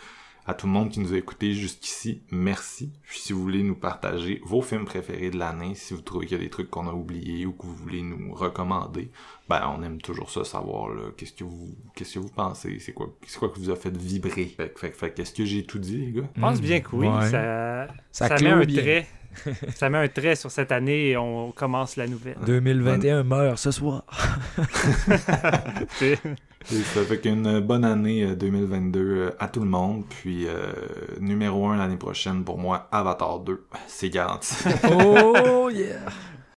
à tout le monde qui nous a écoutés jusqu'ici, merci. Puis si vous voulez nous partager vos films préférés de l'année, si vous trouvez qu'il y a des trucs qu'on a oubliés ou que vous voulez nous recommander, ben on aime toujours ça, savoir là, qu'est-ce que vous qu'est-ce que vous pensez, c'est quoi, c'est quoi qui vous a fait vibrer? Fait, que- fait, que- fait, que, est-ce que j'ai tout dit, les gars? Je pense bien que oui. Ouais. Ça, Ça ça clôt met un bien. trait. ça met un trait sur cette année et on commence la nouvelle. 2021 meurt ce soir. Et ça fait qu'une bonne année euh, 2022 euh, à tout le monde. Puis euh, numéro 1 l'année prochaine pour moi, Avatar 2. C'est garanti. Oh yeah!